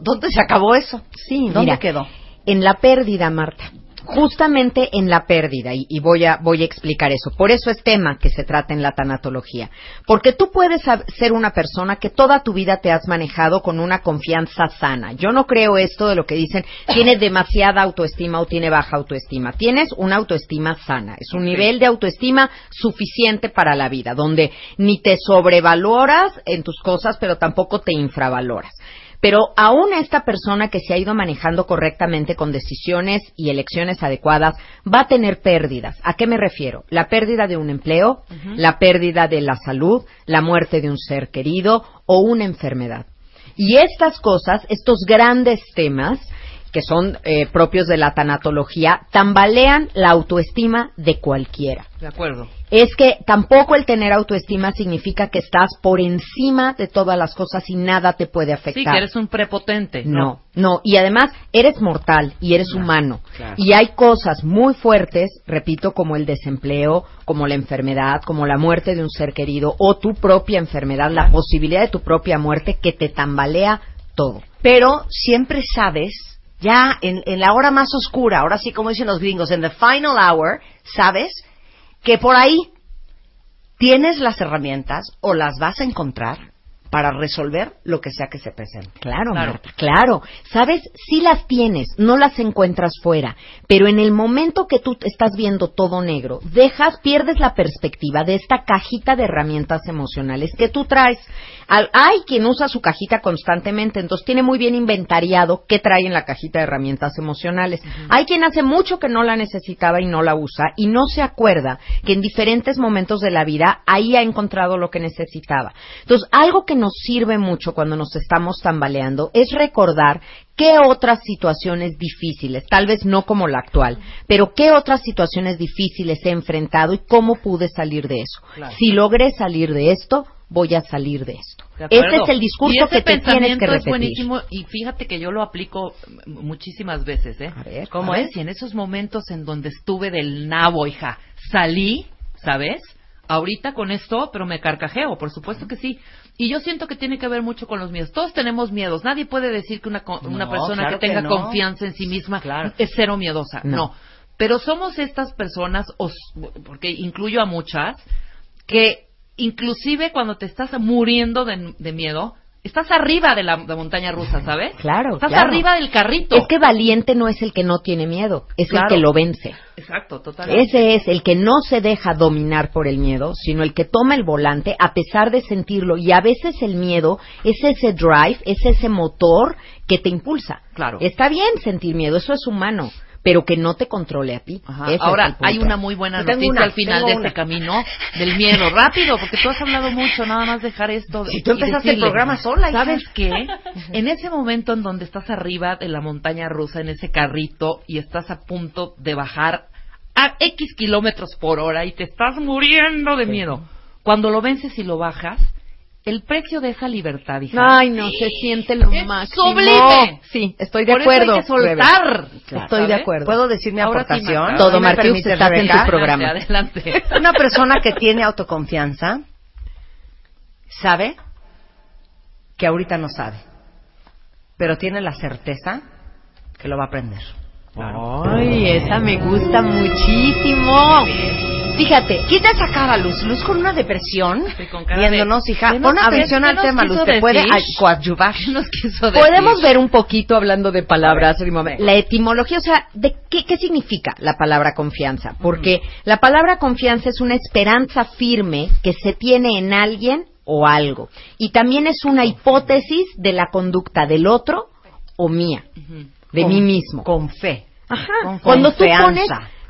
dónde se acabó eso? Sí, ¿Dónde mira, quedó? En la pérdida, Marta. Justamente en la pérdida, y, y voy, a, voy a explicar eso. Por eso es tema que se trata en la tanatología. Porque tú puedes ser una persona que toda tu vida te has manejado con una confianza sana. Yo no creo esto de lo que dicen, tiene demasiada autoestima o tiene baja autoestima. Tienes una autoestima sana. Es un nivel de autoestima suficiente para la vida, donde ni te sobrevaloras en tus cosas, pero tampoco te infravaloras. Pero aún esta persona que se ha ido manejando correctamente con decisiones y elecciones adecuadas va a tener pérdidas. ¿A qué me refiero? La pérdida de un empleo, la pérdida de la salud, la muerte de un ser querido o una enfermedad. Y estas cosas, estos grandes temas que son eh, propios de la tanatología, tambalean la autoestima de cualquiera De acuerdo. Es que tampoco el tener autoestima significa que estás por encima de todas las cosas y nada te puede afectar. Sí, que eres un prepotente. No, no, y además eres mortal y eres humano. claro. Y hay cosas muy fuertes, repito, como el desempleo, como la enfermedad, como la muerte de un ser querido o tu propia enfermedad, la posibilidad de tu propia muerte que te tambalea todo. Pero siempre sabes, ya en, en la hora más oscura, ahora sí como dicen los gringos, en the final hour, sabes que por ahí tienes las herramientas o las vas a encontrar para resolver lo que sea que se presente. Claro, Marta, claro. Sabes, sí las tienes, no las encuentras fuera, pero en el momento que tú estás viendo todo negro, dejas, pierdes la perspectiva de esta cajita de herramientas emocionales que tú traes. Al- hay quien usa su cajita constantemente, entonces tiene muy bien inventariado qué trae en la cajita de herramientas emocionales. Hay quien hace mucho que no la necesitaba y no la usa y no se acuerda que en diferentes momentos de la vida ahí ha encontrado lo que necesitaba. Entonces, algo que nos sirve mucho cuando nos estamos tambaleando es recordar qué otras situaciones difíciles, tal vez no como la actual, pero qué otras situaciones difíciles he enfrentado y cómo pude salir de eso. Claro. Si logré salir de esto, voy a salir de esto. De. Ese es el discurso Y ese que te tienes que es repetir. buenísimo y fíjate que yo lo aplico muchísimas veces, ¿eh? A ver, ¿Cómo a es? ver. Y en esos momentos en donde estuve del nabo, hija, salí, ¿sabes? Ahorita con esto, pero me carcajeo, por supuesto que sí. Y yo siento que tiene que ver mucho con los miedos. Todos tenemos miedos. Nadie puede decir que una, una No, persona claro que tenga que no. confianza en sí misma es cero miedosa. No. no. Pero somos estas personas, os- porque incluyo a muchas, que inclusive cuando te estás muriendo de, de miedo, estás arriba de la de montaña rusa, ¿sabes? Claro, Estás claro. arriba del carrito. Es que valiente no es el que no tiene miedo, es Claro. el que lo vence. Exacto, totalmente. Ese es el que no se deja dominar por el miedo, sino el que toma el volante a pesar de sentirlo. Y a veces el miedo es ese drive, es ese motor que te impulsa. Claro. Está bien sentir miedo, eso es humano, pero que no te controle a ti. Ahora, hay una muy buena Yo noticia una, al final de una. este camino del miedo. Rápido, porque tú has hablado mucho, nada más dejar esto. Si tú empezaste el programa sola. ¿Sabes qué? En ese momento en donde estás arriba de la montaña rusa, en ese carrito, y estás a punto de bajar a X kilómetros por hora y te estás muriendo de miedo. Cuando lo vences y lo bajas, el precio de esa libertad, hija. Ay, no, se siente lo Es máximo. sublime. Sí, estoy de Por eso acuerdo. hay que soltar. Claro. Estoy de acuerdo. ¿Puedo decir mi Ahora aportación? Todo, ¿Sí me Martius, permites, estás en tu programa. Adelante, adelante. Una persona que tiene autoconfianza sabe que ahorita no sabe, pero tiene la certeza que lo va a aprender. Ay, esa me gusta muchísimo. Fíjate, quita esa cara, Luz. Luz con una depresión, Sí, con cara de- viéndonos, hija. ¿Qué nos- Pon atención ¿qué al tema, Luz. Te puede coadyuvar. Podemos ver un poquito hablando de palabras, la etimología, o sea, de qué, qué significa la palabra confianza, porque la palabra confianza es una esperanza firme que se tiene en alguien o algo, y también es una hipótesis de la conducta del otro o mía, de Con- mí mismo. Con fe. Ajá. Con Cuando tú pones,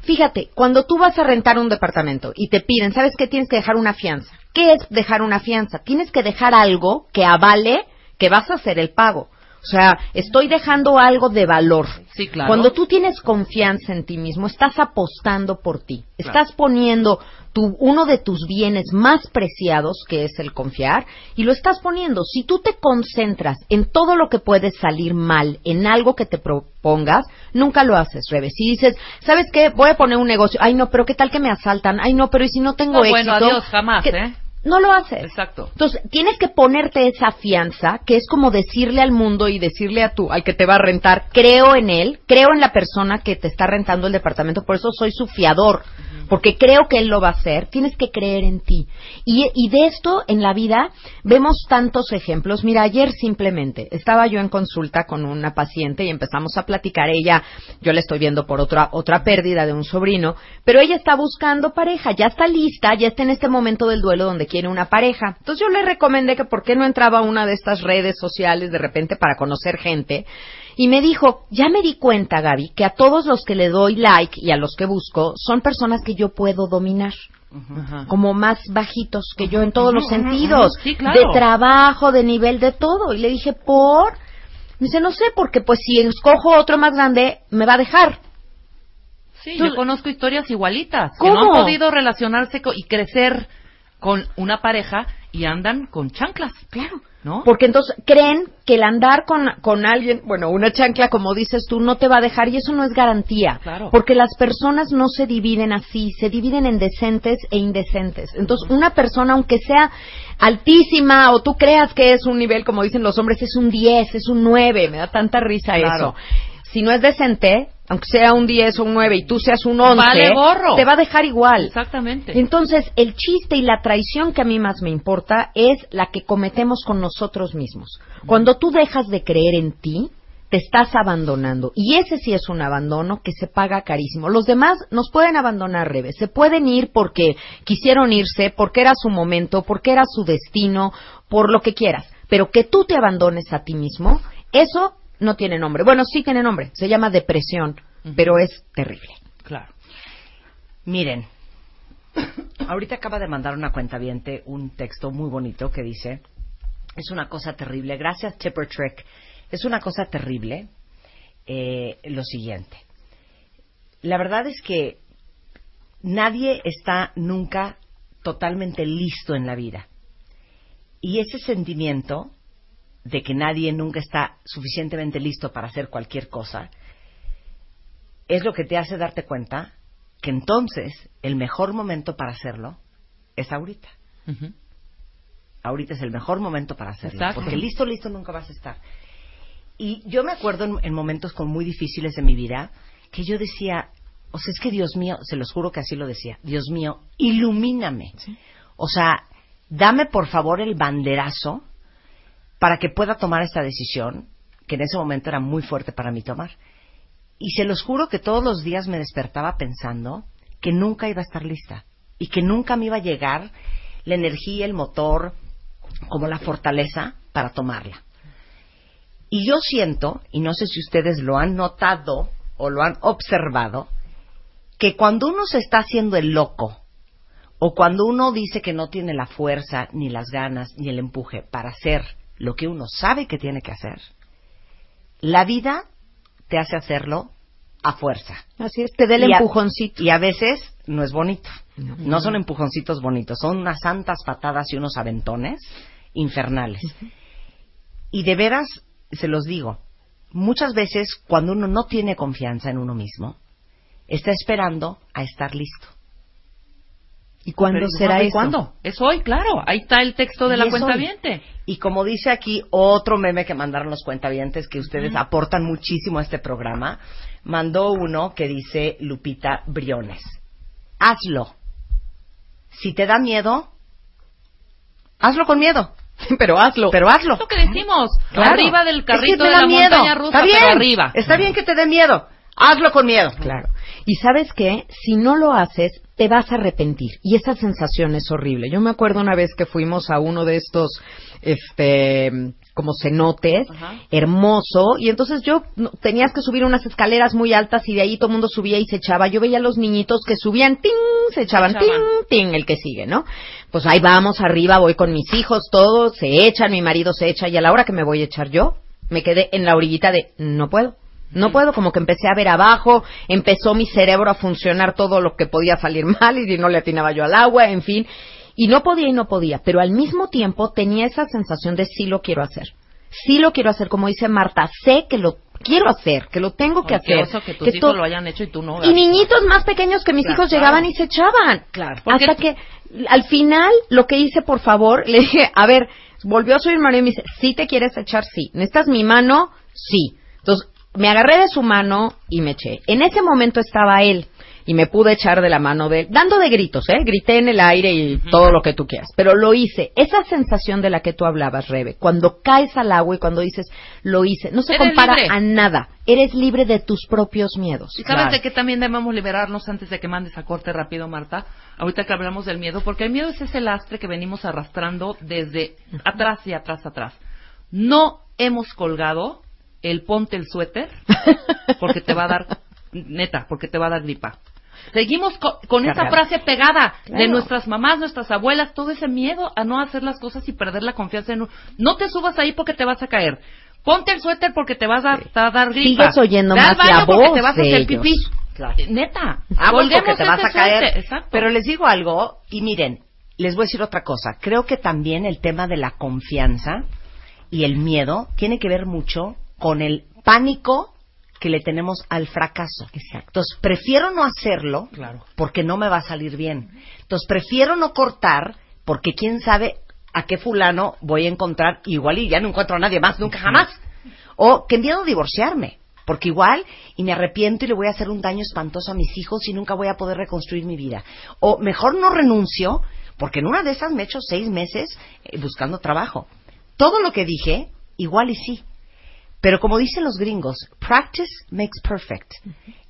fíjate, cuando tú vas a rentar un departamento y te piden, ¿sabes qué? Tienes que dejar una fianza. ¿Qué es dejar una fianza? Tienes que dejar algo que avale que vas a hacer el pago. O sea, estoy dejando algo de valor. Sí, claro. Cuando tú tienes confianza en ti mismo, estás apostando por ti. Estás poniendo tu, uno de tus bienes más preciados, que es el confiar, y lo estás poniendo. Si tú te concentras en todo lo que puede salir mal, en algo que te propongas, nunca lo haces, Rebe. Si dices, ¿sabes qué? Voy a poner un negocio. Ay, no, pero ¿qué tal que me asaltan? Ay, no, pero ¿y si no tengo No, éxito? bueno, adiós, jamás, ¿Qué- ¿eh? No lo haces. Exacto. Entonces, tienes que ponerte esa fianza, que es como decirle al mundo y decirle a tú, al que te va a rentar, creo en él, creo en la persona que te está rentando el departamento, por eso soy su fiador, porque creo que él lo va a hacer, tienes que creer en ti. Y, y de esto en la vida vemos tantos ejemplos. Mira, ayer simplemente estaba yo en consulta con una paciente y empezamos a platicar. Ella, yo la estoy viendo por otra, otra pérdida de un sobrino, pero ella está buscando pareja, ya está lista, ya está en este momento del duelo donde quiere una pareja. Entonces yo le recomendé que por qué no entraba a una de estas redes sociales de repente para conocer gente. Y me dijo, ya me di cuenta, Gaby, que a todos los que le doy like y a los que busco son personas que yo puedo dominar. Como más bajitos que yo en todos los sentidos. Sí, claro. De trabajo, de nivel, de todo. Y le dije, ¿por? Me dice, no sé, porque pues si escojo otro más grande, me va a dejar. Sí, yo conozco historias igualitas que ¿Cómo? no han podido relacionarse y crecer con una pareja y andan con chanclas. Claro. ¿No? Porque entonces creen que el andar con, con alguien, bueno, una chancla, como dices tú, no te va a dejar y eso no es garantía. Claro. Porque las personas no se dividen así, se dividen en decentes e indecentes. Entonces, una persona, aunque sea altísima o tú creas que es un nivel, como dicen los hombres, es un 10, es un 9, me da tanta risa Claro. eso. Si no es decente, aunque sea un 10 o un 9 y tú seas un 11, Vale gorro. te va a dejar igual. Exactamente. Entonces, el chiste y la traición que a mí más me importa es la que cometemos con nosotros mismos. Cuando tú dejas de creer en ti, te estás abandonando. Y ese sí es un abandono que se paga carísimo. Los demás nos pueden abandonar, Rebe. Se pueden ir porque quisieron irse, porque era su momento, porque era su destino, por lo que quieras. Pero que tú te abandones a ti mismo, eso no tiene nombre. Bueno, sí tiene nombre. Se llama depresión, pero es terrible. Claro. Miren, ahorita acaba de mandar una cuenta un texto muy bonito que dice, es una cosa terrible, gracias Chipper Trick, es una cosa terrible eh, lo siguiente. La verdad es que nadie está nunca totalmente listo en la vida. Y ese sentimiento de que nadie nunca está suficientemente listo para hacer cualquier cosa, es lo que te hace darte cuenta que entonces el mejor momento para hacerlo es ahorita. Ahorita es el mejor momento para hacerlo. Exacto. Porque listo, listo nunca vas a estar. Y yo me acuerdo en, en momentos como muy difíciles de mi vida que yo decía, o sea, es que Dios mío, se los juro que así lo decía, Dios mío, ilumíname. O sea, dame por favor el banderazo para que pueda tomar esta decisión, que en ese momento era muy fuerte para mí tomar. Y se los juro que todos los días me despertaba pensando que nunca iba a estar lista y que nunca me iba a llegar la energía, el motor, como la fortaleza para tomarla. Y yo siento, y no sé si ustedes lo han notado o lo han observado, que cuando uno se está haciendo el loco, o cuando uno dice que no tiene la fuerza, ni las ganas, ni el empuje para hacer lo que uno sabe que tiene que hacer, la vida te hace hacerlo a fuerza. Así es, te dé el Y a- empujoncito. Y a veces no es bonito. No son empujoncitos bonitos, son unas santas patadas y unos aventones infernales. Y de veras, se los digo, muchas veces cuando uno no tiene confianza en uno mismo, está esperando a estar listo. ¿Y cuándo será ¿y eso? ¿Cuándo? Es hoy, claro. Ahí está el texto de la cuenta viente. Y como dice aquí otro meme que mandaron los cuentavientes, que ustedes aportan muchísimo a este programa, mandó uno que dice Lupita Briones. Hazlo. Si te da miedo, hazlo con miedo. Pero hazlo. Pero hazlo. Es lo que decimos. Claro. Arriba del Es que carrito de la miedo. montaña rusa, Está bien. pero arriba. Está bien que te dé miedo. Hazlo con miedo. Claro. Y sabes qué, si no lo haces, te vas a arrepentir. Y esa sensación es horrible. Yo me acuerdo una vez que fuimos a uno de estos, este, como cenotes, hermoso, y entonces yo no- tenías que subir unas escaleras muy altas y de ahí todo el mundo subía y se echaba. Yo veía a los niñitos que subían, ¡ting! se echaban, Se echaban. ¡ting! ¡ting! el que sigue, ¿no? Pues ahí vamos arriba, voy con mis hijos, todos se echan, mi marido se echa, y a la hora que me voy a echar yo, me quedé en la orillita de no puedo. No puedo, como que empecé a ver abajo, empezó mi cerebro a funcionar todo lo que podía salir mal y si no le atinaba yo al agua, en fin. Y no podía y no podía, pero al mismo tiempo tenía esa sensación de sí lo quiero hacer. Sí lo quiero hacer, como dice Marta, sé que lo quiero hacer, que lo tengo que hacer. que tus que hijos lo hayan hecho y tú no. y niñitos más pequeños que mis Claro, hijos claro. llegaban y se echaban. Claro. Hasta que al final lo que hice, por favor, le dije, a ver, volvió a subir Mario y me dice, ¿sí te quieres echar? Sí. ¿Necesitas mi mano? Sí. Entonces, me agarré de su mano y me eché. En ese momento estaba él y me pude echar de la mano de él, dando de gritos, ¿eh? Grité en el aire y todo lo que tú quieras. Pero lo hice. Esa sensación de la que tú hablabas, Rebe, cuando caes al agua y cuando dices, lo hice, no se Eres compara libre. a nada. Eres libre de tus propios miedos. ¿Y sabes de qué también debemos liberarnos antes de que mandes a corte rápido, Marta? Ahorita que hablamos del miedo, porque el miedo es ese lastre que venimos arrastrando desde atrás y atrás, atrás. No hemos colgado el ponte el suéter porque te va a dar, neta, porque te va a dar gripa. Seguimos co- con esa frase pegada de nuestras mamás, nuestras abuelas, todo ese miedo a no hacer las cosas y perder la confianza en uno. No te subas ahí porque te vas a caer. Ponte el suéter porque te vas a, a dar gripa. Sigues oyendo más la baño porque voz te vas a hacer ellos. pipí. Claro. Neta. Ah, porque te vas a caer. Pero les digo algo, y miren, les voy a decir otra cosa. Creo que también el tema de la confianza y el miedo tiene que ver mucho con el pánico que le tenemos al fracaso. Entonces, prefiero no hacerlo Claro. porque no me va a salir bien. Entonces, prefiero no cortar porque quién sabe a qué fulano voy a encontrar igual y ya no encuentro a nadie más nunca jamás. O que miedo a divorciarme. Porque igual, y me arrepiento y le voy a hacer un daño espantoso a mis hijos y nunca voy a poder reconstruir mi vida. O mejor no renuncio, porque en una de esas me he hecho seis meses eh, buscando trabajo. Todo lo que dije, igual y sí. Pero como dicen los gringos, practice makes perfect.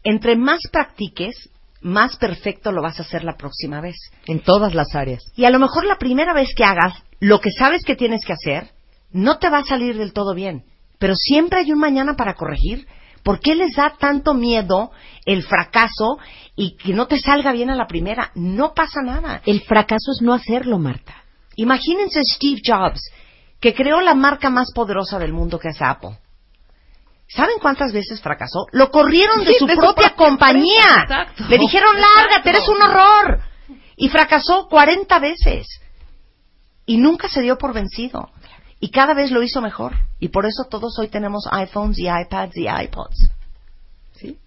Entre más practiques, más perfecto lo vas a hacer la próxima vez. En todas las áreas. Y a lo mejor la primera vez que hagas lo que sabes que tienes que hacer, no te va a salir del todo bien. Pero siempre hay un mañana para corregir. ¿Por qué les da tanto miedo el fracaso y que no te salga bien a la primera? No pasa nada. El fracaso es no hacerlo, Marta. Imagínense Steve Jobs, que creó la marca más poderosa del mundo que es Apple. ¿Saben cuántas veces fracasó? Lo corrieron de Sí, su de propia compañía. exacto. Le dijeron, lárgate, Exacto. eres un horror. Y fracasó 40 veces. Y nunca se dio por vencido. Y cada vez lo hizo mejor. Y por eso todos hoy tenemos iPhones y iPads y iPods.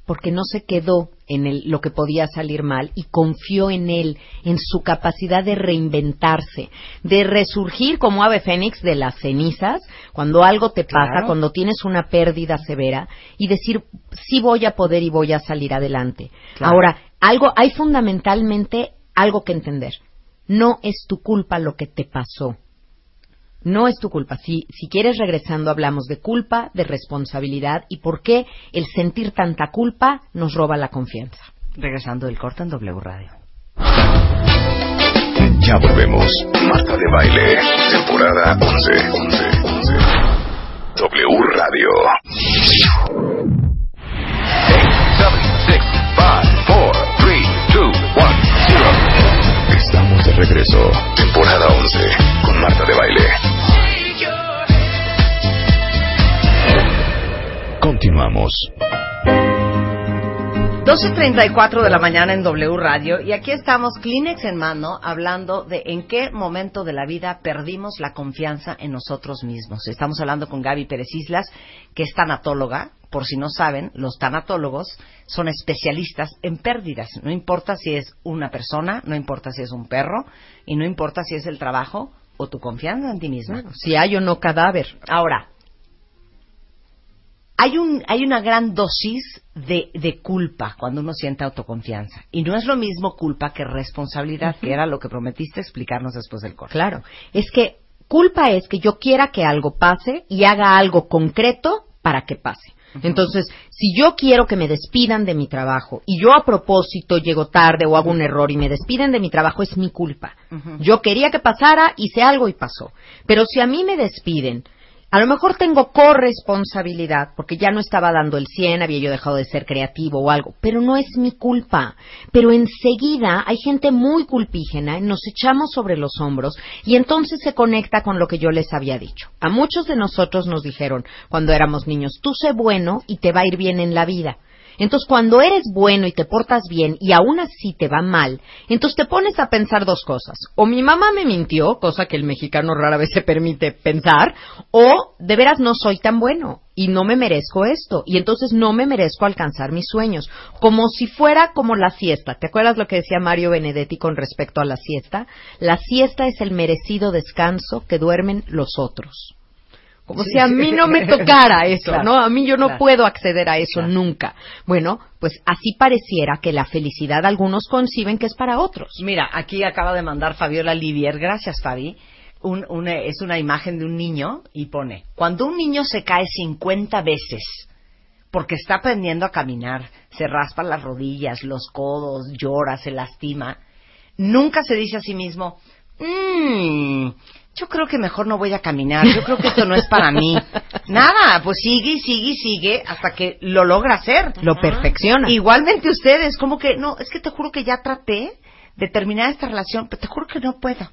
Porque no se quedó en el- lo que podía salir mal y confió en él, en su capacidad de reinventarse, de resurgir como ave fénix de las cenizas cuando algo te pasa, Claro. cuando tienes una pérdida severa y decir, sí voy a poder y voy a salir adelante. Claro. Ahora, algo, hay fundamentalmente algo que entender. No es tu culpa lo que te pasó. No es tu culpa. Si, si quieres, regresando, hablamos de culpa, de responsabilidad y por qué el sentir tanta culpa nos roba la confianza. Regresando del corte en W Radio. Ya volvemos. Marta de Baile, temporada 11. 11, 11. W Radio. 0. Regreso. Temporada 11 con Marta de Baile. Continuamos. 12.34 de la mañana en W Radio y aquí estamos, Kleenex en mano, hablando de en qué momento de la vida perdimos la confianza en nosotros mismos. Estamos hablando con Gaby Pérez Islas, que es tanatóloga. Por si no saben, los tanatólogos son especialistas en pérdidas. No importa si es una persona, no importa si es un perro y no importa si es el trabajo o tu confianza en ti misma. Si hay o no cadáver. Ahora, hay, un, hay una gran dosis de, de culpa cuando uno siente autoconfianza. Y no es lo mismo culpa que responsabilidad, que era lo que prometiste explicarnos después del corte. Claro. Es que culpa es que yo quiera que algo pase y haga algo concreto para que pase. Entonces, si yo quiero que me despidan de mi trabajo y yo a propósito llego tarde o hago un error y me despiden de mi trabajo, es mi culpa. Yo quería que pasara, hice algo y pasó. Pero si a mí me despiden A lo mejor tengo corresponsabilidad, porque ya no estaba dando el 100, había yo dejado de ser creativo o algo, pero no es mi culpa. Pero enseguida hay gente muy culpígena, nos echamos sobre los hombros y entonces se conecta con lo que yo les había dicho. A muchos de nosotros nos dijeron cuando éramos niños, tú sé bueno y te va a ir bien en la vida. Entonces, cuando eres bueno y te portas bien y aún así te va mal, entonces te pones a pensar dos cosas. O mi mamá me mintió, cosa que el mexicano rara vez se permite pensar, o de veras no soy tan bueno y no me merezco esto y entonces no me merezco alcanzar mis sueños. Como si fuera como la siesta. ¿Te acuerdas lo que decía Mario Benedetti con respecto a la siesta? La siesta es el merecido descanso que duermen los otros. Como si a mí no me tocara eso, Claro, ¿no? A mí yo no claro. puedo acceder a eso nunca. Bueno, pues así pareciera que la felicidad algunos conciben que es para otros. Mira, aquí acaba de mandar Fabiola Livier, gracias Fabi, un, un, eh, es una imagen de un niño y pone, cuando un niño se cae 50 veces porque está aprendiendo a caminar, se raspa las rodillas, los codos, llora, se lastima, nunca se dice a sí mismo, mmm, yo creo que mejor no voy a caminar, yo creo que esto no es para mí. Nada, pues sigue y sigue y sigue hasta que lo logra hacer. Lo perfecciona. Igualmente ustedes, como que, no, es que te juro que ya traté de terminar esta relación, pero te juro que no puedo.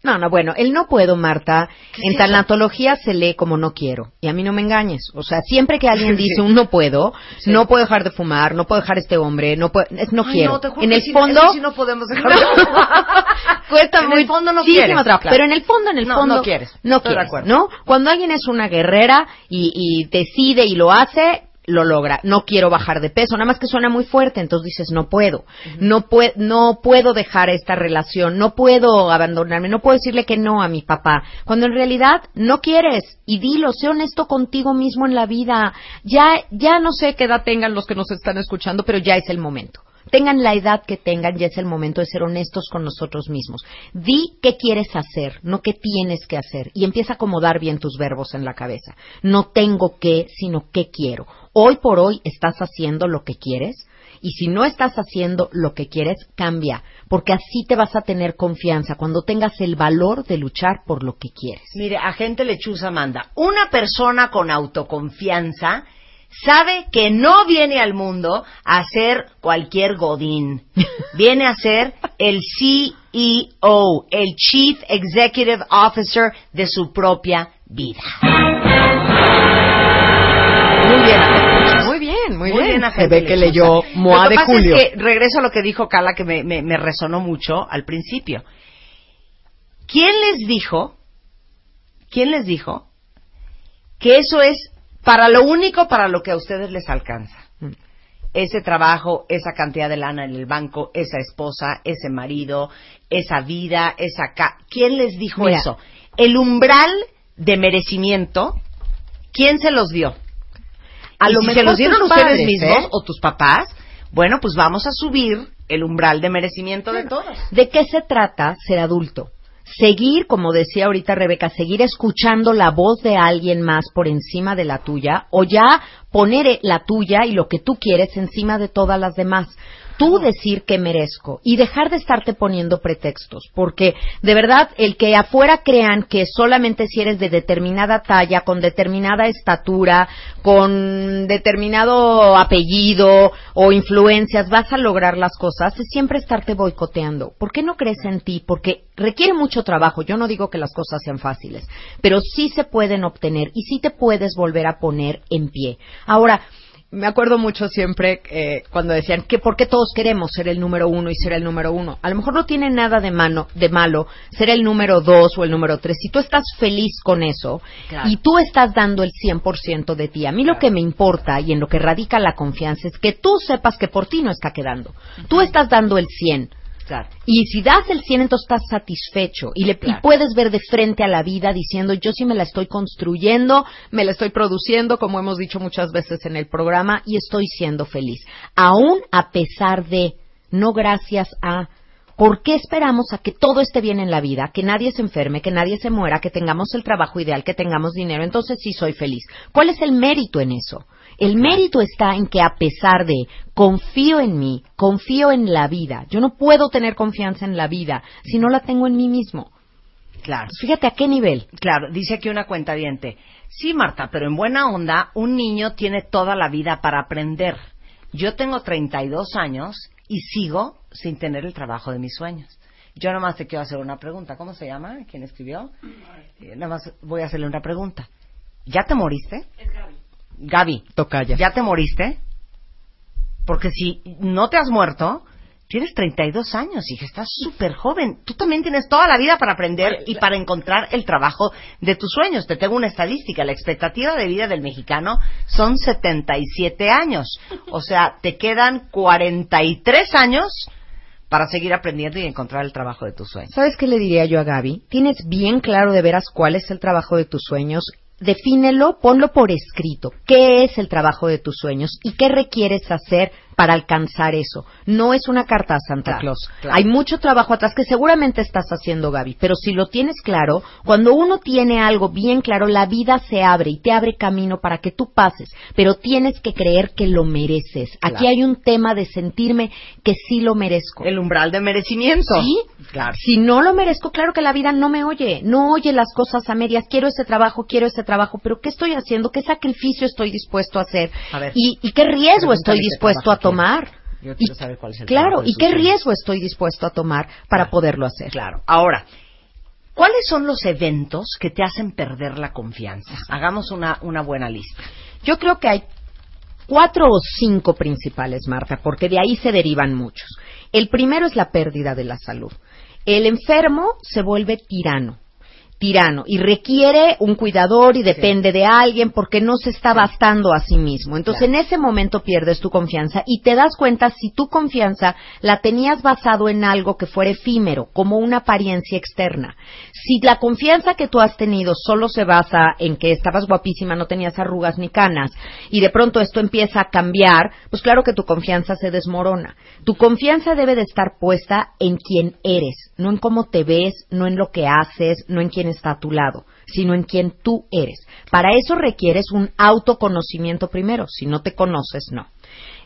No, no, bueno, el no puedo, Marta, ¿Qué en tanatología se lee como no quiero. Y a mí no me engañes. O sea, siempre que alguien dice un no puedo, Sí. no puedo dejar de fumar, no puedo dejar este hombre, no puedo, es no Ay, quiero. no, te juro en el sí, fondo, no podemos dejar. cuesta En muy el fondo no quieres, claro. pero en el fondo, en el No, fondo no quieres. no de quieres, acuerdo. ¿no? Cuando alguien es una guerrera y, y decide y lo hace, lo logra. No quiero bajar de peso, nada más que suena muy fuerte, entonces dices no puedo, no pue- no puedo dejar esta relación, no puedo abandonarme, no puedo decirle que no a mi papá, cuando en realidad no quieres y dilo, sé honesto contigo mismo en la vida. Ya ya no sé qué edad tengan los que nos están escuchando, pero ya es el momento. Tengan la edad que tengan, ya es el momento de ser honestos con nosotros mismos. Di qué quieres hacer, no qué tienes que hacer. Y empieza a acomodar bien tus verbos en la cabeza. No tengo que, sino qué quiero. Hoy por hoy estás haciendo lo que quieres. Y si no estás haciendo lo que quieres, cambia. Porque así te vas a tener confianza cuando tengas el valor de luchar por lo que quieres. Mire, agente lechuza manda, una persona con autoconfianza sabe que no viene al mundo a ser cualquier godín. Viene a ser el CEO, el Chief Executive Officer de su propia vida. Muy bien. Muy bien, muy, Muy bien, Se ve que leyó Moa Lo que de pasa Julio. es que regreso a lo que dijo Carla, que me, me- me resonó mucho al principio. ¿Quién les dijo, quién les dijo que eso es para lo único para lo que a ustedes les alcanza? Mm. Ese trabajo, esa cantidad de lana en el banco, esa esposa, ese marido, esa vida, esa ca ¿Quién les dijo Mira. eso? El umbral de merecimiento, ¿quién se los dio? A y lo si se los dieron ustedes padres, mismos ¿eh? o tus papás, bueno, pues vamos a subir el umbral de merecimiento de todos. ¿De qué se trata ser adulto? Seguir, como decía ahorita Rebeca, seguir escuchando la voz de alguien más por encima de la tuya o ya poner la tuya y lo que tú quieres encima de todas las demás. Tú decir que merezco y dejar de estarte poniendo pretextos, porque de verdad el que afuera crean que solamente si eres de determinada talla, con determinada estatura, con determinado apellido o influencias vas a lograr las cosas, es siempre estarte boicoteando. ¿Por qué no crees en ti? Porque requiere mucho trabajo. Yo no digo que las cosas sean fáciles, pero sí se pueden obtener y sí te puedes volver a poner en pie. Ahora, me acuerdo mucho siempre eh, cuando decían que por qué todos queremos ser el número uno y ser el número uno. A lo mejor no tiene nada de, mano, de malo ser el número dos o el número tres. Si tú estás feliz con eso Claro. y tú estás dando el 100% de ti, a mí lo que me importa y en lo que radica la confianza es que tú sepas que por ti no está quedando. Tú estás dando el 100. Claro. Y si das el 100, entonces estás satisfecho y, le, y puedes ver de frente a la vida diciendo, yo sí me la estoy construyendo, me la estoy produciendo, como hemos dicho muchas veces en el programa, y estoy siendo feliz. Aún a pesar de, no gracias a, ¿por qué esperamos a que todo esté bien en la vida, que nadie se enferme, que nadie se muera, que tengamos el trabajo ideal, que tengamos dinero? Entonces sí soy feliz. ¿Cuál es el mérito en eso? El mérito está en que a pesar de confío en mí, confío en la vida, yo no puedo tener confianza en la vida si no la tengo en mí mismo. Claro. Pues fíjate a qué nivel. Claro, dice aquí una cuenta Sí, Marta, pero en buena onda, un niño tiene toda la vida para aprender. Yo tengo 32 años y sigo sin tener el trabajo de mis sueños. Yo nada más te quiero hacer una pregunta. ¿Cómo se llama? ¿Quién escribió? Eh, nada más voy a hacerle una pregunta. ¿Ya te moriste? Es Gaby. Gaby, Tocaya. ¿ya te moriste? Porque si no te has muerto, tienes 32 años, hija, estás súper joven. Tú también tienes toda la vida para aprender y para encontrar el trabajo de tus sueños. Te tengo una estadística. La expectativa de vida del mexicano son 77 años. O sea, te quedan 43 años para seguir aprendiendo y encontrar el trabajo de tus sueños. ¿Sabes qué le diría yo a Gaby? Tienes bien claro de veras cuál es el trabajo de tus sueños. Defínelo, ponlo por escrito. ¿Qué es el trabajo de tus sueños y qué requieres hacer para alcanzar eso? No es una carta a Santa Claro, Claus. claro. Hay mucho trabajo atrás que seguramente estás haciendo, Gaby, pero si lo tienes claro, cuando uno tiene algo bien claro, la vida se abre y te abre camino para que tú pases, pero tienes que creer que lo mereces. Aquí Claro. hay un tema de sentirme que sí lo merezco. El umbral de merecimiento. Sí, Claro. si no lo merezco, claro que la vida no me oye, no oye las cosas a medias, quiero ese trabajo, quiero ese trabajo, pero ¿qué estoy haciendo? ¿Qué sacrificio estoy dispuesto a hacer? A ver, ¿Y, y qué riesgo estoy dispuesto a trabajo tomar? Yo Y- quiero saber cuál es el claro, ¿y qué riesgo estoy dispuesto a tomar para poderlo hacer? Claro. Ahora, ¿cuáles son los eventos que te hacen perder la confianza? Hagamos una, una buena lista. Yo creo que hay cuatro o cinco principales, Marta, porque de ahí se derivan muchos. El primero es la pérdida de la salud. El enfermo se vuelve tirano. Tirano y requiere un cuidador y depende de alguien porque no se está bastando a sí mismo. Entonces en ese momento pierdes tu confianza y te das cuenta si tu confianza la tenías basado en algo que fuera efímero, como una apariencia externa. Si la confianza que tú has tenido solo se basa en que estabas guapísima, no tenías arrugas ni canas, y de pronto esto empieza a cambiar, pues claro que tu confianza se desmorona. Tu confianza debe de estar puesta en quién eres, no en cómo te ves, no en lo que haces, no en quién está a tu lado, sino en quién tú eres. Para eso requieres un autoconocimiento primero. Si no te conoces, no.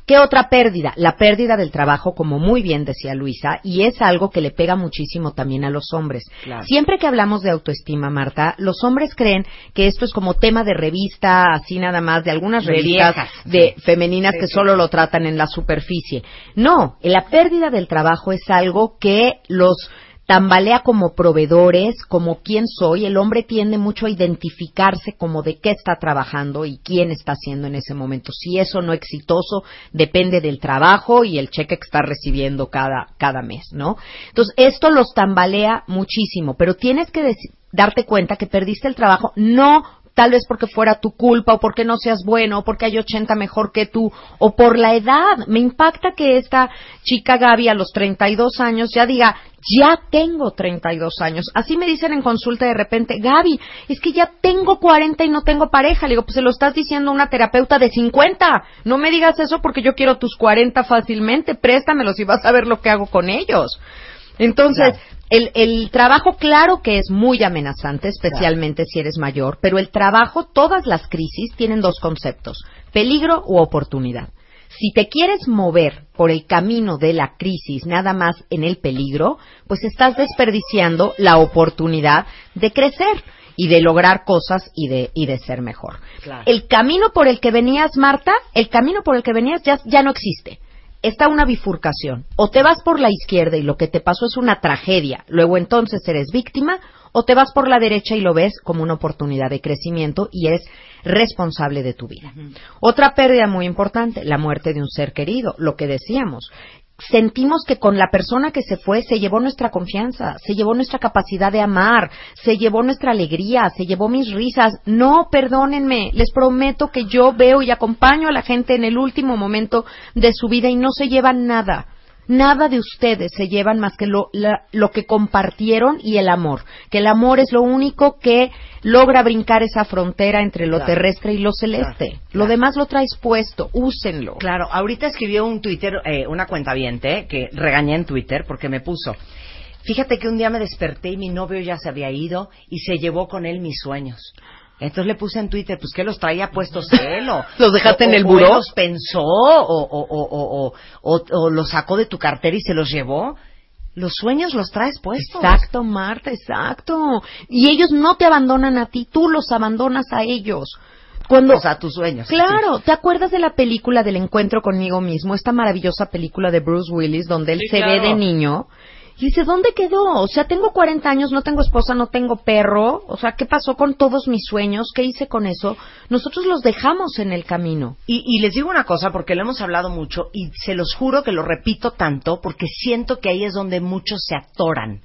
¿Qué otra pérdida? La pérdida del trabajo, como muy bien decía Luisa, y es algo que le pega muchísimo también a los hombres. Claro. Siempre que hablamos de autoestima, Marta, los hombres creen que esto es como tema de revista, así nada más, de algunas De revistas viejas, de femeninas Sí, que sí, solo lo tratan en la superficie. No, la pérdida del trabajo es algo que los tambalea como proveedores, como quién soy. El hombre tiende mucho a identificarse como de qué está trabajando y quién está haciendo en ese momento. Si eso no exitoso, depende del trabajo y el cheque que está recibiendo cada, cada mes, ¿no? Entonces, esto los tambalea muchísimo, pero tienes que darte cuenta que perdiste el trabajo no tal vez porque fuera tu culpa o porque no seas bueno o porque hay 80 mejor que tú o por la edad. Me impacta que esta chica Gaby a los 32 años ya diga, ya tengo 32 años. Así me dicen en consulta de repente, Gaby, es que ya tengo 40 y no tengo pareja. Le digo, pues se lo estás diciendo a una terapeuta de 50. No me digas eso porque yo quiero tus 40 fácilmente. Préstamelos y vas a ver lo que hago con ellos. Entonces, el, el trabajo, claro que es muy amenazante, especialmente si eres mayor, pero el trabajo, todas las crisis tienen dos conceptos, peligro u oportunidad. Si te quieres mover por el camino de la crisis nada más en el peligro, pues estás desperdiciando la oportunidad de crecer y de lograr cosas y de, y de ser mejor. Claro. El camino por el que venías, Marta, el camino por el que venías ya, ya no existe está una bifurcación. O te vas por la izquierda y lo que te pasó es una tragedia, luego entonces eres víctima, o te vas por la derecha y lo ves como una oportunidad de crecimiento y eres responsable de tu vida. Otra pérdida muy importante, la muerte de un ser querido, lo que decíamos. Sentimos que con la persona que se fue se llevó nuestra confianza, se llevó nuestra capacidad de amar, se llevó nuestra alegría, se llevó mis risas. No, perdónenme, les prometo que yo veo y acompaño a la gente en el último momento de su vida y no se llevan nada. Nada de ustedes se llevan más que lo, la- lo que compartieron y el amor. Que el amor es lo único que logra brincar esa frontera entre lo Claro. terrestre y lo celeste. Lo demás lo traes puesto, úsenlo. Claro, ahorita escribió un Twitter, eh, una cuenta que regañé en Twitter porque me puso. Fíjate que un día me desperté y mi novio ya se había ido y se llevó con él mis sueños. Entonces le puse en Twitter, pues que los traía puestos él o ¿Los dejaste o- en el o buró? él los pensó o, o, o, o, o- o- o los sacó de tu cartera y se los llevó. Los sueños los traes puestos. Exacto, Marta, exacto. Y ellos no te abandonan a ti, tú los abandonas a ellos. Cuando, O sea, tus sueños. Claro, ¿te acuerdas de la película del encuentro conmigo mismo? Esta maravillosa película de Bruce Willis donde él Sí, se ve de niño. Y dice, ¿dónde quedó? O sea, tengo 40 años, no tengo esposa, no tengo perro. O sea, ¿qué pasó con todos mis sueños? ¿Qué hice con eso? Nosotros los dejamos en el camino. Y, y les digo una cosa, porque lo hemos hablado mucho, y se los juro que lo repito tanto, porque siento que ahí es donde muchos se atoran.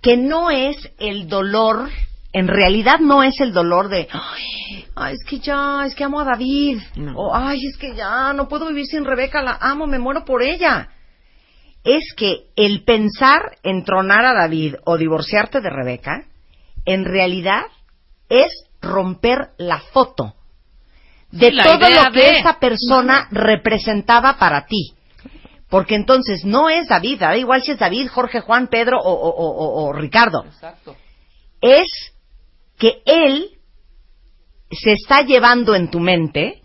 Que no es el dolor, en realidad no es el dolor de, ay, ay, es que ya, es que amo a David, o ay, es que ya, no puedo vivir sin Rebeca, la amo, me muero por ella. Es que el pensar en tronar a David o divorciarte de Rebeca, en realidad es romper la foto de Sí, la todo lo que de- esa persona representaba para ti. Porque entonces no es David, da igual si es David, Jorge, Juan, Pedro o, o- o- o- o Ricardo. Exacto. Es que él se está llevando en tu mente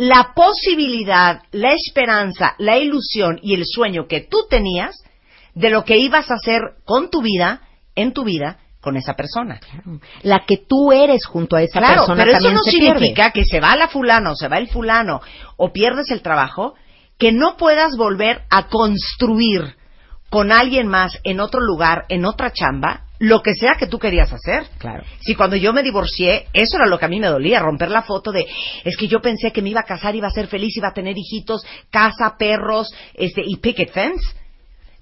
la posibilidad, la esperanza, la ilusión y el sueño que tú tenías de lo que ibas a hacer con tu vida, en tu vida, con esa persona. La que tú eres junto a esa Claro, persona pero eso no se significa pierde. que se va la fulano, o se va el fulano, o pierdes el trabajo, que no puedas volver a construir con alguien más en otro lugar, en otra chamba, lo que sea que tú querías hacer. Claro. Si cuando yo me divorcié, eso era lo que a mí me dolía, romper la foto de, es que yo pensé que me iba a casar, iba a ser feliz, iba a tener hijitos, casa, perros, este, y picket fence.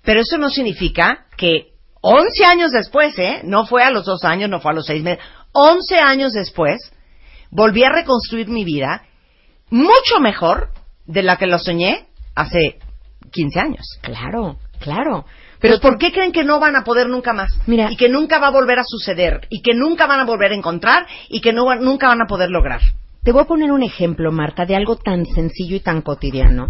Pero eso no significa que 11 años después, ¿eh? No fue a los dos años, no fue a los seis meses. 11 años después, volví a reconstruir mi vida mucho mejor de la que lo soñé hace 15 años. Claro, claro. Pero ¿por qué creen que no van a poder nunca más? Mira- y que nunca va a volver a suceder, y que nunca van a volver a encontrar, y que no, nunca van a poder lograr. Te voy a poner un ejemplo, Marta, de algo tan sencillo y tan cotidiano.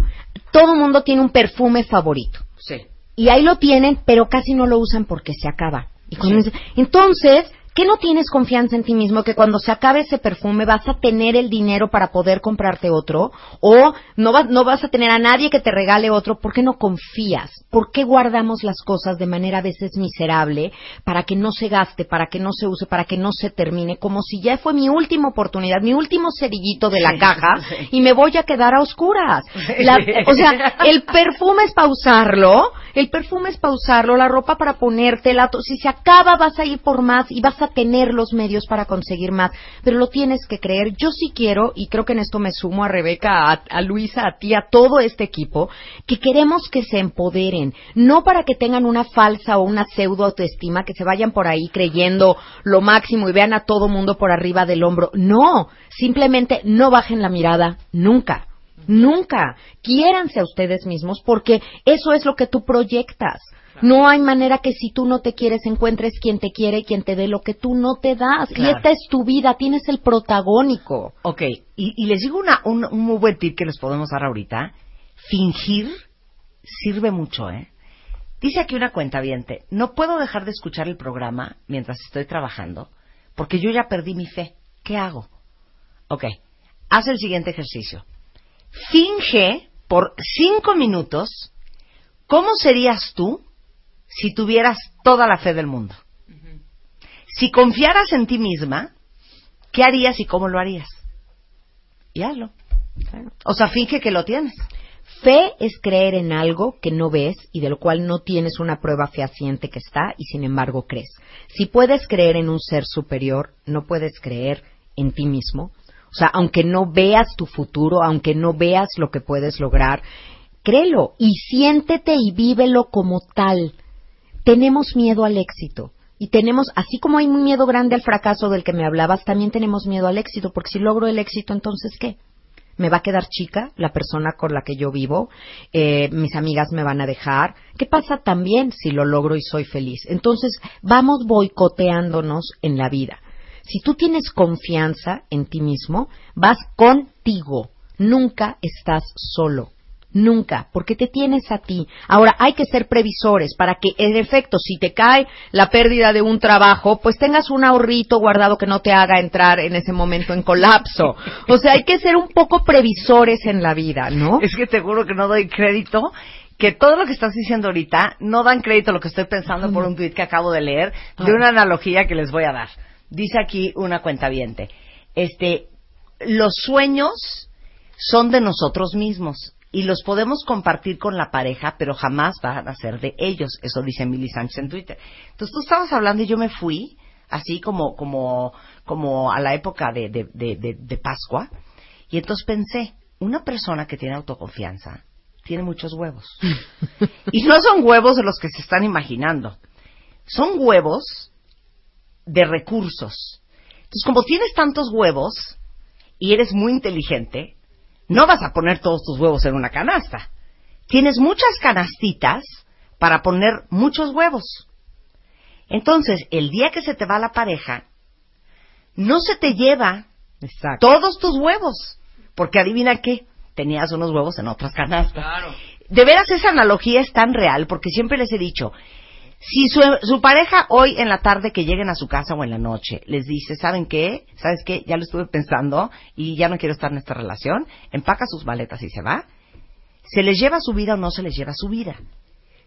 Todo mundo tiene un perfume favorito. Sí. Y ahí lo tienen, pero casi no lo usan porque se acaba. Y cuando Entonces, ¿qué no tienes confianza en ti mismo que cuando se acabe ese perfume vas a tener el dinero para poder comprarte otro? ¿O no, vas no vas a tener a nadie que te regale otro? ¿Por qué no confías? ¿Por qué guardamos las cosas de manera a veces miserable para que no se gaste, para que no se use, para que no se termine? Como si ya fue mi última oportunidad, mi último cerillito de la caja y me voy a quedar a oscuras. La- o sea, el perfume es para usarlo, el perfume es para usarlo, la ropa para ponértela, si se acaba vas a ir por más y vas a tener los medios para conseguir más, pero lo tienes que creer. Yo sí quiero, y creo que en esto me sumo a Rebeca, a, a Luisa, a ti, a todo este equipo, que queremos que se empoderen, no para que tengan una falsa o una pseudo autoestima, que se vayan por ahí creyendo lo máximo y vean a todo mundo por arriba del hombro. No, simplemente no bajen la mirada nunca. Nunca. Quiéranse a ustedes mismos porque eso es lo que tú proyectas. No hay manera que si tú no te quieres encuentres quien te quiere y quien te dé lo que tú no te das. Y esta es tu vida, tienes el protagónico. Ok, y, y les digo una, un, un muy buen tip que les podemos dar ahorita. Fingir sirve mucho, ¿eh? Dice aquí una cuenta no puedo dejar de escuchar el programa mientras estoy trabajando porque yo ya perdí mi fe. ¿Qué hago? Ok, haz el siguiente ejercicio. Finge por cinco minutos cómo serías tú si tuvieras toda la fe del mundo. Si confiaras en ti misma, ¿qué harías y cómo lo harías? Y hazlo. O sea, finge que lo tienes. Fe es creer en algo que no ves y de lo cual no tienes una prueba fehaciente que está y sin embargo crees. Si puedes creer en un ser superior, no puedes creer en ti mismo. O sea, aunque no veas tu futuro, aunque no veas lo que puedes lograr, créelo y siéntete y vívelo como tal. Tenemos miedo al éxito. Y tenemos, así como hay un miedo grande al fracaso del que me hablabas, también tenemos miedo al éxito, porque si logro el éxito, entonces ¿qué? me va a quedar chica la persona con la que yo vivo, eh, mis amigas me van a dejar. ¿Qué pasa también si lo logro y soy feliz? Entonces, vamos boicoteándonos en la vida. Si tú tienes confianza en ti mismo, vas contigo. Nunca estás solo. Nunca, porque te tienes a ti. Ahora, hay que ser previsores para que, en efecto, si te cae la pérdida de un trabajo, pues tengas un ahorrito guardado que no te haga entrar en ese momento en colapso. O sea, hay que ser un poco previsores en la vida, ¿no? Es que te juro que no doy crédito que todo lo que estás diciendo ahorita no dan crédito a lo que estoy pensando por un tweet que acabo de leer de una analogía que les voy a dar. Dice aquí una cuenta Este, los sueños son de nosotros mismos y los podemos compartir con la pareja, pero jamás van a ser de ellos. Eso dice Milly Sánchez en Twitter. Entonces tú estabas hablando y yo me fui, así como, como, como a la época de, de, de, de- de Pascua, y entonces pensé, una persona que tiene autoconfianza tiene muchos huevos. y no son huevos de los que se están imaginando. Son huevos de recursos. Entonces, como tienes tantos huevos y eres muy inteligente, no vas a poner todos tus huevos en una canasta. Tienes muchas canastitas para poner muchos huevos. Entonces, el día que se te va la pareja, no se te lleva todos tus huevos. Porque adivina qué, tenías unos huevos en otras canastas. De veras esa analogía es tan real porque siempre les he dicho, si su, su pareja hoy en la tarde que lleguen a su casa o en la noche les dice, ¿saben qué? ¿Sabes qué? Ya lo estuve pensando y ya no quiero estar en esta relación, empaca sus maletas y se va, ¿se les lleva su vida o no se les lleva su vida?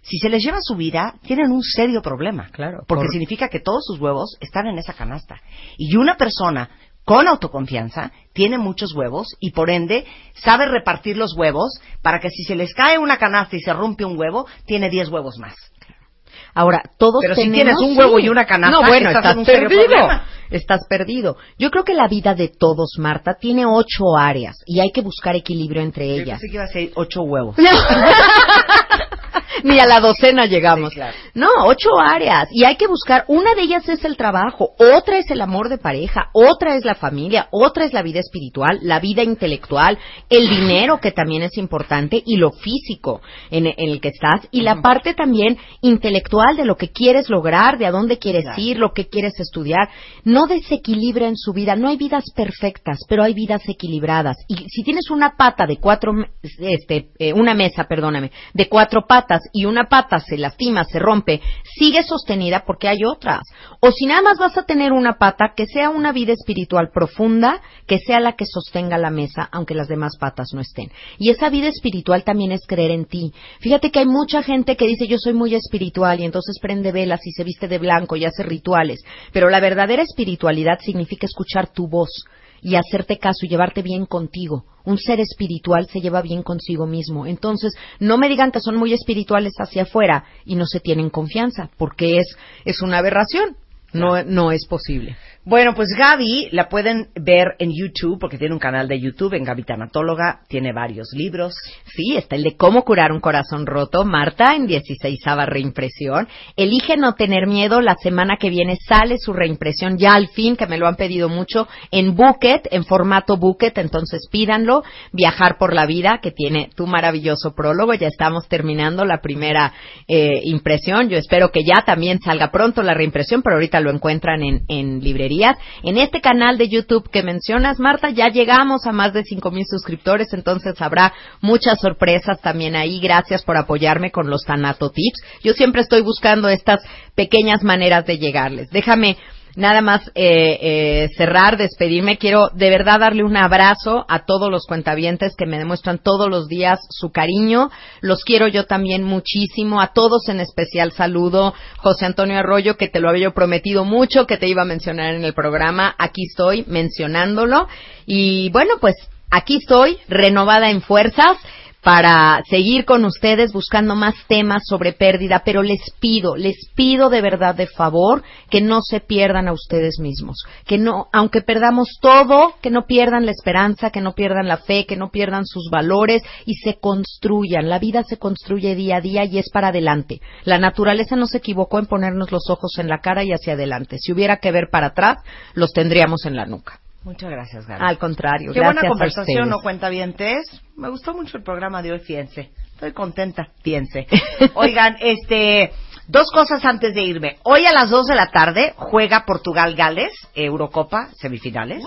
Si se les lleva su vida, tienen un serio problema. Claro. Porque Por- significa que todos sus huevos están en esa canasta. Y una persona con autoconfianza tiene muchos huevos y por ende sabe repartir los huevos para que si se les cae una canasta y se rompe un huevo, tiene 10 huevos más. Ahora, todos Pero si tenemos... tienes un huevo y una canasta, No, bueno, estás estás, perdido. Estás perdido. Yo creo que la vida de todos, Marta, tiene ocho áreas y hay que buscar equilibrio entre Yo ellas. pensé que iba a ser 8 huevos. Ni a la docena llegamos. Sí, claro. No, ocho áreas. Y hay que buscar, una de ellas es el trabajo, otra es el amor de pareja, otra es la familia, otra es la vida espiritual, la vida intelectual, el dinero que también es importante y lo físico en, en el que estás y la parte también intelectual de lo que quieres lograr, de a dónde quieres ir, lo que quieres estudiar. No desequilibra en su vida. No hay vidas perfectas, pero hay vidas equilibradas. Y si tienes una pata de cuatro, este, eh, una mesa, perdóname, de cuatro patas y una pata se lastima, se rompe, sigue sostenida porque hay otras. O si nada más vas a tener una pata, que sea una vida espiritual profunda, que sea la que sostenga la mesa, aunque las demás patas no estén. Y esa vida espiritual también es creer en ti. Fíjate que hay mucha gente que dice yo soy muy espiritual y entonces prende velas y se viste de blanco y hace rituales. Pero la verdadera espiritualidad significa escuchar tu voz y hacerte caso y llevarte bien contigo. Un ser espiritual se lleva bien consigo mismo. Entonces, no me digan que son muy espirituales hacia afuera y no se tienen confianza, porque es, es una aberración. No, no es posible. Bueno, pues Gaby la pueden ver en YouTube, porque tiene un canal de YouTube, en Gaby Tanatóloga, tiene varios libros. Sí, está el de cómo curar un corazón roto, Marta, en 16 reimpresión. Elige no tener miedo, la semana que viene sale su reimpresión, ya al fin, que me lo han pedido mucho, en Bucket, en formato Bucket, entonces pídanlo. Viajar por la vida, que tiene tu maravilloso prólogo, ya estamos terminando la primera eh, impresión. Yo espero que ya también salga pronto la reimpresión, pero ahorita lo encuentran en, en En este canal de YouTube que mencionas, Marta, ya llegamos a más de cinco mil suscriptores, entonces habrá muchas sorpresas también ahí. Gracias por apoyarme con los Tanato Tips. Yo siempre estoy buscando estas pequeñas maneras de llegarles. Déjame nada más eh, eh, cerrar, despedirme. Quiero de verdad darle un abrazo a todos los cuentavientes que me demuestran todos los días su cariño. Los quiero yo también muchísimo. A todos en especial saludo. José Antonio Arroyo, que te lo había yo prometido mucho, que te iba a mencionar en el programa. Aquí estoy mencionándolo. Y bueno, pues aquí estoy, renovada en fuerzas para seguir con ustedes buscando más temas sobre pérdida, pero les pido, les pido de verdad de favor que no se pierdan a ustedes mismos, que no, aunque perdamos todo, que no pierdan la esperanza, que no pierdan la fe, que no pierdan sus valores y se construyan. La vida se construye día a día y es para adelante. La naturaleza no se equivocó en ponernos los ojos en la cara y hacia adelante. Si hubiera que ver para atrás, los tendríamos en la nuca. Muchas gracias, Gaby. Al contrario, Qué gracias buena conversación. ¿no, cuenta bien Me gustó mucho el programa de hoy, fíjense. Estoy contenta, fíjense. Oigan, este, dos cosas antes de irme. Hoy a las 2 de la tarde juega Portugal-Gales, Eurocopa, semifinales.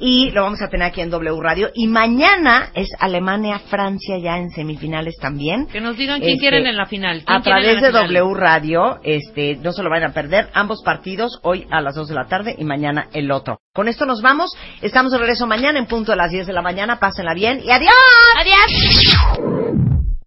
Y lo vamos a tener aquí en W Radio. Y mañana es Alemania-Francia ya en semifinales también. Que nos digan quién Este, quieren en la final. ¿Quién A través de final? W Radio, este, no se lo vayan a perder. Ambos partidos hoy a las 2 de la tarde y mañana el otro. Con esto nos vamos. Estamos de regreso mañana en punto a las 10 de la mañana. Pásenla bien y adiós. Adiós.